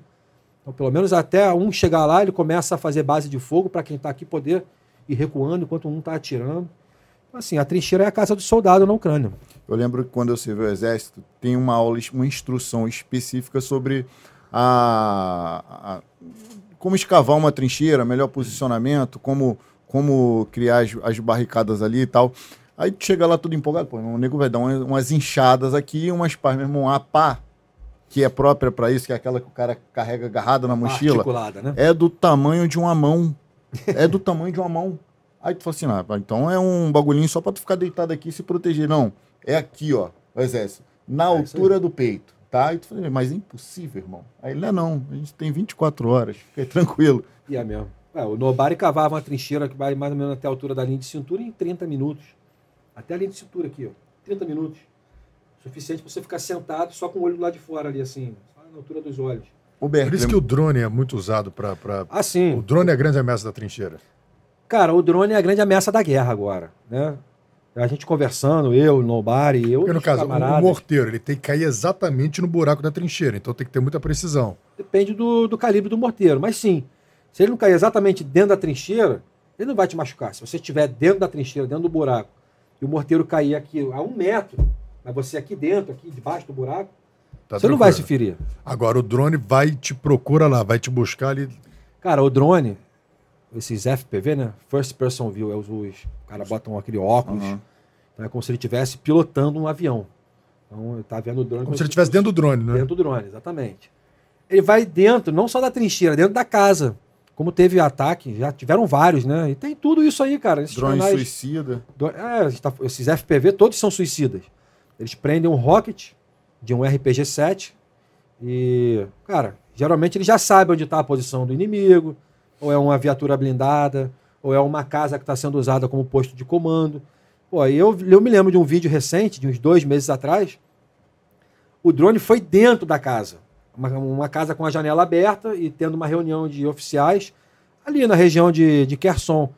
Então, pelo menos até um chegar lá, ele começa a fazer base de fogo para quem está aqui poder ir recuando enquanto um está atirando. Assim, a trincheira é a casa do soldado na Ucrânia. Eu lembro que quando eu servi o exército, tem uma aula, uma instrução específica sobre a, a como escavar uma trincheira, melhor posicionamento, como, como criar as, as barricadas ali e tal. Aí chega lá tudo empolgado, pô, o nego vai dar umas, umas inchadas aqui, umas pás, meu irmão, a pá, que é própria para isso, que é aquela que o cara carrega agarrada na mochila, né? é do tamanho de uma mão. é do tamanho de uma mão. Aí tu fala assim, ah, então é um bagulhinho só pra tu ficar deitado aqui e se proteger. Não, é aqui, ó, o exército, na é altura do peito, tá? E tu fala, mas é impossível, irmão. Aí ele, não, não, a gente tem 24 horas, fica aí tranquilo. E é mesmo. É, o Nobari cavava uma trincheira que vai mais ou menos até a altura da linha de cintura em 30 minutos. até a linha de cintura aqui, ó, 30 minutos. Suficiente para você ficar sentado só com o olho do lado de fora ali, assim, só na altura dos olhos. O Por isso que o drone é muito usado para. Pra... Assim, O drone é a grande ameaça da trincheira. Cara, o drone é a grande ameaça da guerra agora, né? A gente conversando, eu, Nobari, eu, Porque no caso, o camaradas, morteiro ele tem que cair exatamente no buraco da trincheira, então tem que ter muita precisão. depende do, do calibre do morteiro. Mas sim, se ele não cair exatamente dentro da trincheira, ele não vai te machucar. Se você estiver dentro da trincheira, dentro do buraco, e o morteiro cair aqui a um metro, mas você aqui dentro, aqui debaixo do buraco, Tá você não vai se tranquilo. ferir. Agora o drone vai te procura lá, vai te buscar ali. Cara, o drone, esses FPV, né? First Person View, é os, os cara botam aquele óculos, Aham. então é como se ele estivesse pilotando um avião. Então ele tá vendo o drone Como se ele estivesse dentro do drone, né? Dentro do drone, exatamente. Ele vai dentro, não só da trincheira, dentro da casa. Como teve ataque, já tiveram vários, né? E tem tudo isso aí, cara. Esses drone canais- suicida. do- é, tá- esses FPV todos são suicidas. Eles prendem um rocket de um RPG-7 e, cara, geralmente eles já sabem onde está a posição do inimigo, ou é uma viatura blindada, ou é uma casa que está sendo usada como posto de comando. Pô, eu, eu me lembro de um vídeo recente, de uns dois meses atrás, o drone foi dentro da casa. Uma, uma casa com a janela aberta e tendo uma reunião de oficiais ali na região de, de Kherson.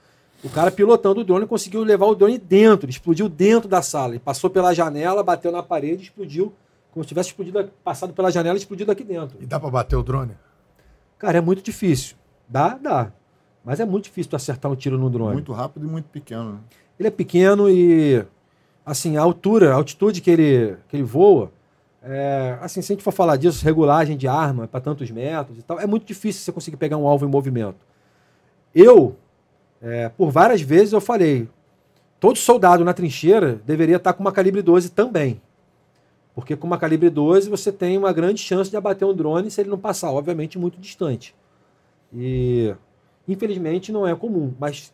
O cara pilotando o drone conseguiu levar o drone dentro, explodiu dentro da sala. Ele passou pela janela, bateu na parede, explodiu, como se tivesse explodido, passado pela janela e explodido aqui dentro. E dá para bater o drone? Cara, é muito difícil. Dá, dá. Mas é muito difícil tu acertar um tiro no drone. Muito rápido e muito pequeno. né? Ele é pequeno e, assim, a altura, a altitude que ele, que ele voa, é, assim, se a gente for falar disso, regulagem de arma para tantos metros e tal, é muito difícil você conseguir pegar um alvo em movimento. Eu, é, por várias vezes, eu falei, todo soldado na trincheira deveria estar com uma calibre 12 também. Porque com uma calibre 12 você tem uma grande chance de abater um drone se ele não passar, obviamente, muito distante. E, infelizmente, não é comum. Mas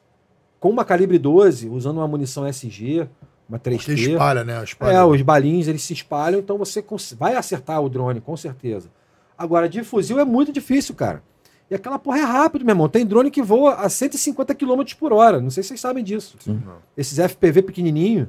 com uma calibre 12, usando uma munição SG, uma Porque 3T, espalha, né? Espalha. é, os balinhos eles se espalham, então você vai acertar o drone, com certeza. Agora, de fuzil é muito difícil, cara. E aquela porra é rápido, meu irmão. Tem drone que voa a 150 km por hora. Não sei se vocês sabem disso. Sim. Esses FPV pequenininho,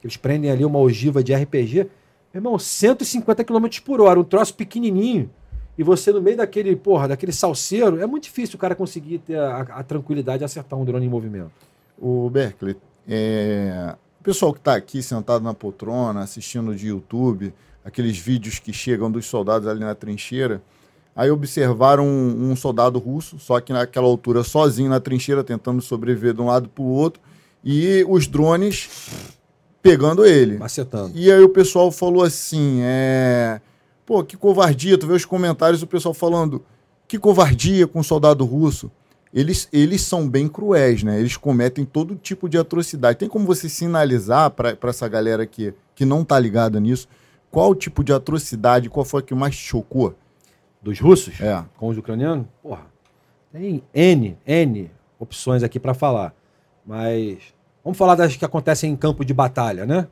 que eles prendem ali uma ogiva de RPG, meu irmão, 150 km por hora, um troço pequenininho. E você no meio daquele, porra, daquele salseiro, é muito difícil o cara conseguir ter a, a tranquilidade de acertar um drone em movimento. O Berkeley, é, o pessoal que está aqui sentado na poltrona, assistindo de YouTube, aqueles vídeos que chegam dos soldados ali na trincheira, aí observaram um, um soldado russo, só que naquela altura sozinho na trincheira, tentando sobreviver de um lado para o outro, e os drones pegando ele. Macetando. E aí o pessoal falou assim, é... Pô, que covardia, tu vê os comentários do pessoal falando, que covardia com o soldado russo. Eles, eles são bem cruéis, né? Eles cometem todo tipo de atrocidade. Tem como você sinalizar para essa galera que, que não tá ligada nisso, qual o tipo de atrocidade, qual foi a que mais te chocou? Dos russos? É. com os ucranianos? Porra, tem N, N opções aqui para falar. Mas vamos falar das que acontecem em campo de batalha, né?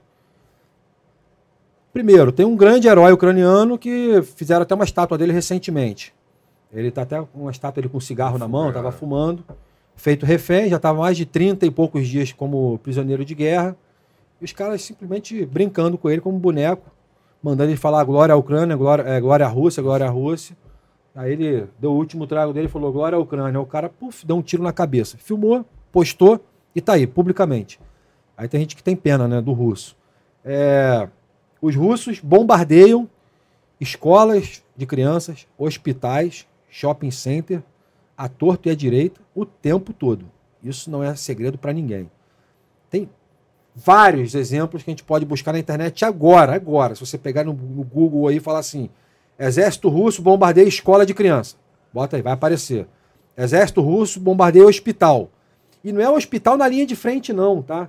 Primeiro, tem um grande herói ucraniano que fizeram até uma estátua dele recentemente. Ele tá até com uma estátua ele com um cigarro na mão, estava fumando, feito refém, já estava mais de 30 e poucos dias como prisioneiro de guerra. E os caras simplesmente brincando com ele como boneco, mandando ele falar glória à Ucrânia, glória, é, glória à Rússia, glória à Rússia. Aí ele deu o último trago dele e falou glória à Ucrânia. O cara, puf, deu um tiro na cabeça. Filmou, postou e tá aí, publicamente. Aí tem gente que tem pena, né, do russo. É, os russos bombardeiam escolas de crianças, hospitais, shopping center, à torto e à direita, o tempo todo. Isso não é segredo para ninguém. Tem vários exemplos que a gente pode buscar na internet agora, agora. Se você pegar no, no Google aí e falar assim, Exército Russo bombardeia escola de criança. Bota aí, vai aparecer. Exército Russo bombardeia hospital. E não é hospital na linha de frente não, tá?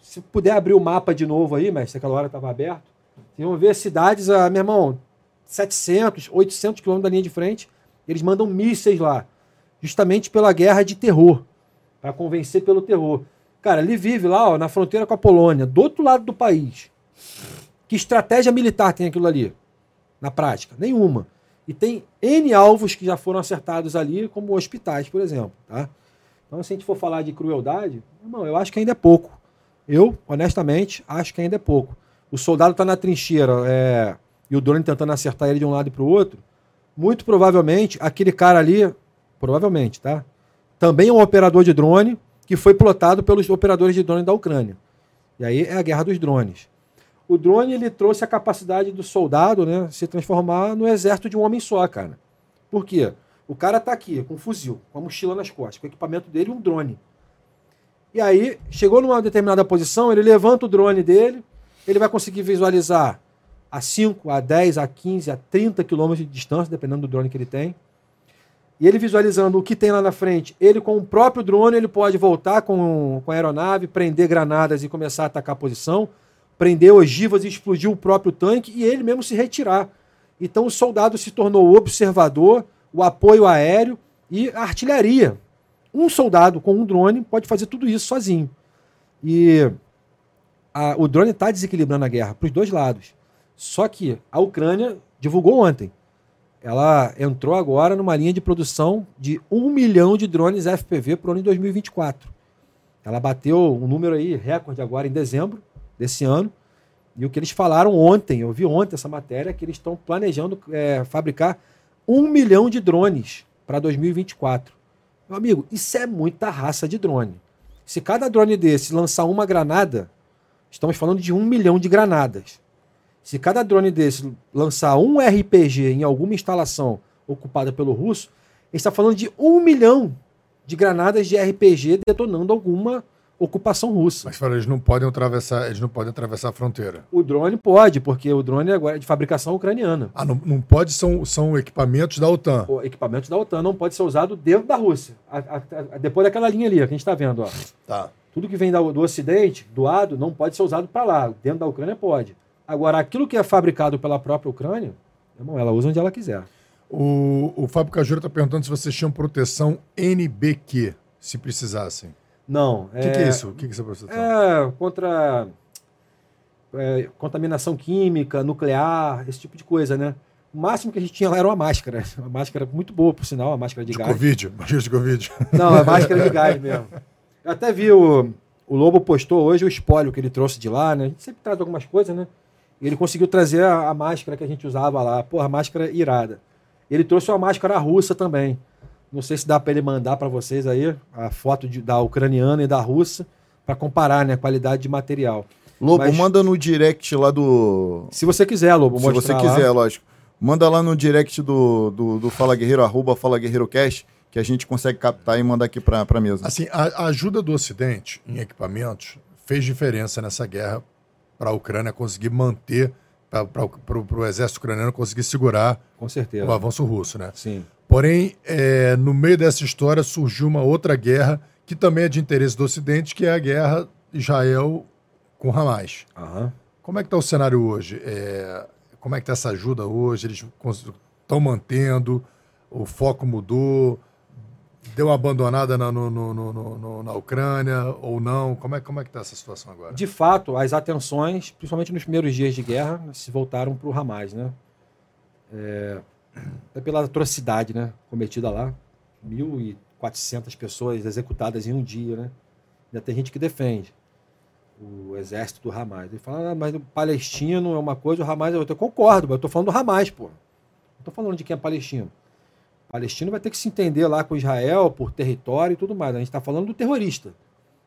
Se puder abrir o mapa de novo aí, mas aquela hora estava aberto, vocês vão ver cidades, ah, meu irmão, 700, 800 quilômetros da linha de frente, eles mandam mísseis lá, justamente pela guerra de terror, para convencer pelo terror. Cara, ele vive lá, ó, na fronteira com a Polônia, do outro lado do país. Que estratégia militar tem aquilo ali? Na prática? Nenhuma. E tem N alvos que já foram acertados ali, como hospitais, por exemplo. Tá? Então, se a gente for falar de crueldade, irmão, eu acho que ainda é pouco. Eu, honestamente, acho que ainda é pouco. O soldado está na trincheira é, e o drone tentando acertar ele de um lado para o outro. Muito provavelmente, aquele cara ali, provavelmente, tá? Também é um operador de drone que foi plotado pelos operadores de drone da Ucrânia. E aí é a guerra dos drones. O drone ele trouxe a capacidade do soldado né, se transformar no exército de um homem só, cara. Por quê? O cara tá aqui com um fuzil, com a mochila nas costas, com o equipamento dele um drone. E aí, chegou numa determinada posição, ele levanta o drone dele, ele vai conseguir visualizar a 5, a 10, a 15, a 30 quilômetros de distância, dependendo do drone que ele tem. E ele visualizando o que tem lá na frente, ele com o próprio drone, ele pode voltar com, com a aeronave, prender granadas e começar a atacar a posição, prender ogivas e explodir o próprio tanque e ele mesmo se retirar. Então o soldado se tornou observador, o apoio aéreo e artilharia. Um soldado com um drone pode fazer tudo isso sozinho. E a, o drone está desequilibrando a guerra para os dois lados. Só que a Ucrânia divulgou ontem. Ela entrou agora numa linha de produção de um milhão de drones FPV para o ano de 2024. Ela bateu um número aí, recorde agora em dezembro desse ano. E o que eles falaram ontem, eu vi ontem essa matéria, que eles estão planejando é, fabricar um milhão de drones para 2024. Meu amigo, isso é muita raça de drone. Se cada drone desse lançar uma granada, estamos falando de um milhão de granadas. Se cada drone desse lançar um RPG em alguma instalação ocupada pelo russo, está falando de um milhão de granadas de RPG detonando alguma ocupação russa. Mas fala, eles não podem atravessar, eles não podem atravessar a fronteira. O drone pode, porque o drone agora é de fabricação ucraniana. Ah, não, não pode, são, são equipamentos da OTAN. O equipamento da OTAN não pode ser usado dentro da Rússia. A, a, a, depois daquela linha ali, que a gente está vendo. Ó. Tá. Tudo que vem do, do Ocidente, doado, não pode ser usado para lá. Dentro da Ucrânia pode. Agora, aquilo que é fabricado pela própria Ucrânia, irmão, ela usa onde ela quiser. O, o Fábio Cajura está perguntando se vocês tinham proteção NBQ, se precisassem. Não. O que, que, é isso? O que, que é essa proteção? É contra é, contaminação química, nuclear, esse tipo de coisa, né? O máximo que a gente tinha lá era uma máscara. Uma máscara muito boa, por sinal, uma máscara de, de gás. Covid, máscara de Covid. Não, é máscara de gás mesmo. Eu até vi o, o Lobo postou hoje o espólio que ele trouxe de lá, né? A gente sempre traz algumas coisas, né? E ele conseguiu trazer a, a máscara que a gente usava lá. Porra, máscara irada. Ele trouxe uma máscara russa também. Não sei se dá para ele mandar para vocês aí a foto de, da ucraniana e da russa para comparar né, a qualidade de material. Lobo, Mas, manda no direct lá do. Se você quiser, Lobo, Se você quiser, lá. lógico. Manda lá no direct do, do, do Fala Guerreiro, arroba Fala Guerreiro Cash, que a gente consegue captar e mandar aqui para a mesa. Assim, a, a ajuda do Ocidente em equipamentos fez diferença nessa guerra para a Ucrânia conseguir manter, para o exército ucraniano conseguir segurar Com certeza. o avanço russo, né? Sim. Porém, é, no meio dessa história surgiu uma outra guerra que também é de interesse do Ocidente, que é a guerra Israel com Hamas. Uhum. Como é que está o cenário hoje? É, como é que está essa ajuda hoje? Eles estão mantendo? O foco mudou? Deu uma abandonada na, no, no, no, na Ucrânia ou não? Como é, como é que está essa situação agora? De fato, as atenções, principalmente nos primeiros dias de guerra, se voltaram para o Hamas, né? É, pela atrocidade né, cometida lá. 1.400 pessoas executadas em um dia. Né? Ainda tem gente que defende o exército do Hamas. Ele fala, ah, mas o palestino é uma coisa, o Hamas é outra. Eu concordo, mas eu estou falando do Hamas, pô. Não estou falando de quem é palestino. O palestino vai ter que se entender lá com Israel por território e tudo mais. A gente está falando do terrorista,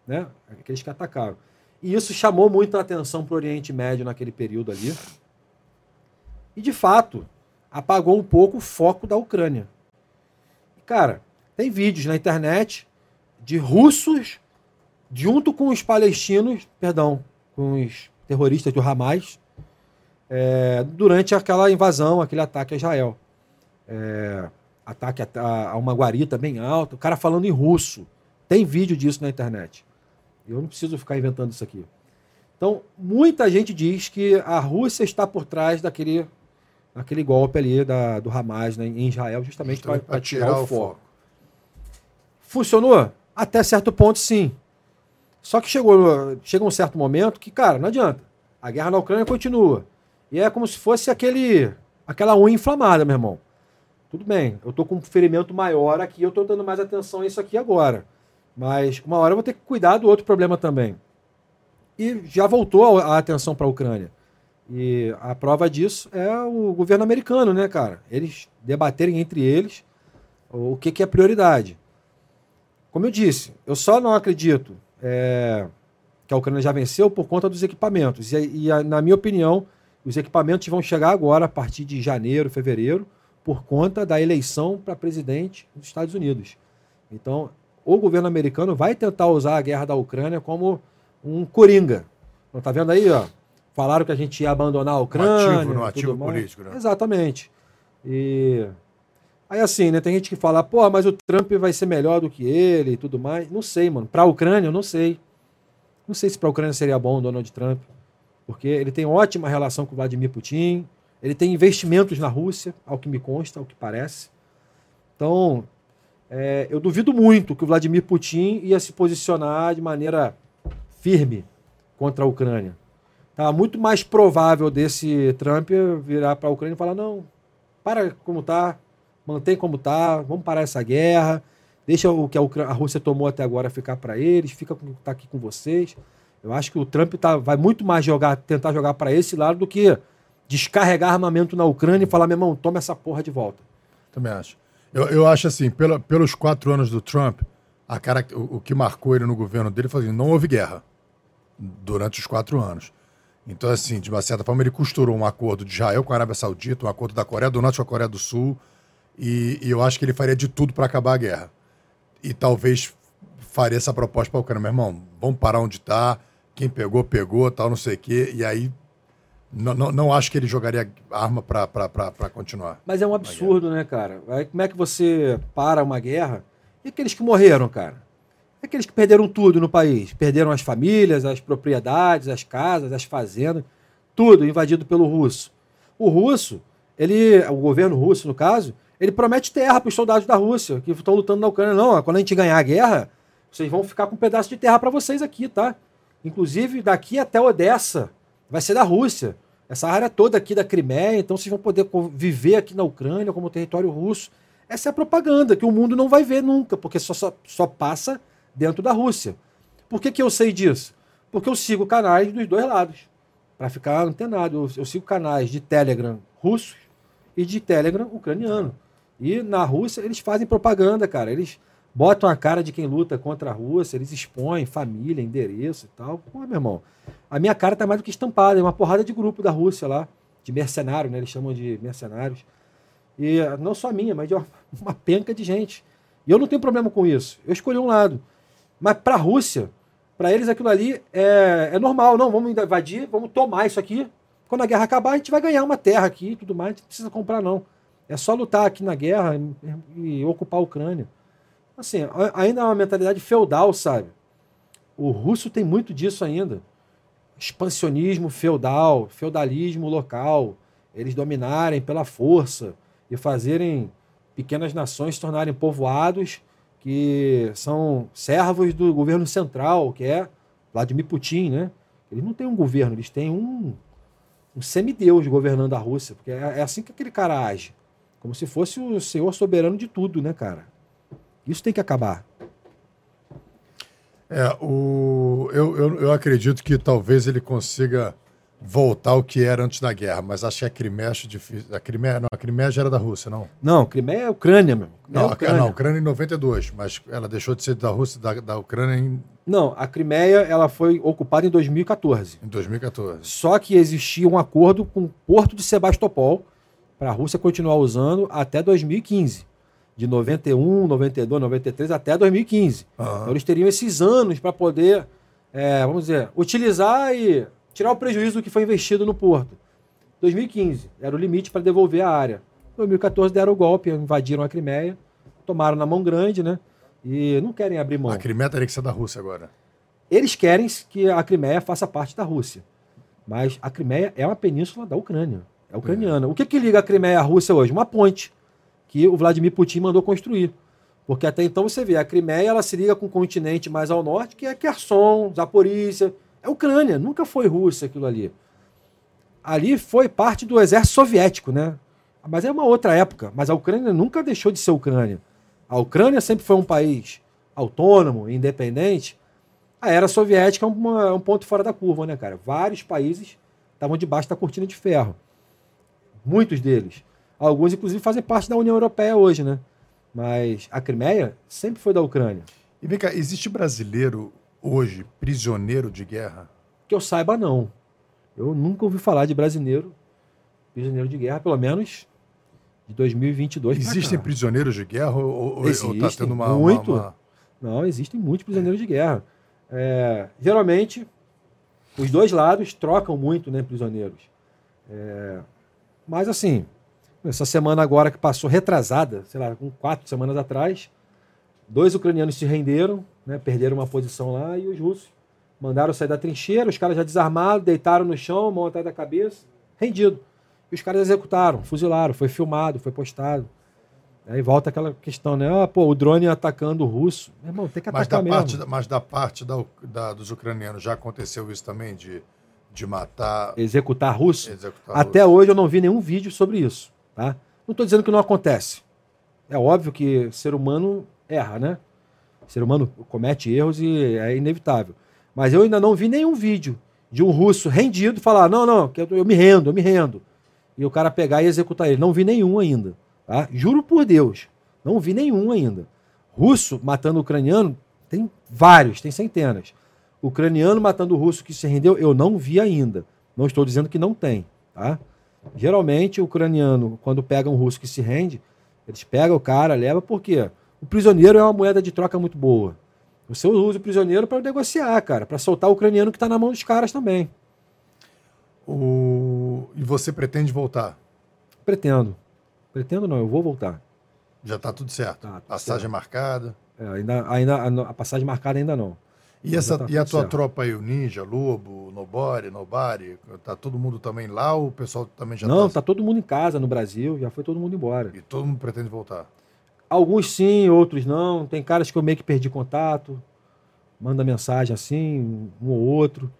né? aqueles que atacaram. E isso chamou muita atenção para o Oriente Médio naquele período ali. E, de fato, apagou um pouco o foco da Ucrânia. Cara, tem vídeos na internet de russos junto com os palestinos, perdão, com os terroristas do Hamas, é, durante aquela invasão, aquele ataque a Israel. É, ataque a, a, uma guarita bem alta, o cara falando em russo. Tem vídeo disso na internet. Eu não preciso ficar inventando isso aqui. Então, muita gente diz que a Rússia está por trás daquele aquele golpe ali da, do Hamas né, em Israel, justamente para tirar, tirar, o foco. foco. Funcionou? Até certo ponto, sim. Só que chegou, chega um certo momento que, cara, não adianta. A guerra na Ucrânia continua. E é como se fosse aquele, aquela unha inflamada, meu irmão. Tudo bem, eu tô com um ferimento maior aqui, eu tô dando mais atenção a isso aqui agora. Mas uma hora eu vou ter que cuidar do outro problema também. e já voltou a atenção para a Ucrânia. E a prova disso é o governo americano, né, cara? Eles debaterem entre eles o que, que é prioridade. Como eu disse, eu só não acredito é, que a Ucrânia já venceu por conta dos equipamentos. E, e, na minha opinião, os equipamentos vão chegar agora, a partir de janeiro, fevereiro, por conta da eleição para presidente dos Estados Unidos. Então, o governo americano vai tentar usar a guerra da Ucrânia como um coringa. Então, tá vendo aí, ó? Falaram que a gente ia abandonar a Ucrânia. No ativo, no ativo político, né? Exatamente. E aí assim, né? Tem gente que fala, pô, mas o Trump vai ser melhor do que ele e tudo mais. Não sei, mano. Para a Ucrânia, eu não sei. Não sei se para a Ucrânia seria bom o Donald Trump, porque ele tem ótima relação com o Vladimir Putin. Ele tem investimentos na Rússia, ao que me consta, ao que parece. Então, é, eu duvido muito que o Vladimir Putin ia se posicionar de maneira firme contra a Ucrânia. Tá muito mais provável desse Trump virar para a Ucrânia e falar: não, para como tá, mantém como tá, vamos parar essa guerra, deixa o que a, Ucrânia, a Rússia tomou até agora ficar para eles, fica com tá aqui com vocês. Eu acho que o Trump tá, vai muito mais jogar, tentar jogar para esse lado do que descarregar armamento na Ucrânia e falar, meu irmão, toma essa porra de volta. Também acho. Eu, eu acho assim, pela, pelos quatro anos do Trump, a cara, o, o que marcou ele no governo dele foi assim, não houve guerra durante os quatro anos. Então, assim, de uma certa forma, ele costurou um acordo de Israel com a Arábia Saudita, um acordo da Coreia do Norte com a Coreia do Sul, e, e eu acho que ele faria de tudo para acabar a guerra. E talvez faria essa proposta para o Ucrânia, meu irmão, vamos parar onde está, quem pegou, pegou, tal, não sei o quê, e aí não, não, não, acho que ele jogaria arma para continuar. Mas é um absurdo, né, cara? Como é que você para uma guerra? E aqueles que morreram, cara? Aqueles que perderam tudo no país. Perderam as famílias, as propriedades, as casas, as fazendas, tudo invadido pelo russo. O russo, ele, o governo russo, no caso, ele promete terra para os soldados da Rússia que estão lutando na Ucrânia. Não, quando a gente ganhar a guerra, vocês vão ficar com um pedaço de terra para vocês aqui, tá? Inclusive, daqui até Odessa, vai ser da Rússia. Essa área toda aqui da Crimeia, então vocês vão poder viver aqui na Ucrânia como território russo. Essa é a propaganda que o mundo não vai ver nunca, porque só, só, só passa dentro da Rússia. Por que, que eu sei disso? Porque eu sigo canais dos dois lados, para ficar antenado. Eu, eu sigo canais de Telegram russos e de Telegram ucraniano. E na Rússia eles fazem propaganda, cara. Eles botam a cara de quem luta contra a Rússia, eles expõem família, endereço e tal. Pô, meu irmão, a minha cara tá mais do que estampada, é uma porrada de grupo da Rússia lá, de mercenário, né? Eles chamam de mercenários. E não só minha, mas de uma, uma penca de gente. E eu não tenho problema com isso. Eu escolhi um lado. Mas para a Rússia, para eles aquilo ali é, é normal. Não, vamos invadir, vamos tomar isso aqui. Quando a guerra acabar, a gente vai ganhar uma terra aqui e tudo mais. A gente não precisa comprar, não. É só lutar aqui na guerra e, e ocupar a Ucrânia assim, ainda é uma mentalidade feudal, sabe? O russo tem muito disso ainda. Expansionismo feudal, feudalismo local, eles dominarem pela força e fazerem pequenas nações se tornarem povoados que são servos do governo central, que é Vladimir Putin, né? Eles não têm um governo, eles têm um, um semideus governando a Rússia, porque é, é assim que aquele cara age. Como se fosse o senhor soberano de tudo, né, cara? Isso tem que acabar. É, o, eu, eu, eu acredito que talvez ele consiga voltar ao que era antes da guerra, mas acho que a Crimeia acho difícil. A Crimeia, não, a Crimeia já era da Rússia, não? Não, a Crimeia é a Ucrânia, meu. Não, é a Ucrânia. não, Ucrânia em 92, mas ela deixou de ser da Rússia, da, da Ucrânia em... Não, a Crimeia ela foi ocupada em 2014. Em 2014. Só que existia um acordo com o Porto de Sebastopol para a Rússia continuar usando até 2015 de 91, 92, 93 até 2015. Uhum. Então eles teriam esses anos para poder, é, vamos dizer, utilizar e tirar o prejuízo do que foi investido no porto. 2015 era o limite para devolver a área. 2014 deram o golpe, invadiram a Crimeia, tomaram na mão grande, né? E não querem abrir mão. A Crimeia teria que ser da Rússia agora. Eles querem que a Crimeia faça parte da Rússia. Mas a Crimeia é uma península da Ucrânia. É ucraniana. É. O que, que liga a Crimeia à Rússia hoje? Uma ponte que o Vladimir Putin mandou construir. Porque até então você vê, a Crimeia ela se liga com o continente mais ao norte, que é Kherson, Zaporícia, é Ucrânia, nunca foi Rússia aquilo ali. Ali foi parte do exército soviético, né? Mas é uma outra época. Mas a Ucrânia nunca deixou de ser Ucrânia. A Ucrânia sempre foi um país autônomo, independente, A era soviética é uma- um ponto fora da curva, né, cara? Vários países estavam debaixo da cortina de ferro. Muitos deles. Alguns, inclusive, fazem parte da União Europeia hoje, né? Mas a Crimeia sempre foi da Ucrânia. E vem cá, existe brasileiro hoje prisioneiro de guerra? Que eu saiba, não. Eu nunca ouvi falar de brasileiro prisioneiro de guerra, pelo menos de 2022 pra Existem prisioneiros de guerra ou, tá Existem, tendo uma, muito. uma- uma- Não, existem muitos prisioneiros de guerra. É, geralmente, os dois lados trocam muito, né, prisioneiros. É, mas assim, essa semana agora que passou retrasada, sei lá, com quatro semanas atrás, dois ucranianos se renderam, né, perderam uma posição lá e os russos mandaram sair da trincheira, os caras já desarmados, deitaram no chão, mão atrás da cabeça, rendido. E os caras executaram, fuzilaram, foi filmado, foi postado. Aí volta aquela questão, né? Ah, pô, o drone atacando o russo. Meu irmão, tem que Mas da atacar mesmo. parte, da- mas da parte da, da- dos ucranianos já aconteceu isso também de, de matar, Executar russo. executar Até russos? hoje eu não vi nenhum vídeo sobre isso, tá? Não estou dizendo que não acontece. É óbvio que ser humano erra, né? Ser humano comete erros e é inevitável. Mas eu ainda não vi nenhum vídeo de um russo rendido falar: não, não, eu me rendo, eu me rendo. E o cara pegar e executar ele. Não vi nenhum ainda. Tá? Juro por Deus. Não vi nenhum ainda. Russo matando ucraniano, tem vários, tem centenas. Ucraniano matando o russo que se rendeu, eu não vi ainda. Não estou dizendo que não tem. Tá? Geralmente, o ucraniano, quando pega um russo que se rende, eles pegam o cara, leva, por quê? O prisioneiro é uma moeda de troca muito boa. Você usa o prisioneiro para negociar, cara, para soltar o ucraniano que está na mão dos caras também. O... E você pretende voltar? Pretendo. Pretendo não, eu vou voltar. Já está tudo certo? Tá, tudo Passagem certo. marcada? É, ainda, ainda, a- passagem marcada ainda não. E, Mas essa, tá e a tua certo. tropa aí, o Ninja, Lobo, Nobori, Nobari, tá todo mundo também lá ou o pessoal também já não, tá... tá todo mundo em casa no Brasil, já foi todo mundo embora. E todo mundo pretende voltar? Alguns sim, outros não. Tem caras que eu meio que perdi contato. Manda mensagem assim, um ou outro.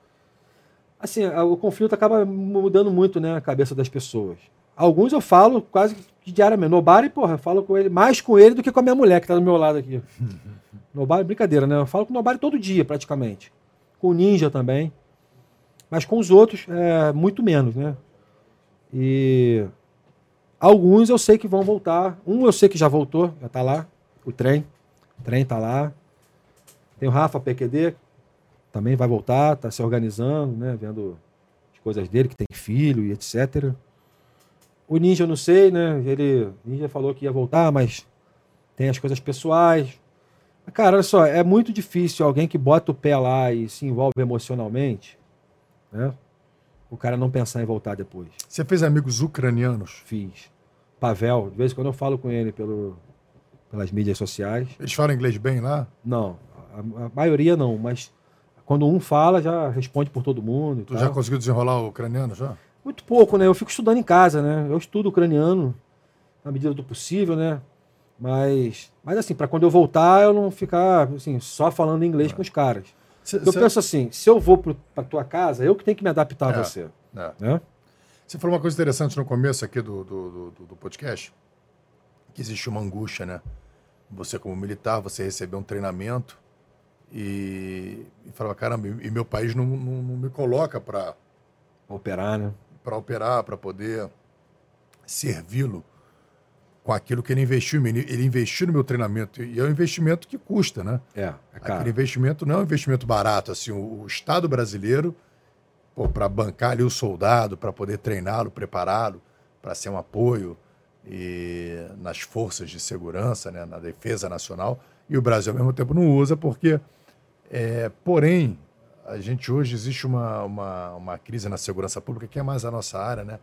Assim, o conflito acaba mudando muito, né, a cabeça das pessoas. Alguns eu falo quase que diariamente. Nobari, porra, eu falo com ele, mais com ele do que com a minha mulher, que tá do meu lado aqui. Nobari, brincadeira, né? Eu falo com o Nobari todo dia, praticamente. Com o Ninja também. Mas com os outros, é, muito menos, né? E Alguns eu sei que vão voltar. Um eu sei que já voltou, já tá lá. O trem. O trem tá lá. Tem o Rafa PQD, também vai voltar, tá se organizando, né? Vendo as coisas dele, que tem filho e etc. O Ninja eu não sei, né? Ele. Ninja falou que ia voltar, mas tem as coisas pessoais. Cara, olha só, é muito difícil alguém que bota o pé lá e se envolve emocionalmente, né? O cara não pensar em voltar depois Você fez amigos ucranianos? fiz. Pavel, de vez em quando eu falo com ele pelo, pelas mídias sociais. Eles falam inglês bem lá? Não, a, a maioria não, mas quando um fala, já responde por todo mundo. Tu tal. já conseguiu desenrolar o ucraniano já? Muito pouco, né? Eu fico estudando em casa, né? Eu estudo ucraniano na medida do possível, né? Mas, mas assim, para quando eu voltar, eu não ficar assim, só falando inglês com os caras. Cê- Eu cê- penso assim, se eu vou para tua casa, eu que tenho que me adaptar É. a você, é. né? Você falou uma coisa interessante no começo aqui do, do, do- do- podcast, que existe uma angústia, né? Você como militar, você recebeu um treinamento e, e falava, caramba, e e meu país não, não, não me coloca para Operar, né? para operar, para poder servi-lo com aquilo que ele investiu em mim. Ele investiu no meu treinamento e é um investimento que custa, né? É, é Aquele caro. investimento não é um investimento barato. Assim, o, o Estado brasileiro, para bancar ali o soldado, para poder treiná-lo, prepará-lo, para ser um apoio e nas forças de segurança, né, na defesa nacional, e o Brasil ao mesmo tempo não usa, porque, é, porém, a gente hoje existe uma, uma, uma crise na segurança pública que é mais a nossa área, né?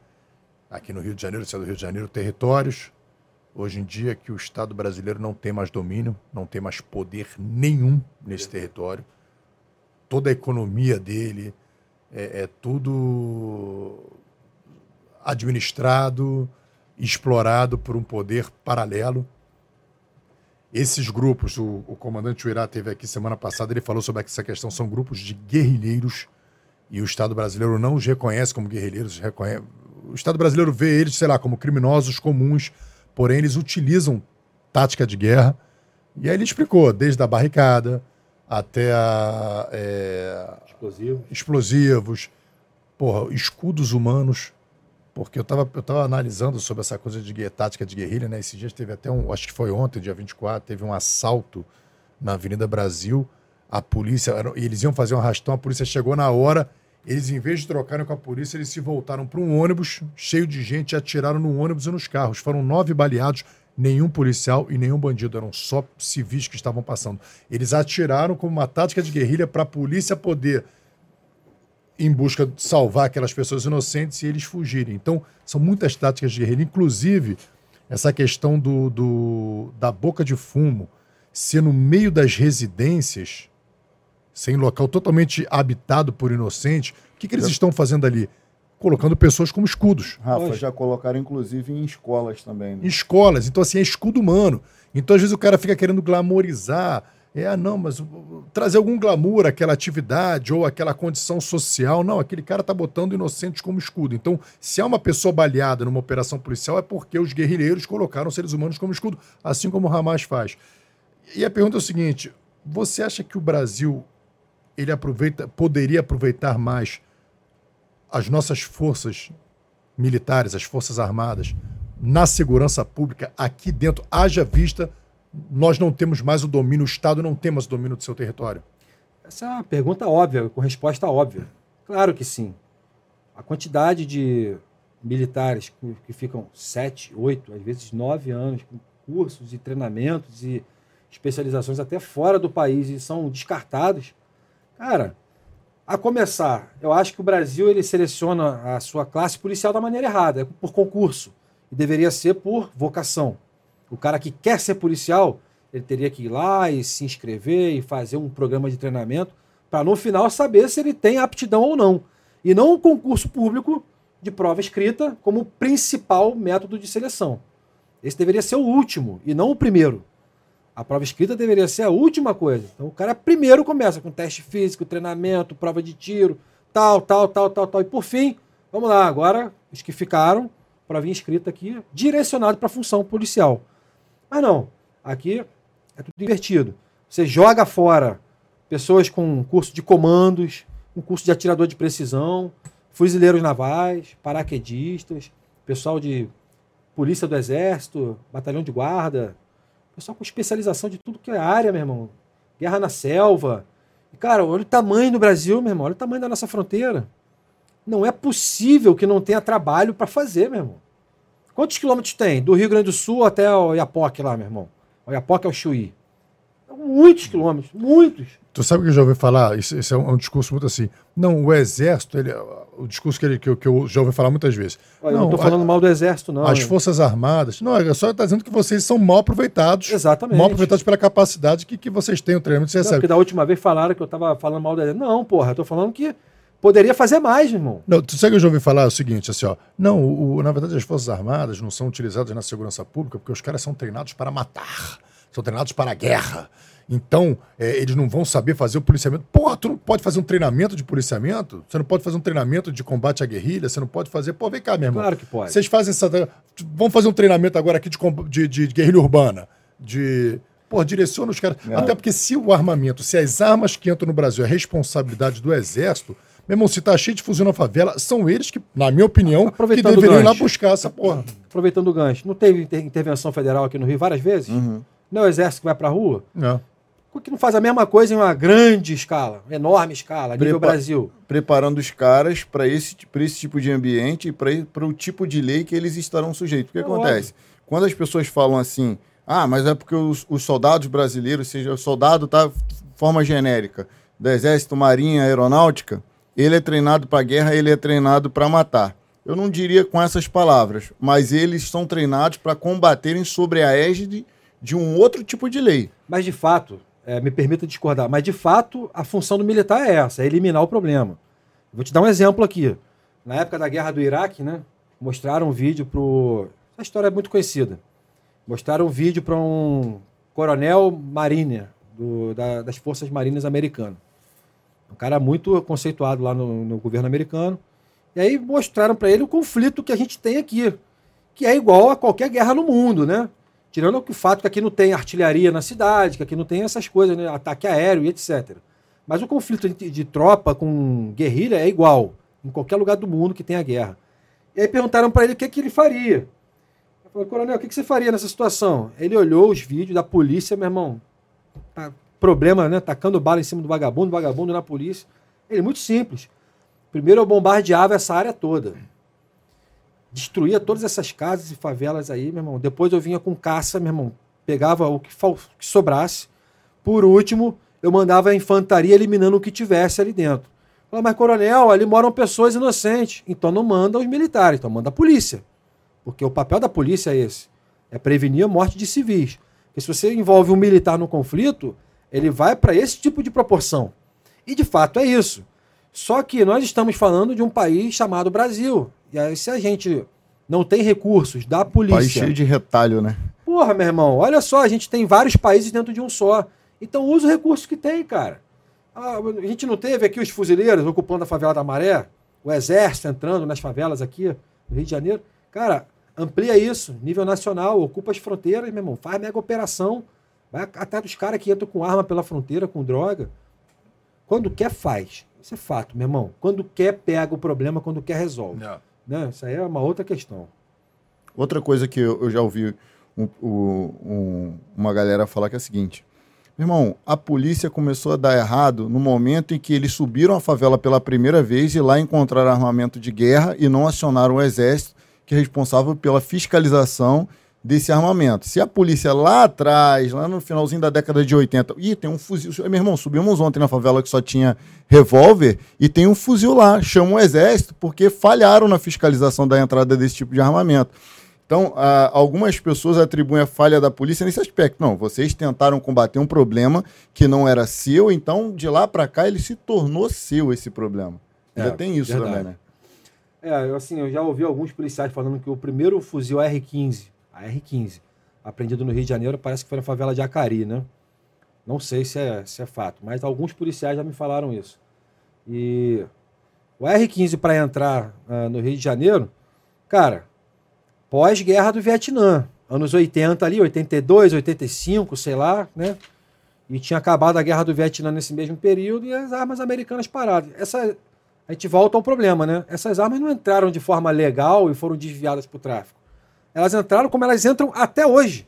Aqui no Rio de Janeiro, sendo do Rio de Janeiro, territórios, hoje em dia que o Estado brasileiro não tem mais domínio, não tem mais poder nenhum nesse território. Toda a economia dele é, é tudo administrado, explorado por um poder paralelo. Esses grupos, o, o comandante Uirá teve aqui semana passada, ele falou sobre essa questão, são grupos de guerrilheiros e o Estado brasileiro não os reconhece como guerrilheiros, reconhece, o Estado brasileiro vê eles, sei lá, como criminosos comuns, porém eles utilizam tática de guerra. E aí ele explicou, desde a barricada, até a, é, Explosivo. explosivos, porra, escudos humanos. Porque eu estava eu tava analisando sobre essa coisa de tática de guerrilha, né? Esses dias teve até um, acho que foi ontem, dia 24, teve um assalto na Avenida Brasil. A polícia, eles iam fazer um arrastão, a polícia chegou na hora. Eles, em vez de trocarem com a polícia, eles se voltaram para um ônibus cheio de gente e atiraram no ônibus e nos carros. Foram nove baleados, nenhum policial e nenhum bandido, eram só civis que estavam passando. Eles atiraram como uma tática de guerrilha para a polícia poder em busca de salvar aquelas pessoas inocentes e eles fugirem. Então, são muitas táticas de guerrilha, inclusive essa questão do, do- da boca de fumo ser no meio das residências, ser em local totalmente habitado por inocentes. O que, que eles estão fazendo ali? Colocando pessoas como escudos. Rafa, Hoje. já colocaram inclusive em escolas também. Em Né? escolas. Então, assim, é escudo humano. Então, às vezes, o cara fica querendo glamorizar. É, ah, não, mas trazer algum glamour àquela atividade ou aquela condição social. Não, aquele cara tá botando inocentes como escudo. Então, se há uma pessoa baleada numa operação policial, é porque os guerrilheiros colocaram seres humanos como escudo, assim como o Hamas faz. E a pergunta é o seguinte: você acha que o Brasil ele aproveita, poderia aproveitar mais as nossas forças militares, as forças armadas, na segurança pública aqui dentro, haja vista, nós não temos mais o domínio, o Estado não tem mais o domínio do seu território? Essa é uma pergunta óbvia, com resposta óbvia. Claro que sim. A quantidade de militares que, que ficam sete, oito, às vezes nove anos com cursos e treinamentos e especializações até fora do país e são descartados. Cara, a começar, eu acho que o Brasil ele seleciona a sua classe policial da maneira errada, é por concurso. E deveria ser por vocação. O cara que quer ser policial, ele teria que ir lá e se inscrever e fazer um programa de treinamento para no final saber se ele tem aptidão ou não. E não um concurso público de prova escrita como principal método de seleção. Esse deveria ser o último e não o primeiro. A prova escrita deveria ser a última coisa. Então o cara primeiro começa com teste físico, treinamento, prova de tiro, tal, tal, tal, tal, tal. E por fim, vamos lá, agora os que ficaram, prova escrita aqui, direcionado para a função policial. Mas não, aqui é tudo invertido. Você joga fora pessoas com curso de comandos, um curso de atirador de precisão, fuzileiros navais, paraquedistas, pessoal de polícia do exército, batalhão de guarda, pessoal com especialização de tudo que é área, meu irmão. Guerra na selva. E, cara, olha o tamanho do Brasil, meu irmão, olha o tamanho da nossa fronteira. Não é possível que não tenha trabalho para fazer, meu irmão. Quantos quilômetros tem? Do Rio Grande do Sul até o Iapoque lá, meu irmão. O Iapoque é o Chuí. Muitos quilômetros, muitos. Tu sabe que eu já ouvi falar, isso, isso é, um, é um discurso muito assim. Não, o exército, ele, o discurso que, ele, que, eu, que eu já ouvi falar muitas vezes. Olha, eu não a- falando mal do exército, não. As hein? forças armadas. Não, é só está dizendo que vocês são mal aproveitados. Exatamente. Mal aproveitados pela capacidade que, que vocês têm, o treinamento que você Não, recebe. porque da última vez falaram que eu tava falando mal do exército. Não, porra, eu tô falando que poderia fazer mais, irmão. Não, tu sabe que eu já ouvi falar o seguinte, assim, ó. Não, o, o- na verdade as Forças Armadas não são utilizadas na segurança pública porque os caras são treinados para matar, são treinados para a guerra. Então, é, eles não vão saber fazer o policiamento. Porra, tu não pode fazer um treinamento de policiamento? Você não pode fazer um treinamento de combate à guerrilha? Você não pode fazer. Pô, vem cá, meu irmão. Claro que pode. Vocês fazem essa. Vamos fazer um treinamento agora aqui de, de, de guerrilha urbana. De. Pô, direciona os caras. É. Até porque se o armamento, se as armas que entram no Brasil é responsabilidade do Exército, meu irmão, se tá cheio de fuzil na favela, são eles que, na minha opinião, que deveriam ir lá buscar essa porra. Aproveitando o gancho. Não teve inter- intervenção federal aqui no Rio várias vezes? Não é o exército que vai pra rua? É. Por que não faz a mesma coisa em uma grande escala, enorme escala, nível Prepa- Brasil? Preparando os caras para esse, pra esse tipo de ambiente e para o tipo de lei que eles estarão sujeitos. O que É acontece? Quando as pessoas falam assim, ah, mas é porque os, os soldados brasileiros, seja o soldado tá forma genérica, do Exército, Marinha, Aeronáutica, ele é treinado para guerra, ele é treinado para matar. Eu não diria com essas palavras, mas eles são treinados para combaterem sobre a égide de um outro tipo de lei. Mas de fato, é, me permita discordar, mas de fato a função do militar é essa, é eliminar o problema. Vou te dar um exemplo aqui. Na época da guerra do Iraque, né, mostraram um vídeo pro. Essa história é muito conhecida. Mostraram um vídeo para um coronel marinha do- da- das forças marinhas americanas. Um cara muito conceituado lá no, no governo americano. E aí mostraram para ele o conflito que a gente tem aqui, que é igual a qualquer guerra no mundo, né? Tirando o fato que aqui não tem artilharia na cidade, que aqui não tem essas coisas, né? Ataque aéreo e etc. Mas o conflito de, de tropa com guerrilha é igual em qualquer lugar do mundo que tenha guerra. E aí perguntaram para ele o que, que ele faria. Eu falei, coronel, o que, que você faria nessa situação? Ele olhou os vídeos da polícia, meu irmão. Tá, problema, né? Tacando bala em cima do vagabundo, vagabundo na polícia. Ele, muito simples. Primeiro eu bombardeava essa área toda. Destruía todas essas casas e favelas aí, meu irmão. Depois eu vinha com caça, meu irmão. Pegava o que, que sobrasse. Por último, eu mandava a infantaria eliminando o que tivesse ali dentro. Fala, mas coronel, ali moram pessoas inocentes. Então não manda os militares, então manda a polícia. Porque o papel da polícia é esse: é prevenir a morte de civis. Porque se você envolve um militar no conflito, ele vai para esse tipo de proporção. E de fato é isso. Só que nós estamos falando de um país chamado Brasil. E aí, se a gente não tem recursos da polícia. País cheio de retalho, né? Porra, meu irmão, olha só, a gente tem vários países dentro de um só. Então usa o recurso que tem, cara. Ah, a gente não teve aqui os fuzileiros ocupando a favela da Maré, o exército entrando nas favelas aqui no Rio de Janeiro. Cara, amplia isso, nível nacional, ocupa as fronteiras, meu irmão, faz mega operação, vai atrás dos caras que entram com arma pela fronteira, com droga. Quando quer, faz. Isso é fato, meu irmão. Quando quer, pega o problema, quando quer, resolve. Não. Né? Isso aí é uma outra questão. Outra coisa que eu já ouvi um, um, uma galera falar que é a seguinte: Irmão, a polícia começou a dar errado no momento em que eles subiram a favela pela primeira vez e lá encontraram armamento de guerra e não acionaram o exército, que é responsável pela fiscalização desse armamento. Se a polícia lá atrás, lá no finalzinho da década de 80, ih, tem um fuzil. Meu irmão, subimos ontem na favela que só tinha revólver e tem um fuzil lá. Chama o exército porque falharam na fiscalização da entrada desse tipo de armamento. Então, algumas pessoas atribuem a falha da polícia nesse aspecto. Não, vocês tentaram combater um problema que não era seu, então de lá para cá ele se tornou seu esse problema. É, Já tem isso verdade. também, né? É, eu, assim, eu já ouvi alguns policiais falando que o primeiro fuzil R15, a R15, apreendido no Rio de Janeiro, parece que foi na favela de Acari, né? Não sei se é, se é fato, mas alguns policiais já me falaram isso. E o R15 para entrar uh, no Rio de Janeiro, cara, pós-guerra do Vietnã, anos 80 ali, 82, 85, sei lá, né? E tinha acabado a guerra do Vietnã nesse mesmo período e as armas americanas paradas. Essa, a gente volta ao problema, né? Essas armas não entraram de forma legal e foram desviadas para o tráfico. Elas entraram como elas entram até hoje,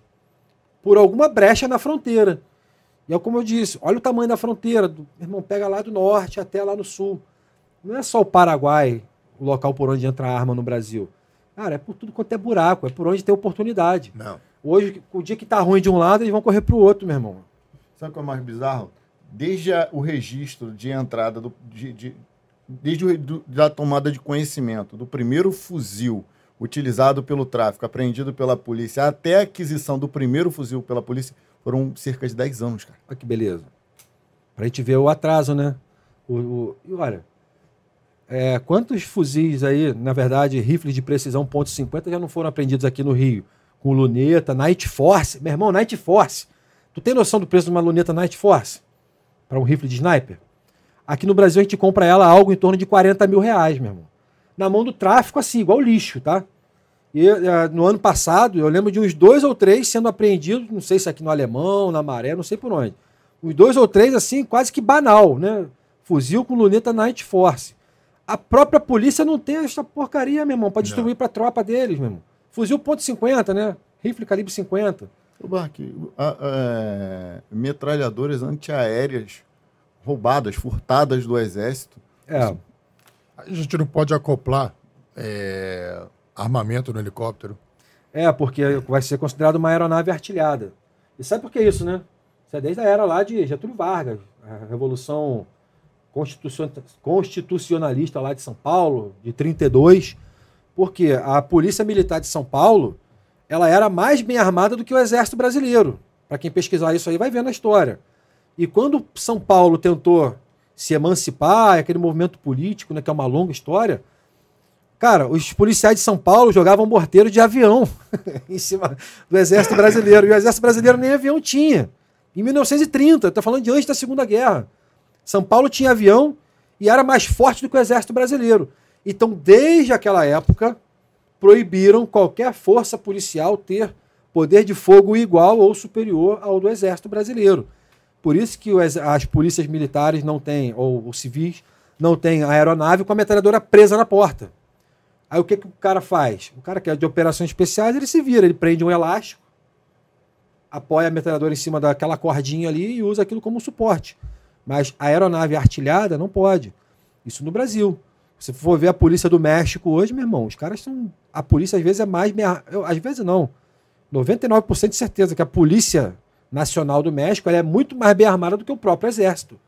por alguma brecha na fronteira. E é como eu disse, olha o tamanho da fronteira. Do, meu irmão, pega lá do norte até lá no sul. Não é só o Paraguai o local por onde entra a arma no Brasil. Cara, é por tudo quanto é buraco, é por onde tem oportunidade. Não. Hoje, o dia que tá ruim de um lado, eles vão correr pro outro, meu irmão. Sabe o que é mais bizarro? Desde a, o registro de entrada, do, de, de, desde o, do, da tomada de conhecimento do primeiro fuzil utilizado pelo tráfico, apreendido pela polícia, até a aquisição do primeiro fuzil pela polícia, foram cerca de 10 anos, cara. Olha que beleza. Pra gente ver o atraso, né? O, o, e olha, é, quantos fuzis aí, na verdade, rifles de precisão .50 já não foram apreendidos aqui no Rio? Com luneta, Night Force. Meu irmão, Night Force. Tu tem noção do preço de uma luneta Night Force? Para um rifle de sniper? Aqui no Brasil a gente compra ela algo em torno de 40 mil reais, meu irmão. Na mão do tráfico, assim, igual lixo, tá? E uh, no ano passado, eu lembro de uns dois ou três sendo apreendidos, não sei se aqui no Alemão, na Maré, não sei por onde. Uns dois ou três, assim, quase que banal, né? Fuzil com luneta Night Force. A própria polícia não tem essa porcaria, meu irmão, para distribuir para a tropa deles, meu irmão. Fuzil ponto .50, né? Rifle calibre 50. O Barque, é, metralhadoras antiaéreas roubadas, furtadas do exército. É. A gente não pode acoplar é, armamento no helicóptero. É, porque vai ser considerado uma aeronave artilhada. E sabe por que isso, né? Isso é desde a era lá de Getúlio Vargas, a Revolução constitucionalista lá de São Paulo, de 32, porque a Polícia Militar de São Paulo ela era mais bem armada do que o Exército Brasileiro. Para quem pesquisar isso aí vai ver na história. E quando São Paulo tentou se emancipar, aquele movimento político, né, que é uma longa história, cara, os policiais de São Paulo jogavam morteiro de avião em cima do Exército Brasileiro. E o Exército Brasileiro nem avião tinha. Em 1930, estou falando de antes da Segunda Guerra. São Paulo tinha avião e era mais forte do que o exército brasileiro. Então, desde aquela época, proibiram qualquer força policial ter poder de fogo igual ou superior ao do Exército Brasileiro. Por isso que as polícias militares não têm, ou os civis, não têm a aeronave com a metralhadora presa na porta. Aí o que, que o cara faz? O cara que é de operações especiais, ele se vira, ele prende um elástico, apoia a metralhadora em cima daquela cordinha ali e usa aquilo como suporte. Mas a aeronave artilhada não pode. Isso no Brasil. Se for ver a polícia do México hoje, meu irmão, os caras são. A polícia às vezes é mais. Eu, às vezes não. 99% de certeza que a polícia nacional do México é muito mais bem armada do que o próprio exército.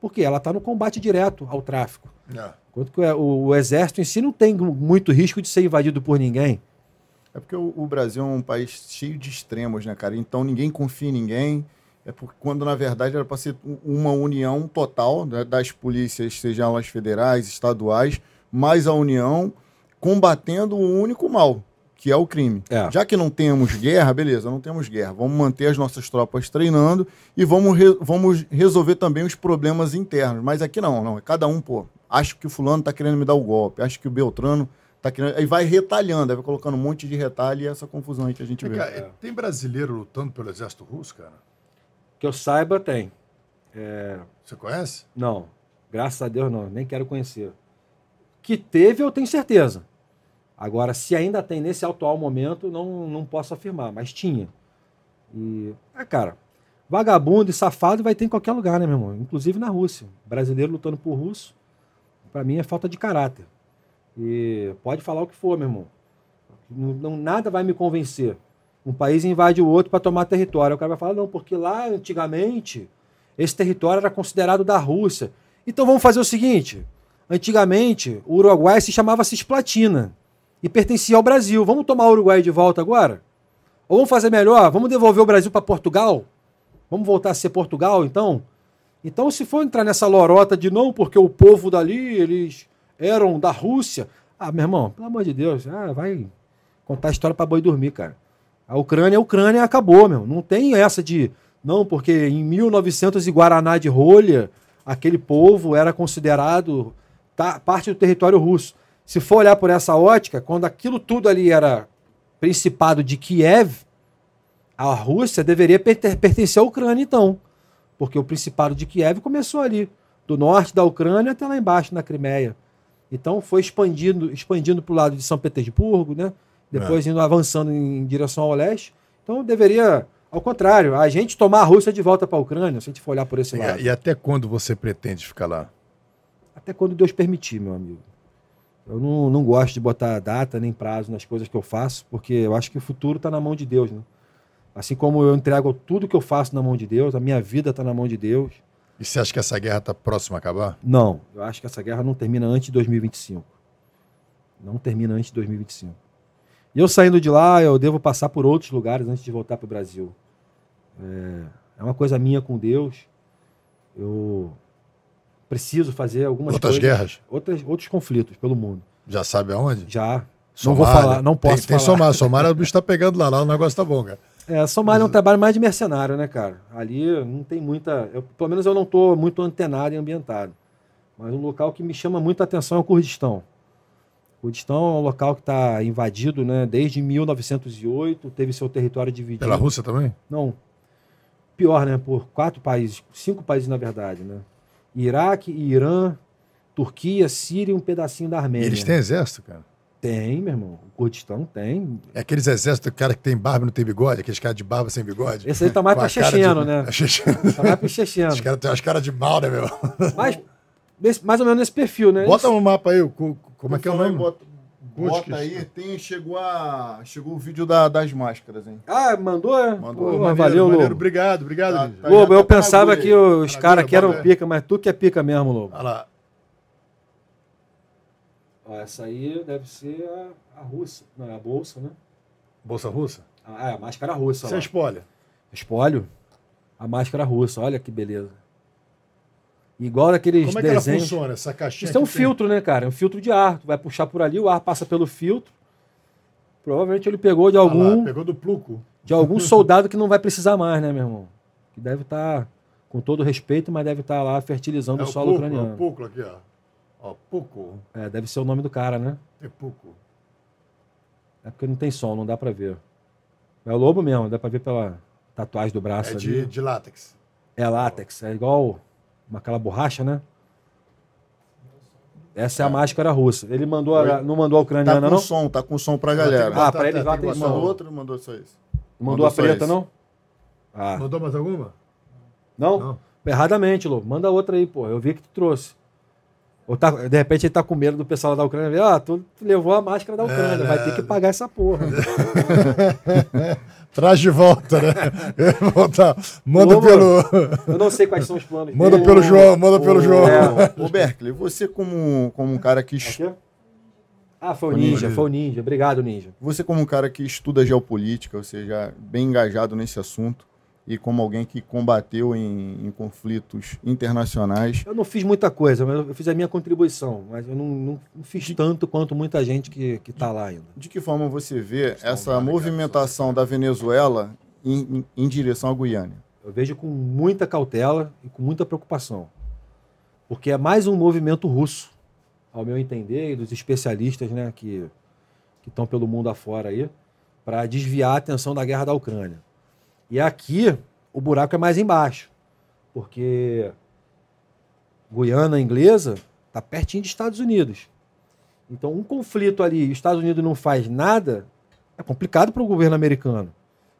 Porque ela está no combate direto ao tráfico. É. Enquanto que o, o, exército em si não tem muito risco de ser invadido por ninguém. É porque o, o, Brasil é um país cheio de extremos, né, cara? Então ninguém confia em ninguém. É porque quando, na verdade, era para ser uma união total né, das polícias, sejam elas federais, estaduais, mais a união, combatendo o único mal, que é o crime. É. Já que não temos guerra, beleza, não temos guerra. Vamos manter as nossas tropas treinando e vamos, re vamos resolver também os problemas internos. Mas aqui não, não. É cada um, pô, acho que o fulano tá querendo me dar o golpe, acho que o Beltrano tá querendo. Aí vai retalhando, aí vai colocando um monte de retalho e essa confusão aí que a gente vê. Cara, tem brasileiro lutando pelo exército russo, cara? Que eu saiba, tem. É... Você conhece? Não. Graças a Deus, não. Nem quero conhecer. Que teve, eu tenho certeza. Agora, se ainda tem nesse atual momento, não, não posso afirmar, mas tinha. E, é, cara, vagabundo e safado vai ter em qualquer lugar, né, meu irmão? Inclusive na Rússia. Brasileiro lutando por russo, para mim é falta de caráter. E pode falar o que for, meu irmão. Não, não nada vai me convencer um país invade o outro para tomar território. O cara vai falar, não, porque lá antigamente esse território era considerado da Rússia. Então vamos fazer o seguinte: antigamente o Uruguai se chamava Cisplatina e pertencia ao Brasil. Vamos tomar o Uruguai de volta agora? Ou vamos fazer melhor? Vamos devolver o Brasil para Portugal? Vamos voltar a ser Portugal, então? Então, se for entrar nessa lorota de não, porque o povo dali, eles eram da Rússia. Ah, meu irmão, pelo amor de Deus, ah, vai contar a história para boi dormir, cara. A Ucrânia, a Ucrânia acabou, meu. Não tem essa de. Não, porque em 1900 e Guaraná de rolha, aquele povo era considerado parte do território russo. Se for olhar por essa ótica, quando aquilo tudo ali era principado de Kiev, a Rússia deveria pertencer à Ucrânia, então. Porque o principado de Kiev começou ali, do norte da Ucrânia até lá embaixo, na Crimeia. Então foi expandindo, expandindo para o lado de São Petersburgo, né? depois é. indo avançando em direção ao leste. Então deveria, ao contrário, a gente tomar a Rússia de volta para a Ucrânia, se a gente for olhar por esse lado. E até quando você pretende ficar lá? Até quando Deus permitir, meu amigo. Eu não, não gosto de botar data nem prazo nas coisas que eu faço, porque eu acho que o futuro está na mão de Deus. Né? Assim como eu entrego tudo que eu faço na mão de Deus, a minha vida está na mão de Deus. E você acha que essa guerra está próxima a acabar? Não, eu acho que essa guerra não termina antes de 2025. Não termina antes de 2025. E eu saindo de lá, eu devo passar por outros lugares antes de voltar para o Brasil. É, é, uma coisa minha com Deus. Eu preciso fazer algumas outras coisas, guerras, outras, outros conflitos pelo mundo. Já sabe aonde? Já. Somália. Não vou falar, não posso tem, tem falar. Somália, Somália o bicho está pegando lá, lá o negócio tá bom, cara. É, Somália é um trabalho mais de mercenário, né, cara? Ali não tem muita. Eu, pelo menos eu não estou muito antenado e ambientado. Mas um local que me chama muita atenção é o Kurdistão. O Kurdistão é um local que está invadido né, desde 1908, teve seu território dividido. Pela Rússia também? Não. Pior, né? Por quatro países, cinco países na verdade, né? Iraque, Irã, Turquia, Síria e um pedacinho da Armênia. E eles têm exército, cara? Tem, meu irmão. O Kurdistão tem. É aqueles exércitos do cara que tem barba e não tem bigode, aqueles caras de barba sem bigode. Esse aí tá mais pra checheno, de... né? É checheno. Tá mais pra checheno. Os caras têm umas caras de mal, né, meu? Mas, mais ou menos nesse perfil, né? Bota no mapa aí, como é que é o nome? Bota, bota aí, tem, chegou, a, chegou o vídeo da, das máscaras, hein? Ah, mandou? É? Mandou. Pô, maneiro, valeu, Lobo. Obrigado, obrigado. Tá, tá, Lobo, eu tá pensava que os caras aqui eram pica, mas tu que é pica mesmo, Lobo. Olha lá. Ó, essa aí deve ser a, a russa, não é a bolsa, né? Bolsa russa? Ah, é, a máscara russa. Você é espólio? Espólio. A máscara russa, olha que beleza. Igual naqueles Como é que desenhos. ela funciona, essa caixinha? Isso é um filtro, tem? né, cara? É um filtro de ar. Tu vai puxar por ali, o ar passa pelo filtro. Provavelmente ele pegou de algum. Ah lá, pegou do pluco. De algum soldado que não vai precisar mais, né, meu irmão? Que deve estar, tá, com todo respeito, mas deve estar tá lá fertilizando é o, o solo ucraniano. É o Puco aqui, ó. Ó, Puco. É, deve ser o nome do cara, né? É Puco. É porque não tem som, não dá pra ver. É o lobo mesmo, dá pra ver pela tatuagem do braço É ali. de, de látex. É látex, é igual aquela borracha, né? Essa é a máscara russa. Ele mandou, a- não mandou a Tá ucraniana, com não? som, tá com som pra galera. Ah, pra eles lá tem botar. mandou som. outro, mandou só isso. Mandou, mandou a preta, não? Ah. Mandou mais alguma? Não? Não. Erradamente, Lô. Manda outra aí, pô. Eu vi que tu trouxe. Ou tá, de repente ele tá com medo do pessoal lá da Ucrânia. ver, Ah, tu tu levou a máscara da Ucrânia. vai ter que pagar essa porra. Traz de volta, né? Volta. Manda Ô, pelo. Eu não sei quais são os planos Manda dele. pelo João, manda pelo João. É. Ô, Berkeley, você como, como um cara que Aqui? Ah, foi o O Ninja, Ninja. foi o Ninja. Obrigado, Ninja. você como um cara que estuda geopolítica, ou seja, bem engajado nesse assunto e como alguém que combateu em, em conflitos internacionais, Eu não fiz muita coisa, mas eu fiz a minha contribuição. Mas eu não, não- não fiz tanto quanto muita gente que, que tá lá ainda. de que forma você vê essa movimentação da Venezuela em, em- em direção à Guiana? Eu vejo com muita cautela e com muita preocupação. Porque é mais um movimento russo, ao meu entender, e dos especialistas né, que estão pelo mundo afora aí, para desviar a atenção da guerra da Ucrânia. E aqui o buraco é mais embaixo, porque Guiana inglesa está pertinho dos Estados Unidos. Então, um conflito ali e os Estados Unidos não faz nada, é complicado para o governo americano.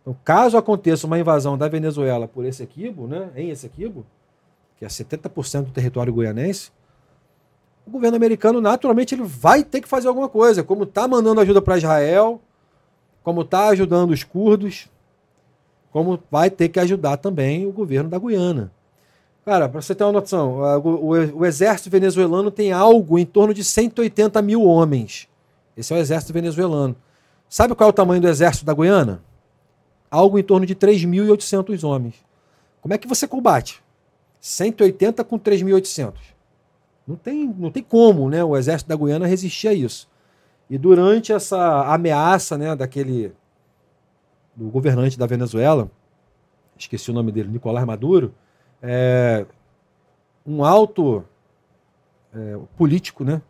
Então, caso aconteça uma invasão da Venezuela por esse equibo, né, em Essequibo, que é 70% do território guianense, o governo americano, naturalmente, ele vai ter que fazer alguma coisa, como está mandando ajuda para Israel, como está ajudando os curdos, como vai ter que ajudar também o governo da Guiana. Cara, para você ter uma noção, o exército venezuelano tem algo em torno de 180 mil homens. Esse é o exército venezuelano. Sabe qual é o tamanho do exército da Guiana? Algo em torno de 3.800 homens. Como é que você combate? 180 com 3.800. Não tem, não tem como né, o exército da Guiana resistir a isso. E durante essa ameaça né, daquele do governante da Venezuela, esqueci o nome dele, Nicolás Maduro, é, um alto é, político, né,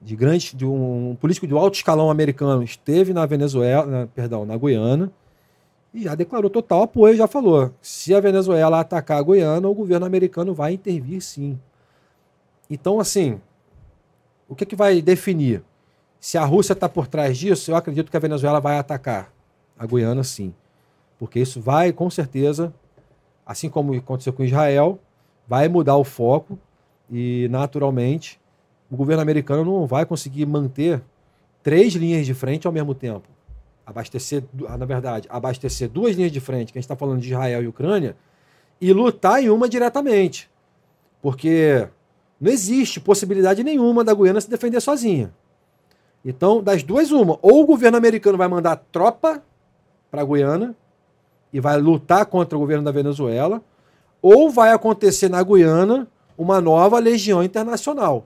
de grande, de um, um político de alto escalão americano esteve na Venezuela, na- perdão, na Guiana e já declarou total apoio, já falou, se a Venezuela atacar a Guiana, o governo americano vai intervir sim. Então, assim, o que, que vai definir? Se a Rússia está por trás disso, eu acredito que a Venezuela vai atacar a Guiana, sim. Porque isso vai, com certeza, assim como aconteceu com Israel, vai mudar o foco e, naturalmente, o governo americano não vai conseguir manter três linhas de frente ao mesmo tempo. Abastecer, ah, na verdade, abastecer duas linhas de frente, que a gente está falando de Israel e Ucrânia, e lutar em uma diretamente. Porque não existe possibilidade nenhuma da Guiana se defender sozinha. Então, das duas, uma. Ou o governo americano vai mandar tropa para a Guiana e vai lutar contra o governo da Venezuela, ou vai acontecer na Guiana uma nova legião internacional.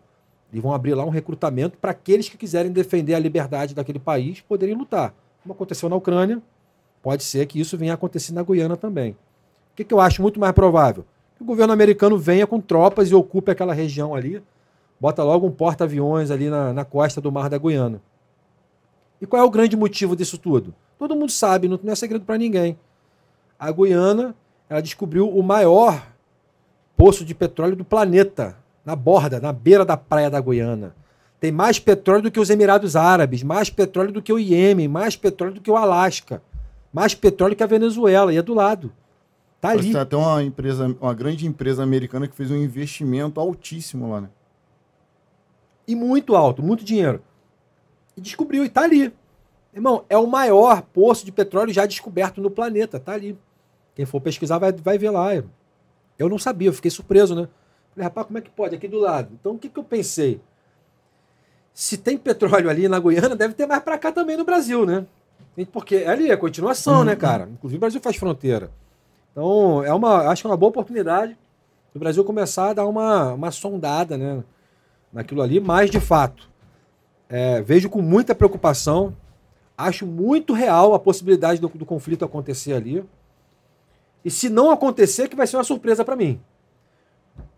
E vão abrir lá um recrutamento para aqueles que quiserem defender a liberdade daquele país poderem lutar. Como aconteceu na Ucrânia, pode ser que isso venha a acontecer na Guiana também. O que, que eu acho muito mais provável? Que o governo americano venha com tropas e ocupe aquela região ali, bota logo um porta-aviões ali na, na costa do Mar da Guiana. E qual é o grande motivo disso tudo? Todo mundo sabe, não não é segredo para ninguém. A Guiana ela descobriu o maior poço de petróleo do planeta, na borda, na beira da praia da Guiana. Tem mais petróleo do que os Emirados Árabes, mais petróleo do que o Iêmen, mais petróleo do que o Alasca, mais petróleo que a Venezuela, e é do lado. Tá ali. Tem até uma empresa, uma grande empresa americana que fez um investimento altíssimo lá, né? E muito alto, muito dinheiro. E descobriu, e tá ali. Irmão, é o maior poço de petróleo já descoberto no planeta, tá ali. Quem for pesquisar vai, vai ver lá. Eu não sabia, eu fiquei surpreso, né? Falei, rapaz, como é que pode? Aqui do lado. Então, o que, que eu pensei? Se tem petróleo ali na Guiana, deve ter mais pra cá também no Brasil, né? Porque é ali, é continuação, né, cara? Inclusive, o Brasil faz fronteira. Então, é uma, acho que é uma boa oportunidade do Brasil começar a dar uma, uma sondada, né? Naquilo ali, mas de fato, é, vejo com muita preocupação, acho muito real a possibilidade do, do conflito acontecer ali. E se não acontecer, que vai ser uma surpresa para mim.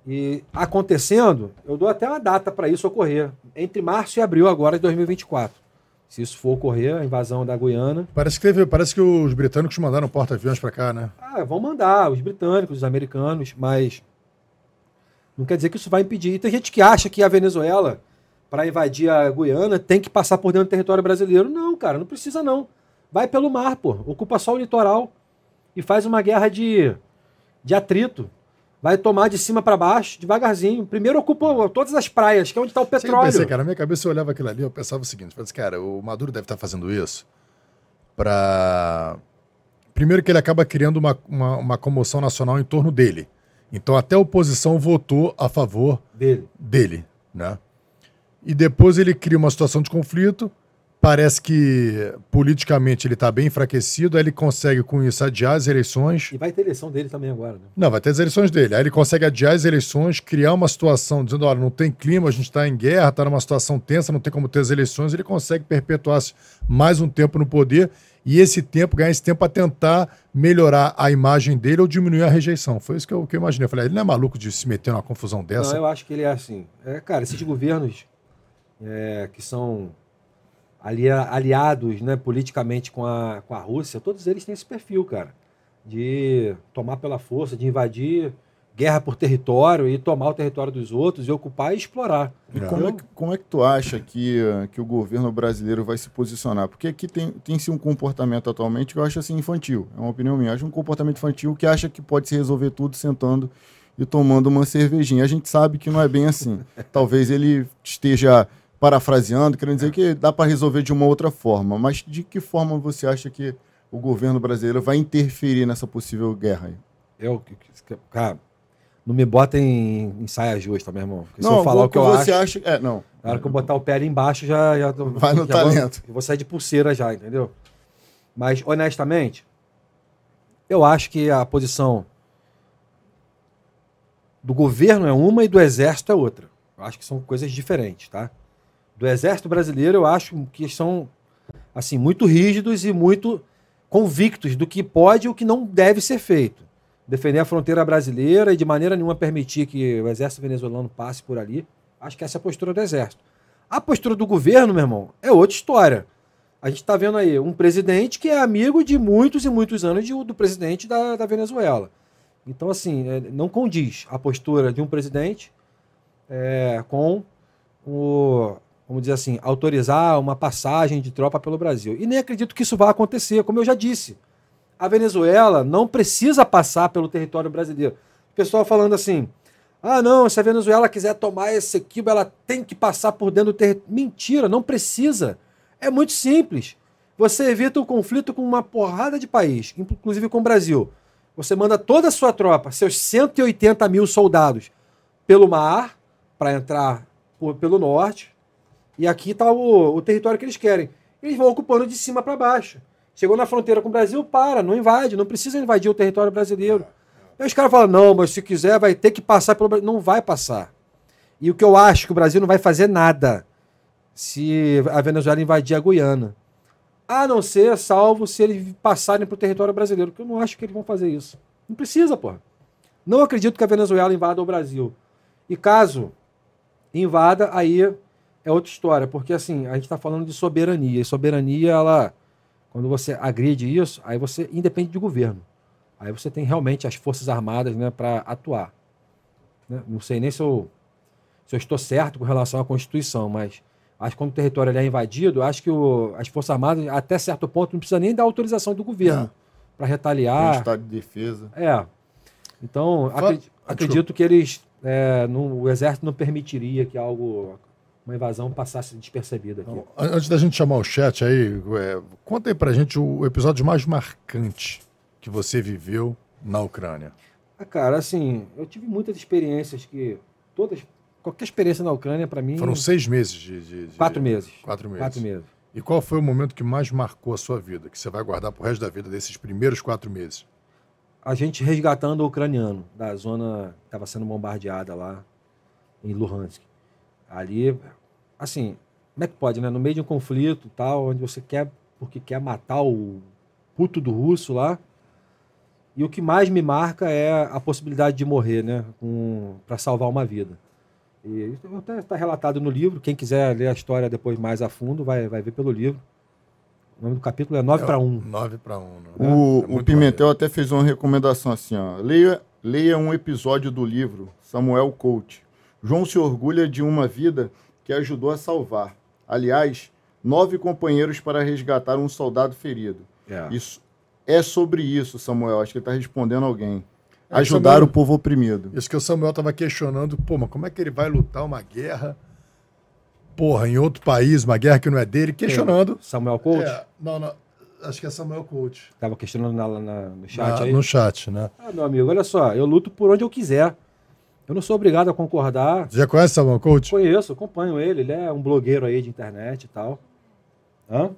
E acontecendo, eu dou até uma data para isso ocorrer, entre março e abril agora de 2024. Se isso for ocorrer, a invasão da Guiana. Parece que, teve, parece que os britânicos mandaram porta-aviões para cá, né? Ah, vão mandar, os britânicos, os americanos, mas não quer dizer que isso vai impedir. E tem gente que acha que a Venezuela, para invadir a Guiana, tem que passar por dentro do território brasileiro. Não, cara, não precisa não. Vai pelo mar, pô. Ocupa só o litoral e faz uma guerra de, de atrito. Vai tomar de cima para baixo, devagarzinho. Primeiro ocupa todas as praias, que é onde está o petróleo. pensei, cara, na minha cabeça eu olhava aquilo ali, eu pensava o seguinte, eu falei assim, cara, o Maduro deve estar fazendo isso para primeiro que ele acaba criando uma, uma, uma comoção nacional em torno dele. Então até a oposição votou a favor Dele. dele, né? E depois ele cria uma situação de conflito, parece que politicamente ele está bem enfraquecido, aí ele consegue com isso adiar as eleições. E vai ter eleição dele também agora, né? Não, vai ter as eleições dele. Aí ele consegue adiar as eleições, criar uma situação dizendo, olha, não tem clima, a gente está em guerra, está numa situação tensa, não tem como ter as eleições. Ele consegue perpetuar-se mais um tempo no poder e esse tempo, ganhar esse tempo para tentar melhorar a imagem dele ou diminuir a rejeição. Foi isso que eu, que eu imaginei. Eu falei, ele não é maluco de se meter numa confusão dessa. Não, eu acho que ele é assim. É, cara, esses governos é, que são ali, aliados né, politicamente com a, com a Rússia, todos eles têm esse perfil, cara. De tomar pela força, de invadir guerra por território e tomar o território dos outros e ocupar e explorar. E como, é que, como é que tu acha que, que o governo brasileiro vai se posicionar? Porque aqui tem, tem-se um comportamento atualmente que eu acho assim infantil. É uma opinião minha. Eu acho um comportamento infantil que acha que pode se resolver tudo sentando e tomando uma cervejinha. A gente sabe que não é bem assim. Talvez ele esteja parafraseando, querendo dizer que dá para resolver de uma outra forma. Mas de que forma você acha que o governo brasileiro vai interferir nessa possível guerra aí? Eu, cara, não me bota em, em saia justa, meu irmão. Porque se não, eu falar o que eu você acho, acha. É, não. na hora que eu botar o pé ali embaixo, já, já tô- Vai no já talento. Vou, eu vou sair de pulseira já, entendeu? Mas, honestamente, eu acho que a posição do governo é uma e do exército é outra. Eu acho que são coisas diferentes, tá? Do exército brasileiro, eu acho que são, assim, muito rígidos e muito convictos do que pode e o que não deve ser feito. Defender a fronteira brasileira e de maneira nenhuma permitir que o exército venezuelano passe por ali. Acho que essa é a postura do exército. A postura do governo, meu irmão, é outra história. A gente está vendo aí um presidente que é amigo de muitos e muitos anos de- do presidente da, da Venezuela. Então, assim, é, não condiz a postura de um presidente é, com o, vamos dizer assim, autorizar uma passagem de tropa pelo Brasil. E nem acredito que isso vá acontecer, como eu já disse. A Venezuela não precisa passar pelo território brasileiro. O pessoal falando assim: ah, não, se a Venezuela quiser tomar esse equibo, ela tem que passar por dentro do território. Mentira, não precisa. É muito simples. Você evita o conflito com uma porrada de país, inclusive com o Brasil. Você manda toda a sua tropa, seus 180 mil soldados, pelo mar, para entrar por- pelo norte. E aqui está o, o território que eles querem. Eles vão ocupando de cima para baixo. Chegou na fronteira com o Brasil, para, não invade, não precisa invadir o território brasileiro. Aí os caras falam, não, mas se quiser vai ter que passar pelo Brasil. Não vai passar. E o que eu acho que o Brasil não vai fazer nada se a Venezuela invadir a Guiana. A não ser, salvo se eles passarem para o território brasileiro, que eu não acho que eles vão fazer isso. Não precisa, porra. Não acredito que a Venezuela invada o Brasil. E caso invada, aí é outra história, porque assim, a gente está falando de soberania. E soberania, ela, quando você agride isso, aí você independe de governo. Aí você tem realmente as Forças Armadas né, para atuar. né? Não sei nem se eu, se eu estou certo com relação à Constituição, mas acho que quando o território é invadido, acho que o- as Forças Armadas, até certo ponto, não precisa nem da autorização do governo Não. para Tem retaliar. estado de defesa. É. Então, Fala- acredi- acredito que eles. é, não- o exército não permitiria que algo. Uma invasão passasse despercebida aqui. Então, an- antes da gente chamar o chat aí, é, conta aí pra gente o episódio mais marcante que você viveu na Ucrânia. Ah, cara, assim, eu tive muitas experiências que. Todas. Qualquer experiência na Ucrânia, para mim. Foram seis meses de. de- de- quatro meses. Quatro meses. Quatro meses. E qual foi o momento que mais marcou a sua vida, que você vai guardar pro resto da vida desses primeiros quatro meses? A gente resgatando o ucraniano da zona que estava sendo bombardeada lá em Luhansk. Ali, assim, como é que pode, né? No meio de um conflito e tal, onde você quer, porque quer matar o puto do russo lá. E o que mais me marca é a possibilidade de morrer, né? para salvar uma vida. E isso está tá relatado no livro. Quem quiser ler a história depois mais a fundo, vai, vai ver pelo livro. O nome do capítulo é 9 para 1. 9 para 1. Né? O, É o muito Pimentel até fez uma recomendação assim, ó. Leia, leia um episódio do livro Samuel Coach. João se orgulha de uma vida que ajudou a salvar. Aliás, nove companheiros para resgatar um soldado ferido. É. Isso é sobre isso, Samuel. Acho que ele está respondendo alguém. É, Ajudar Samuel- o povo oprimido. Isso que o Samuel tava questionando, pô, mas como é que ele vai lutar uma guerra, porra, em outro país, uma guerra que não é dele, questionando. Samuel Coach, É, não, não, acho que é Samuel Coach. estava questionando na- na- no chat Na- aí. No chat, né? Ah, meu amigo, olha só, eu luto por onde eu quiser. Eu não sou obrigado a concordar. Você já conhece Samuel Coach? Conheço, acompanho ele, ele é um blogueiro aí de internet e tal. Hã?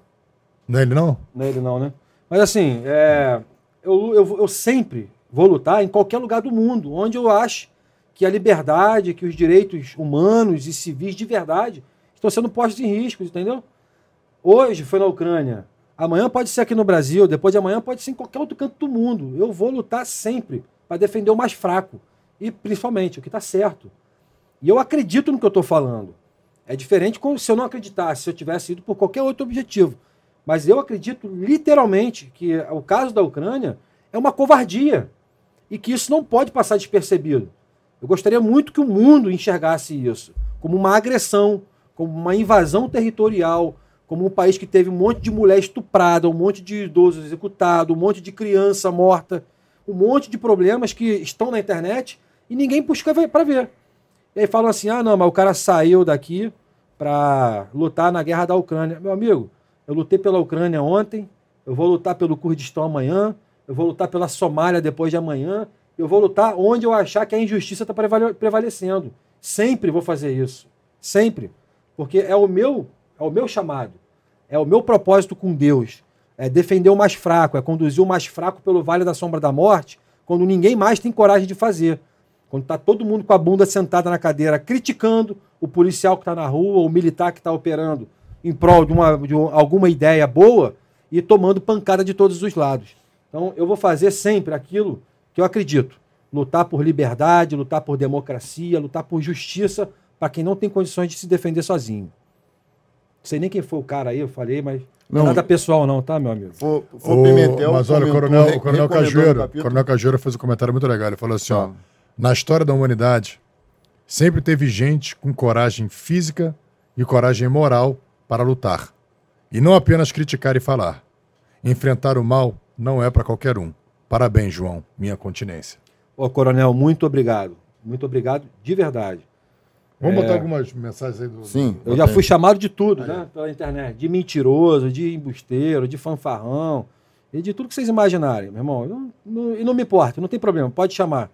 Não é ele, não? Não é ele não, né? Mas assim, é, eu, eu, eu sempre vou lutar em qualquer lugar do mundo, onde eu acho que a liberdade, que os direitos humanos e civis de verdade estão sendo postos em risco, entendeu? Hoje foi na Ucrânia, amanhã pode ser aqui no Brasil, depois de amanhã pode ser em qualquer outro canto do mundo. Eu vou lutar sempre para defender o mais fraco e principalmente o que está certo. E eu acredito no que eu estou falando. É diferente como se eu não acreditasse, se eu tivesse ido por qualquer outro objetivo. Mas eu acredito literalmente que o caso da Ucrânia é uma covardia e que isso não pode passar despercebido. Eu gostaria muito que o mundo enxergasse isso como uma agressão, como uma invasão territorial, como um país que teve um monte de mulher estuprada, um monte de idoso executado, um monte de criança morta, um monte de problemas que estão na internet e ninguém busca para ver. E aí falam assim: ah, não, mas o cara saiu daqui para lutar na guerra da Ucrânia. Meu amigo, eu lutei pela Ucrânia ontem, eu vou lutar pelo Kurdistão amanhã, eu vou lutar pela Somália depois de amanhã, eu vou lutar onde eu achar que a injustiça está prevalecendo. Sempre vou fazer isso. Sempre. Porque é o meu, é o meu chamado. É o meu propósito com Deus. É defender o mais fraco, é conduzir o mais fraco pelo vale da sombra da morte, quando ninguém mais tem coragem de fazer. Quando está todo mundo com a bunda sentada na cadeira, criticando o policial que está na rua, o militar que está operando em prol de, uma, de um- alguma ideia boa e tomando pancada de todos os lados. Então, eu vou fazer sempre aquilo que eu acredito: lutar por liberdade, lutar por democracia, lutar por justiça para quem não tem condições de se defender sozinho. Não sei nem quem foi o cara aí, eu falei, mas não é nada pessoal, não, tá, meu amigo? For, for O- Pimentel, mas olha, o Coronel, o Coronel Cajueiro, o Coronel Cajueiro fez um comentário muito legal. Ele falou assim: ó, Tá. Na história da humanidade, sempre teve gente com coragem física e coragem moral para lutar. E não apenas criticar e falar. Enfrentar o mal não é para qualquer um. Parabéns, João, minha continência. Ô, coronel, muito obrigado. Muito obrigado de verdade. Vamos É. botar algumas mensagens aí do. Sim. Eu já fui chamado de tudo, né? Pela internet. De mentiroso, de embusteiro, de fanfarrão. E de tudo que vocês imaginarem, meu irmão. Eu não- não- e não me importa, não tem problema, pode chamar.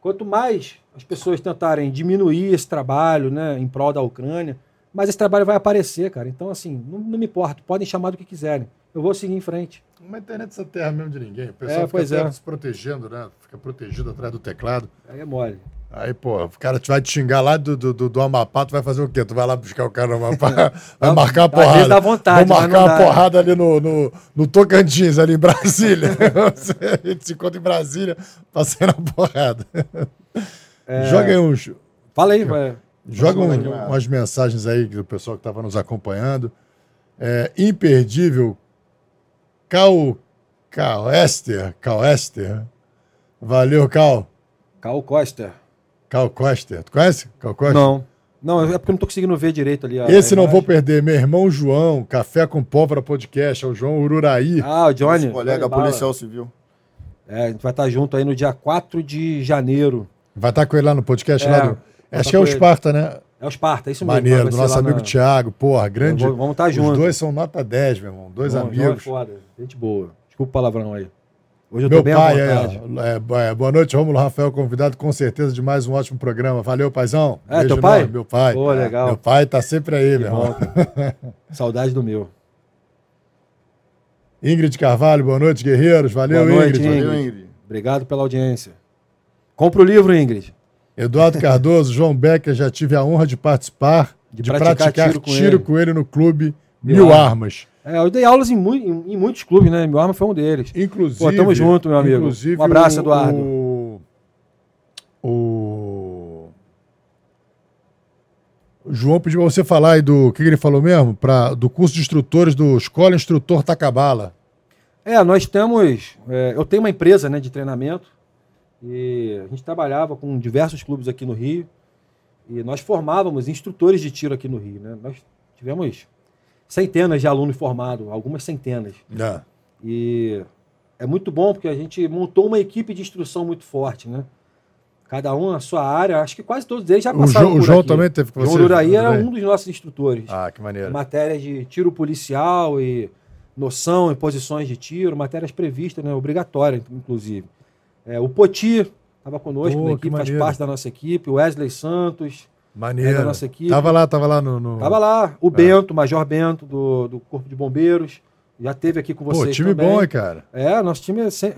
Quanto mais as pessoas tentarem diminuir esse trabalho, né, em prol da Ucrânia, mais esse trabalho vai aparecer, cara. Então, assim, não, não me importa, podem chamar do que quiserem. Eu vou seguir em frente. Uma internet dessa terra mesmo de ninguém. O pessoal É, fica é. se protegendo, né? Fica protegido atrás do teclado. Aí é mole. Aí, pô, o cara te vai te xingar lá do, do, do, Amapá, tu vai fazer o quê? Tu vai lá buscar o cara no Amapá, vai marcar a às vezes porrada. dá vontade, Vou marcar dá. porrada ali no, no, no Tocantins, ali em Brasília. a gente se encontra em Brasília, passando a porrada. É. Joga aí uns... Fala aí, vai. Joga um- umas mensagens aí do pessoal que estava nos acompanhando. É, imperdível Cal, Cal Ester, Cal Ester. Valeu, Cal. Cal Costa. Cal Coster. Tu conhece? Cal Coster? Não. Não, é porque eu não tô conseguindo ver direito ali. a- Esse a não vou perder. Meu irmão João, Café com Pólvora Podcast, é o João Ururaí. Ah, o Johnny. Nosso colega Johnny Bala. policial civil. É, a gente vai estar junto aí no dia 4 de janeiro. Vai estar com ele lá no podcast É, lá do. vou Acho tá que é o. Esparta, né? É o Esparta, é isso mesmo. Maneiro, do nosso amigo na- Thiago. Porra, grande. Vamos- vamos tá Os dois são nota 10, meu irmão. Dois João- João amigos. É foda, gente boa. Desculpa o palavrão aí. Hoje eu Meu tô bem pai, à é, vontade. é, é, boa noite, Rômulo Rafael, convidado com certeza de mais um ótimo programa. Valeu, paizão. É, teu pai? enorme, Meu pai. Pô, legal. Meu pai tá sempre aí, Que meu irmão. Saudade do meu. Ingrid Carvalho, boa noite, guerreiros. Valeu, Boa noite, Ingrid. Ingrid. Valeu, Ingrid. Obrigado pela audiência. Compra o livro, Ingrid. Eduardo Cardoso, João Becker, já tive a honra de participar, de, De praticar, praticar tiro, tiro com, com ele. no clube Mil Mil, Armas. É, eu dei aulas em, mui- em- em muitos clubes, né? Meu arma foi um deles. Inclusive. Pô, tamo junto, meu amigo. inclusive Um abraço, o- Eduardo. O, o, O João pediu pra você falar aí do. O que, que ele falou mesmo? Pra, do curso de instrutores do Escola Instrutor Tacabala. É, nós temos. é, eu tenho uma empresa né, de treinamento e a gente trabalhava com diversos clubes aqui no Rio e nós formávamos instrutores de tiro aqui no Rio. Né? Nós tivemos centenas de alunos formados, algumas centenas. É. E é muito bom porque a gente montou uma equipe de instrução muito forte, né? Cada um na sua área, acho que quase todos eles já O, passaram o por João aqui. também teve com João você? Uraí era um dos nossos instrutores. Ah, que maneiro. Matérias de tiro policial e noção e posições de tiro, matérias previstas, né, obrigatórias, inclusive. É, o Poti estava conosco Pô, na equipe, faz parte da nossa equipe. O Wesley Santos Maneiro. é da nossa equipe. Tava lá, tava lá no. no... Tava lá. O Bento, o Major Bento, do, do Corpo de Bombeiros. Já teve aqui com Pô, vocês time também. bom, hein, cara. É, nosso time, é sem-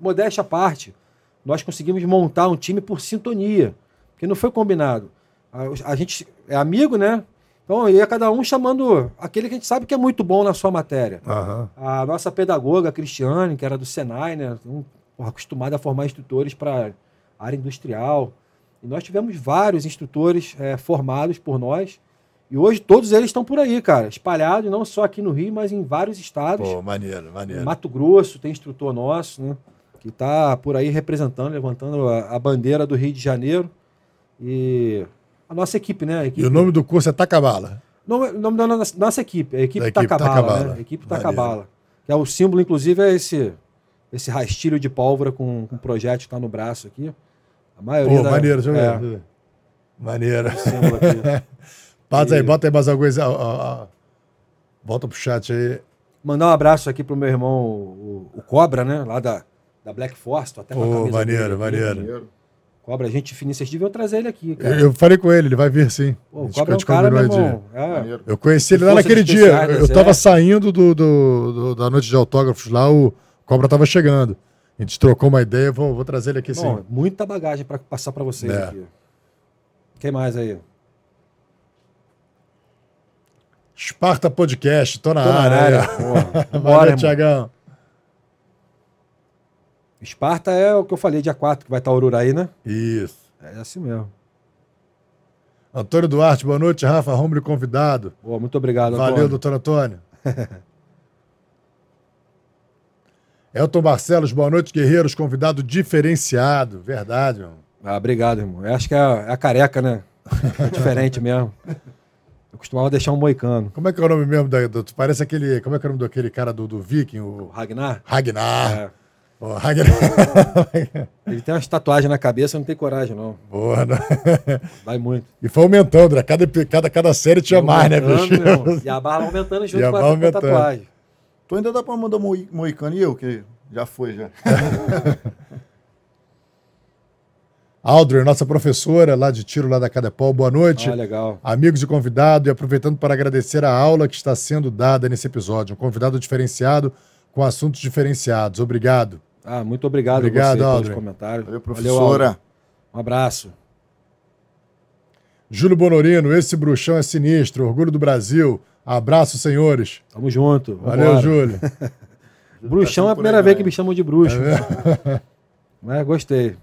modéstia à parte, nós conseguimos montar um time por sintonia, porque não foi combinado. A, a gente é amigo, né? Então ia cada um chamando aquele que a gente sabe que é muito bom na sua matéria. Aham. A nossa pedagoga, a Cristiane, que era do Senai, né? Um, acostumada a formar instrutores para área industrial. E nós tivemos vários instrutores eh, formados por nós. E hoje todos eles estão por aí, cara, espalhados, não só aqui no Rio, mas em vários estados. Pô, maneiro, maneiro. Mato Grosso tem instrutor nosso, né? Que está por aí representando, levantando a, a bandeira do Rio de Janeiro. E a nossa equipe, né? Equipe, E o nome do curso é Tacabala. Nome- o nome da nossa, nossa equipe, a equipe Da equipe Tacabala, Tacabala. né? Equipe. Tacabala. Que é o símbolo, inclusive, é esse, esse rastilho de pólvora com, com projétil que está no braço aqui. A maioria Pô, da- maneiro, deixa eu é, ver. Maneiro. aqui. Bota aí, E- bota aí mais alguma coisa. ó, ó. Volta pro chat aí. Mandar um abraço aqui pro meu irmão, o, o Cobra, né? Lá da, da Black Force. Tô até com camisa maneiro, dele aqui. maneiro. Cobra, gente finíssima. Vocês deviam trazer ele aqui, cara. Eu, eu falei com ele, ele vai vir sim. Pô, o Cobra é um cara, meu irmão. É. Maneiro. Eu conheci ele lá naquele dia. Eu, eu é. tava saindo do, do- do- da noite de autógrafos lá, o Cobra tava chegando. A gente trocou uma ideia, vou, vou trazer ele aqui sim. Bom, muita bagagem para passar para vocês É. aqui. Quem mais aí? Esparta Podcast, tô na Tô na área. área. Valeu, irmão. Tiagão. Esparta é o que eu falei, dia 4, que vai estar Ururaí, né? Isso. É assim mesmo. Antônio Duarte, boa noite, Rafa Romulo convidado. Pô, muito obrigado, Valeu, Antônio. doutor Antônio. Elton Barcelos, boa noite, guerreiros, convidado diferenciado. Verdade, meu. Ah, obrigado, irmão. Eu acho que é a, é a careca, né? É diferente mesmo. Eu costumava deixar um moicano. Como é que é o nome mesmo? Da, do- parece aquele. Como é que é o nome daquele cara do, do Viking? O Ragnar, Ragnar. é, Ragnar. ele tem umas tatuagens na cabeça, não tem coragem, não. Boa, né? Vai muito. E foi aumentando, né? Cada, cada, cada série tinha mais, né, Aumentando, bicho? irmão. E a barra aumentando junto E a com a, barra com a aumentando. tatuagem. Tu ainda dá pra mandar moi- moicano e eu, que já foi, já. Audrey, nossa professora lá de tiro lá da Cadepol, boa noite. Ah, legal. Amigos e convidado, e aproveitando para agradecer a aula que está sendo dada nesse episódio. Um convidado diferenciado com assuntos diferenciados. Obrigado. Ah, muito obrigado, Obrigado, a você pelos Audrey. comentários. Valeu, professora. Um abraço. Júlio Bonorino, esse bruxão é sinistro. Orgulho do Brasil. Abraço, senhores. Tamo junto. Valeu, vambora. Júlio. Bruxão é a por primeira aí, vez que me chamam de bruxo. Mas gostei.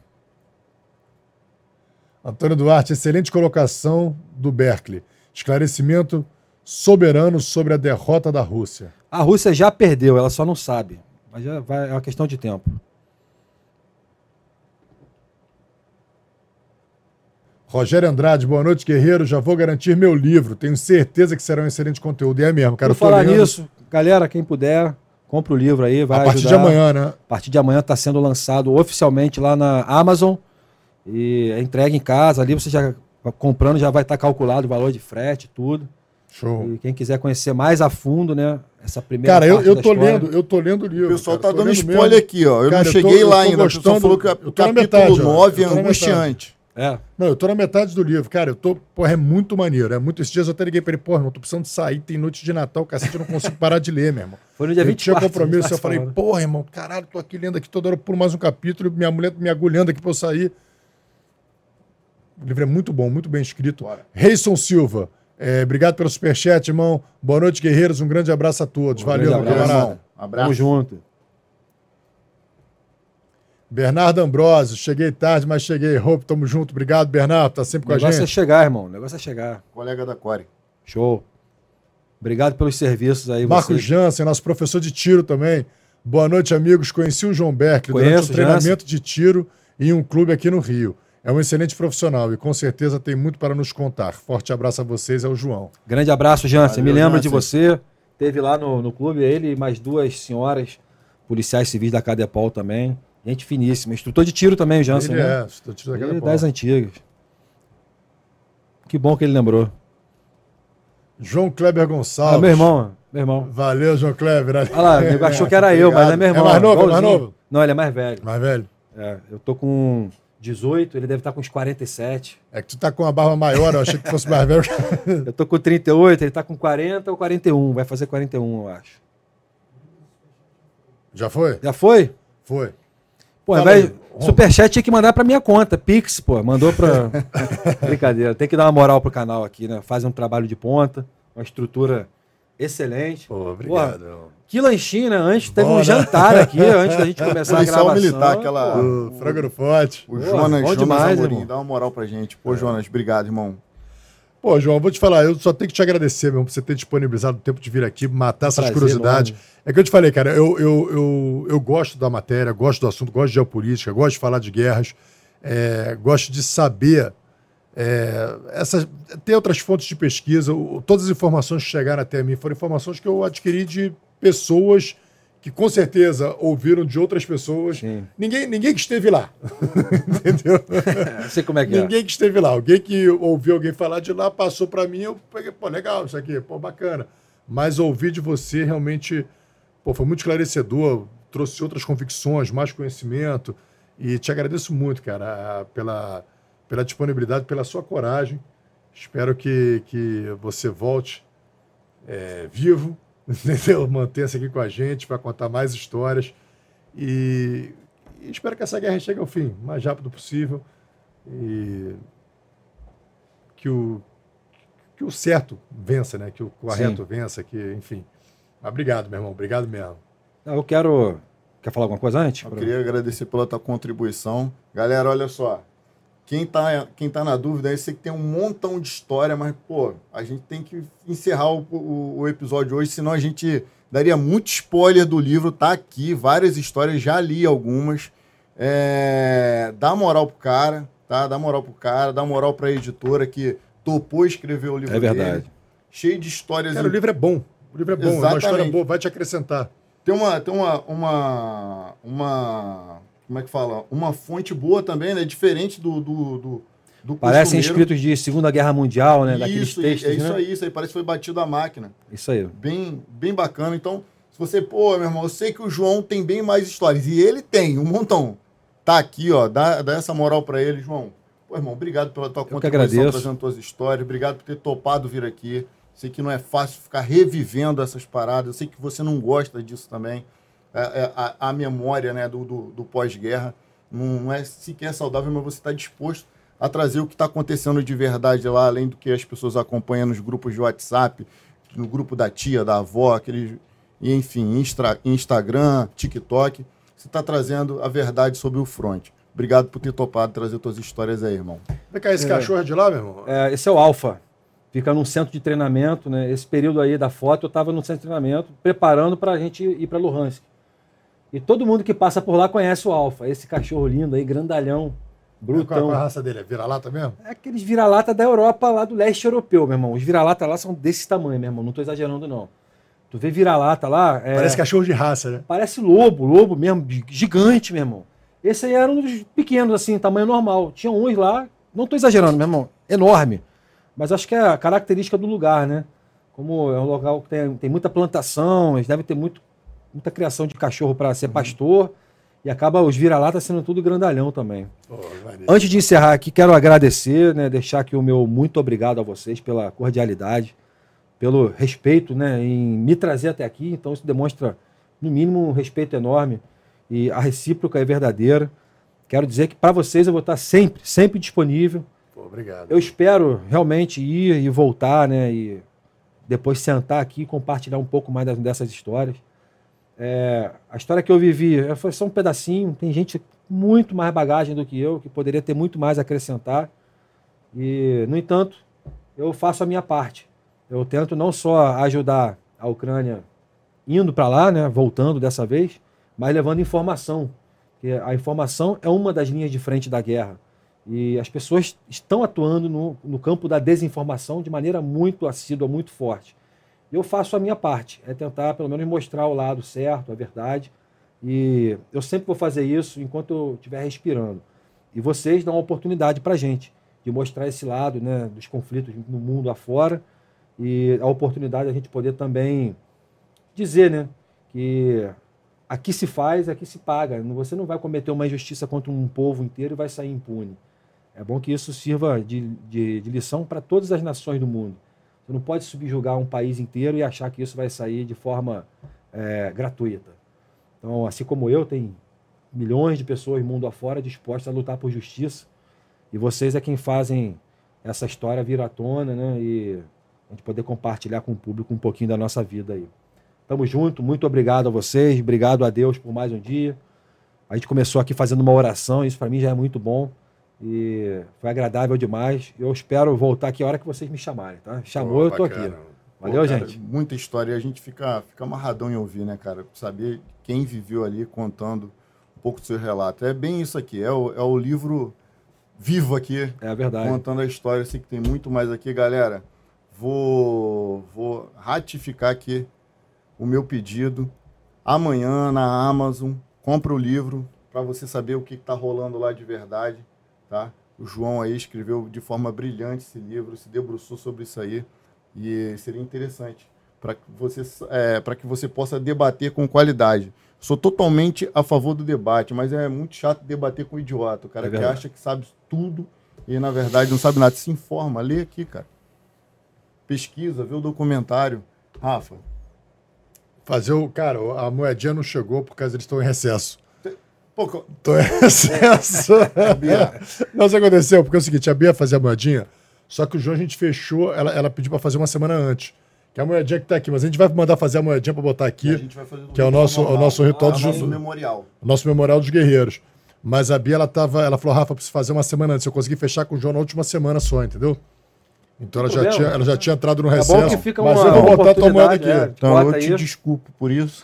Antônio Duarte, excelente colocação do Berkeley. Esclarecimento soberano sobre a derrota da Rússia. A Rússia já perdeu, ela só não sabe. Mas já vai, é uma questão de tempo. Rogério Andrade, boa noite, guerreiro. Já vou garantir meu livro. Tenho certeza que será um excelente conteúdo. E é mesmo, cara. Por tô falar lendo nisso, galera, quem puder, compra o livro aí, vai a partir ajudar. de amanhã, né? A partir de amanhã está sendo lançado oficialmente lá na Amazon. E é entregue em casa. Ali você já comprando, já vai estar calculado o valor de frete, tudo. Show. E quem quiser conhecer mais a fundo, né? Essa primeira Cara, eu, eu tô história. lendo, eu tô lendo o livro. O pessoal cara, tá tô dando spoiler mesmo. aqui, ó. Eu Cara, não eu tô- cheguei eu lá tô ainda. O pessoal gostando- falou que o tô na capítulo metade, ó. 9 é tô angustiante. É. Não, eu tô na metade do livro, cara. Eu tô, porra, é muito maneiro. É muito. Esses dias eu até liguei pra ele, porra, irmão, tô precisando sair, tem noite de Natal, cacete, eu não consigo parar de ler, meu irmão. Foi no dia eu 24. tinha compromisso, eu falei, porra, irmão, caralho, tô aqui lendo aqui toda hora por mais um capítulo, minha mulher me agulhando aqui pra eu sair. O livro é muito bom, muito bem escrito. Reison Silva, é, obrigado pelo superchat, irmão. Boa noite, guerreiros. Um grande abraço a todos. Um Valeu, meu abraço. camarada. Irmão, abraço. Tamo junto. Bernardo Ambrosio, cheguei tarde, mas cheguei. Roupa, tamo junto. Obrigado, Bernardo. Tá sempre O com a negócio é gente. chegar, irmão. O negócio é chegar. Colega da Core. Show. Obrigado pelos serviços aí. Marcos. Jansen, nosso professor de tiro também. Boa noite, amigos. Conheci o João Berkeley durante Conheço, um treinamento de tiro em um clube aqui no Rio. É um excelente profissional e com certeza tem muito para nos contar. Forte abraço a vocês, é o João. Grande abraço, Jansen. Valeu, Me lembro de Jansen. você. Teve lá no, no clube ele e mais duas senhoras, policiais civis da Cadepol também. Gente finíssima. Instrutor de tiro também, o Jansen. Ele né? é, estou tirando Ele aquela é bola. das antigas. Que bom que ele lembrou. João Kleber Gonçalves. Ah, meu irmão, meu irmão. Valeu, João Kleber. Olha lá, nego achou que era eu, mas é meu É irmão. mais novo, é mais novo? Não, ele é mais velho. Mais velho. É, eu tô com 18, ele deve estar com uns 47. É que tu tá com uma barba maior, eu achei que fosse mais velho. Eu tô com 38, ele tá com 40 ou 41. Vai fazer 41, eu acho. Já foi? Já foi? Foi. Pô, Fala aí. Superchat tinha que mandar pra minha conta, Pix, pô. Mandou pra. Brincadeira. Tem que dar uma moral pro canal aqui, né? Fazem um trabalho de ponta, uma estrutura excelente. Pô, obrigado. Que lanchinho, né? Antes teve Bom, um jantar aqui, antes da gente começar a gravação. militar, aquela- Pô, O frango no forte. O Pô, Jonas, bom Jonas demais, Amorim, irmão. dá uma moral pra gente. Pô, Jonas, obrigado, irmão. Pô, João, vou te falar, eu só tenho que te agradecer mesmo por você ter disponibilizado o tempo de vir aqui, matar essas prazer curiosidades. É que eu te falei, cara, eu, eu, eu, eu gosto da matéria, gosto do assunto, gosto de geopolítica, gosto de falar de guerras, é, gosto de saber é, essas, ter outras fontes de pesquisa. O- todas as informações que chegaram até mim foram informações que eu adquiri de pessoas que com certeza ouviram de outras pessoas. Sim. Ninguém, ninguém que esteve lá. Entendeu? Não sei como é que é. Ninguém que esteve lá. Alguém que ouviu alguém falar de lá, passou para mim, eu peguei, pô, legal isso aqui, pô, bacana. Mas ouvir de você realmente, pô, foi muito esclarecedor, trouxe outras convicções, mais conhecimento. E te agradeço muito, cara, pela, pela disponibilidade, pela sua coragem. Espero que, que você volte é, vivo, entendeu? Mantenha-se aqui com a gente para contar mais histórias. E, e espero que essa guerra chegue ao fim, o mais rápido possível. E que o, que o certo vença, né? Que o correto vença, que, enfim. Mas obrigado, meu irmão. Obrigado mesmo. Eu quero. Quer falar alguma coisa antes? Eu queria agradecer pela tua contribuição. Galera, olha só. Quem tá, quem tá na dúvida, eu sei que tem um montão de história, mas, pô, a gente tem que encerrar o, o, o episódio hoje, senão a gente daria muito spoiler do livro. Tá aqui, várias histórias, já li algumas. É, dá moral pro cara, tá? Dá moral pro cara, dá moral pra editora que topou escrever o livro É verdade. dele. Cheio de histórias. Cara, o livro é bom. O livro é bom, é uma Exatamente. história boa, vai te acrescentar. Tem uma, tem uma, uma, uma, como é que fala? Uma fonte boa também, né? Diferente do, do, do, do Parecem escritos de Segunda Guerra Mundial, né? Daqueles Isso, textos. é isso né? aí, isso aí. Parece que foi batido a máquina. Isso aí. Bem, bem bacana. Então, se você, pô, meu irmão, eu sei que o João tem bem mais histórias. E ele tem, um montão. Tá aqui, ó. Dá, dá essa moral pra ele, João. Pô, irmão, obrigado pela tua que contribuição, agradeço. trazendo tuas histórias. Obrigado por ter topado vir aqui. Sei que não é fácil ficar revivendo essas paradas. Eu sei que você não gosta disso também. É, é, a, a memória né, do, do, do pós-guerra não, não é sequer saudável, mas você está disposto a trazer o que está acontecendo de verdade lá, além do que as pessoas acompanham nos grupos de WhatsApp, no grupo da tia, da avó, aqueles, enfim, Instra, Instagram, TikTok. Você está trazendo a verdade sobre o front. Obrigado por ter topado trazer suas histórias aí, irmão. Vem cá, esse cachorro é de lá, meu irmão? É, esse é o Alfa. Fica num centro de treinamento, né? Esse período aí da foto eu estava no centro de treinamento, preparando para a gente ir para Luhansk. E todo mundo que passa por lá conhece o Alfa. Esse cachorro lindo aí, grandalhão, Qual, qual brutão. a raça dele? É vira-lata mesmo? É aqueles vira-lata da Europa lá do leste europeu, meu irmão. Os vira-lata lá são desse tamanho, meu irmão. Não tô exagerando, não. Tu vê vira-lata lá. é- Parece cachorro de raça, né? Parece lobo, lobo mesmo, gigante, meu irmão. Esse aí era um dos pequenos, assim, tamanho normal. Tinha uns lá, não tô exagerando, meu irmão, enorme. Mas acho que é a característica do lugar, né? Como é um local que tem, tem muita plantação, eles devem ter muito, muita criação de cachorro para ser pastor. E acaba os vira-lata sendo tudo grandalhão também. Maneiro. Antes de encerrar aqui, quero agradecer, né, deixar aqui o meu muito obrigado a vocês pela cordialidade, pelo respeito né, em me trazer até aqui. Então, isso demonstra, no mínimo, um respeito enorme e a recíproca é verdadeira. Quero dizer que para vocês eu vou estar sempre, sempre disponível. Pô, obrigado. Eu espero realmente ir e voltar, né? E depois sentar aqui e compartilhar um pouco mais dessas histórias. É, a história que eu vivi é, foi só um pedacinho. Tem gente, muito mais bagagem do que eu, que poderia ter muito mais a acrescentar. E, no entanto, eu faço a minha parte. Eu tento não só ajudar a Ucrânia indo para lá, né, voltando dessa vez, mas levando informação. Que a informação é uma das linhas de frente da guerra. E as pessoas estão atuando no, no campo da desinformação de maneira muito assídua, muito forte. Eu faço a minha parte, é tentar pelo menos mostrar o lado certo, a verdade. E eu sempre vou fazer isso enquanto eu estiver respirando. E vocês dão uma oportunidade para a gente de mostrar esse lado né, dos conflitos no mundo afora e a oportunidade de a gente poder também dizer né, que aqui se faz, aqui se paga. Você não vai cometer uma injustiça contra um povo inteiro e vai sair impune. É bom que isso sirva de, de, de lição para todas as nações do mundo. Você não pode subjugar um país inteiro e achar que isso vai sair de forma é, gratuita. Então, assim como eu, tem milhões de pessoas mundo afora dispostas a lutar por justiça e vocês é quem fazem essa história vir à tona, né? E a gente poder compartilhar com o público um pouquinho da nossa vida aí. Tamo junto, muito obrigado a vocês, obrigado a Deus por mais um dia. A gente começou aqui fazendo uma oração, isso para mim já é muito bom e foi agradável demais. Eu espero voltar aqui a hora que vocês me chamarem, tá? Chamou, Pô, eu tô aqui. Valeu, Pô, cara, gente. Muita história e a gente fica, fica amarradão em ouvir, né, cara? Saber quem viveu ali contando um pouco do seu relato. É bem isso aqui, é o, é o livro vivo aqui. É verdade. Contando a história. Eu sei que tem muito mais aqui, galera. Vou, vou ratificar aqui o meu pedido. Amanhã na Amazon, compra o livro para você saber o que está rolando lá de verdade, tá? O João aí escreveu de forma brilhante esse livro, se debruçou sobre isso aí e seria interessante para que você é, para que você possa debater com qualidade. Sou totalmente a favor do debate, mas é muito chato debater com o idiota, o cara é que acha que sabe tudo e na verdade não sabe nada. Se informa, lê aqui, cara. Pesquisa, vê o documentário. Rafa. Fazer o. Cara, a moedinha não chegou por causa eles estão em recesso. Pô, Tô em recesso. não, isso aconteceu, porque é o seguinte, a Bia fazia a moedinha, só que o João a gente fechou, ela, ela pediu para fazer uma semana antes. Que é a moedinha que tá aqui, mas a gente vai mandar fazer a moedinha para botar aqui, que é o nosso, o nosso ritual ah, do nosso memorial. O nosso memorial dos guerreiros. Mas a Bia, ela tava, ela falou, Rafa, preciso fazer uma semana antes. Eu consegui fechar com o João na última semana só, entendeu? Então ela já, tinha, ela já tinha entrado no é recesso. Bom que fica mas uma, eu vou botar a tua moeda aqui. É, então eu te isso. desculpo por isso.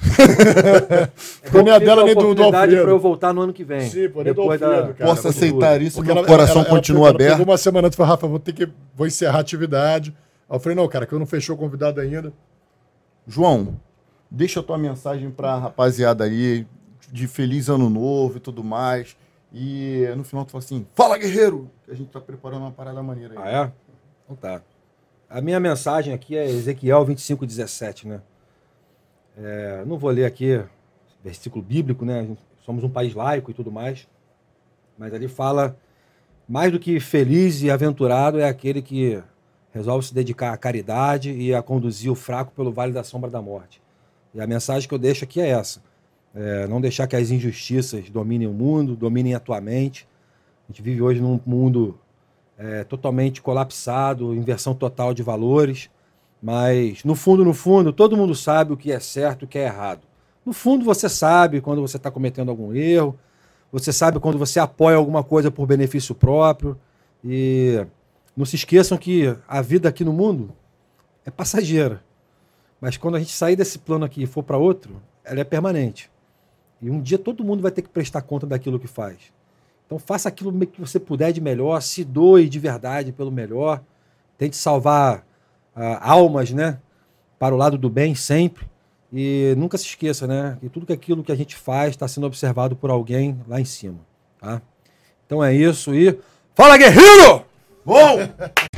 Ficou nem a dela nem do, do Alfredo. para eu voltar no ano que vem. Sim, por depois do Alfredo, da... cara, Posso aceitar isso, porque meu coração ela, continua ela pegou, aberto. Ela uma semana antes e falou, Rafa, vou ter que vou encerrar a atividade. Aí eu falei, não, cara, que eu não fechou o convidado ainda. João, deixa a tua mensagem para a rapaziada aí, de feliz ano novo e tudo mais. E no final tu fala assim, fala guerreiro! Que a gente tá preparando uma parada maneira aí. Ah, é? Então tá. A minha mensagem aqui é Ezequiel 25, 17, né? É, não vou ler aqui versículo bíblico, né? Somos um país laico e tudo mais. Mas ali fala: mais do que feliz e aventurado é aquele que resolve se dedicar à caridade e a conduzir o fraco pelo vale da sombra da morte. E a mensagem que eu deixo aqui é essa: é, não deixar que as injustiças dominem o mundo, dominem a tua mente. A gente vive hoje num mundo é, totalmente colapsado, inversão total de valores. Mas no fundo, no fundo, todo mundo sabe o que é certo e o que é errado. No fundo, você sabe quando você está cometendo algum erro, você sabe quando você apoia alguma coisa por benefício próprio. E não se esqueçam que a vida aqui no mundo é passageira. Mas quando a gente sair desse plano aqui e for para outro, ela é permanente. E um dia todo mundo vai ter que prestar conta daquilo que faz. Então faça aquilo que você puder de melhor, se doe de verdade pelo melhor, tente salvar uh, almas, né, para o lado do bem sempre. E nunca se esqueça, né, que tudo que aquilo que a gente faz está sendo observado por alguém lá em cima, tá? Então é isso e fala guerreiro! Bom!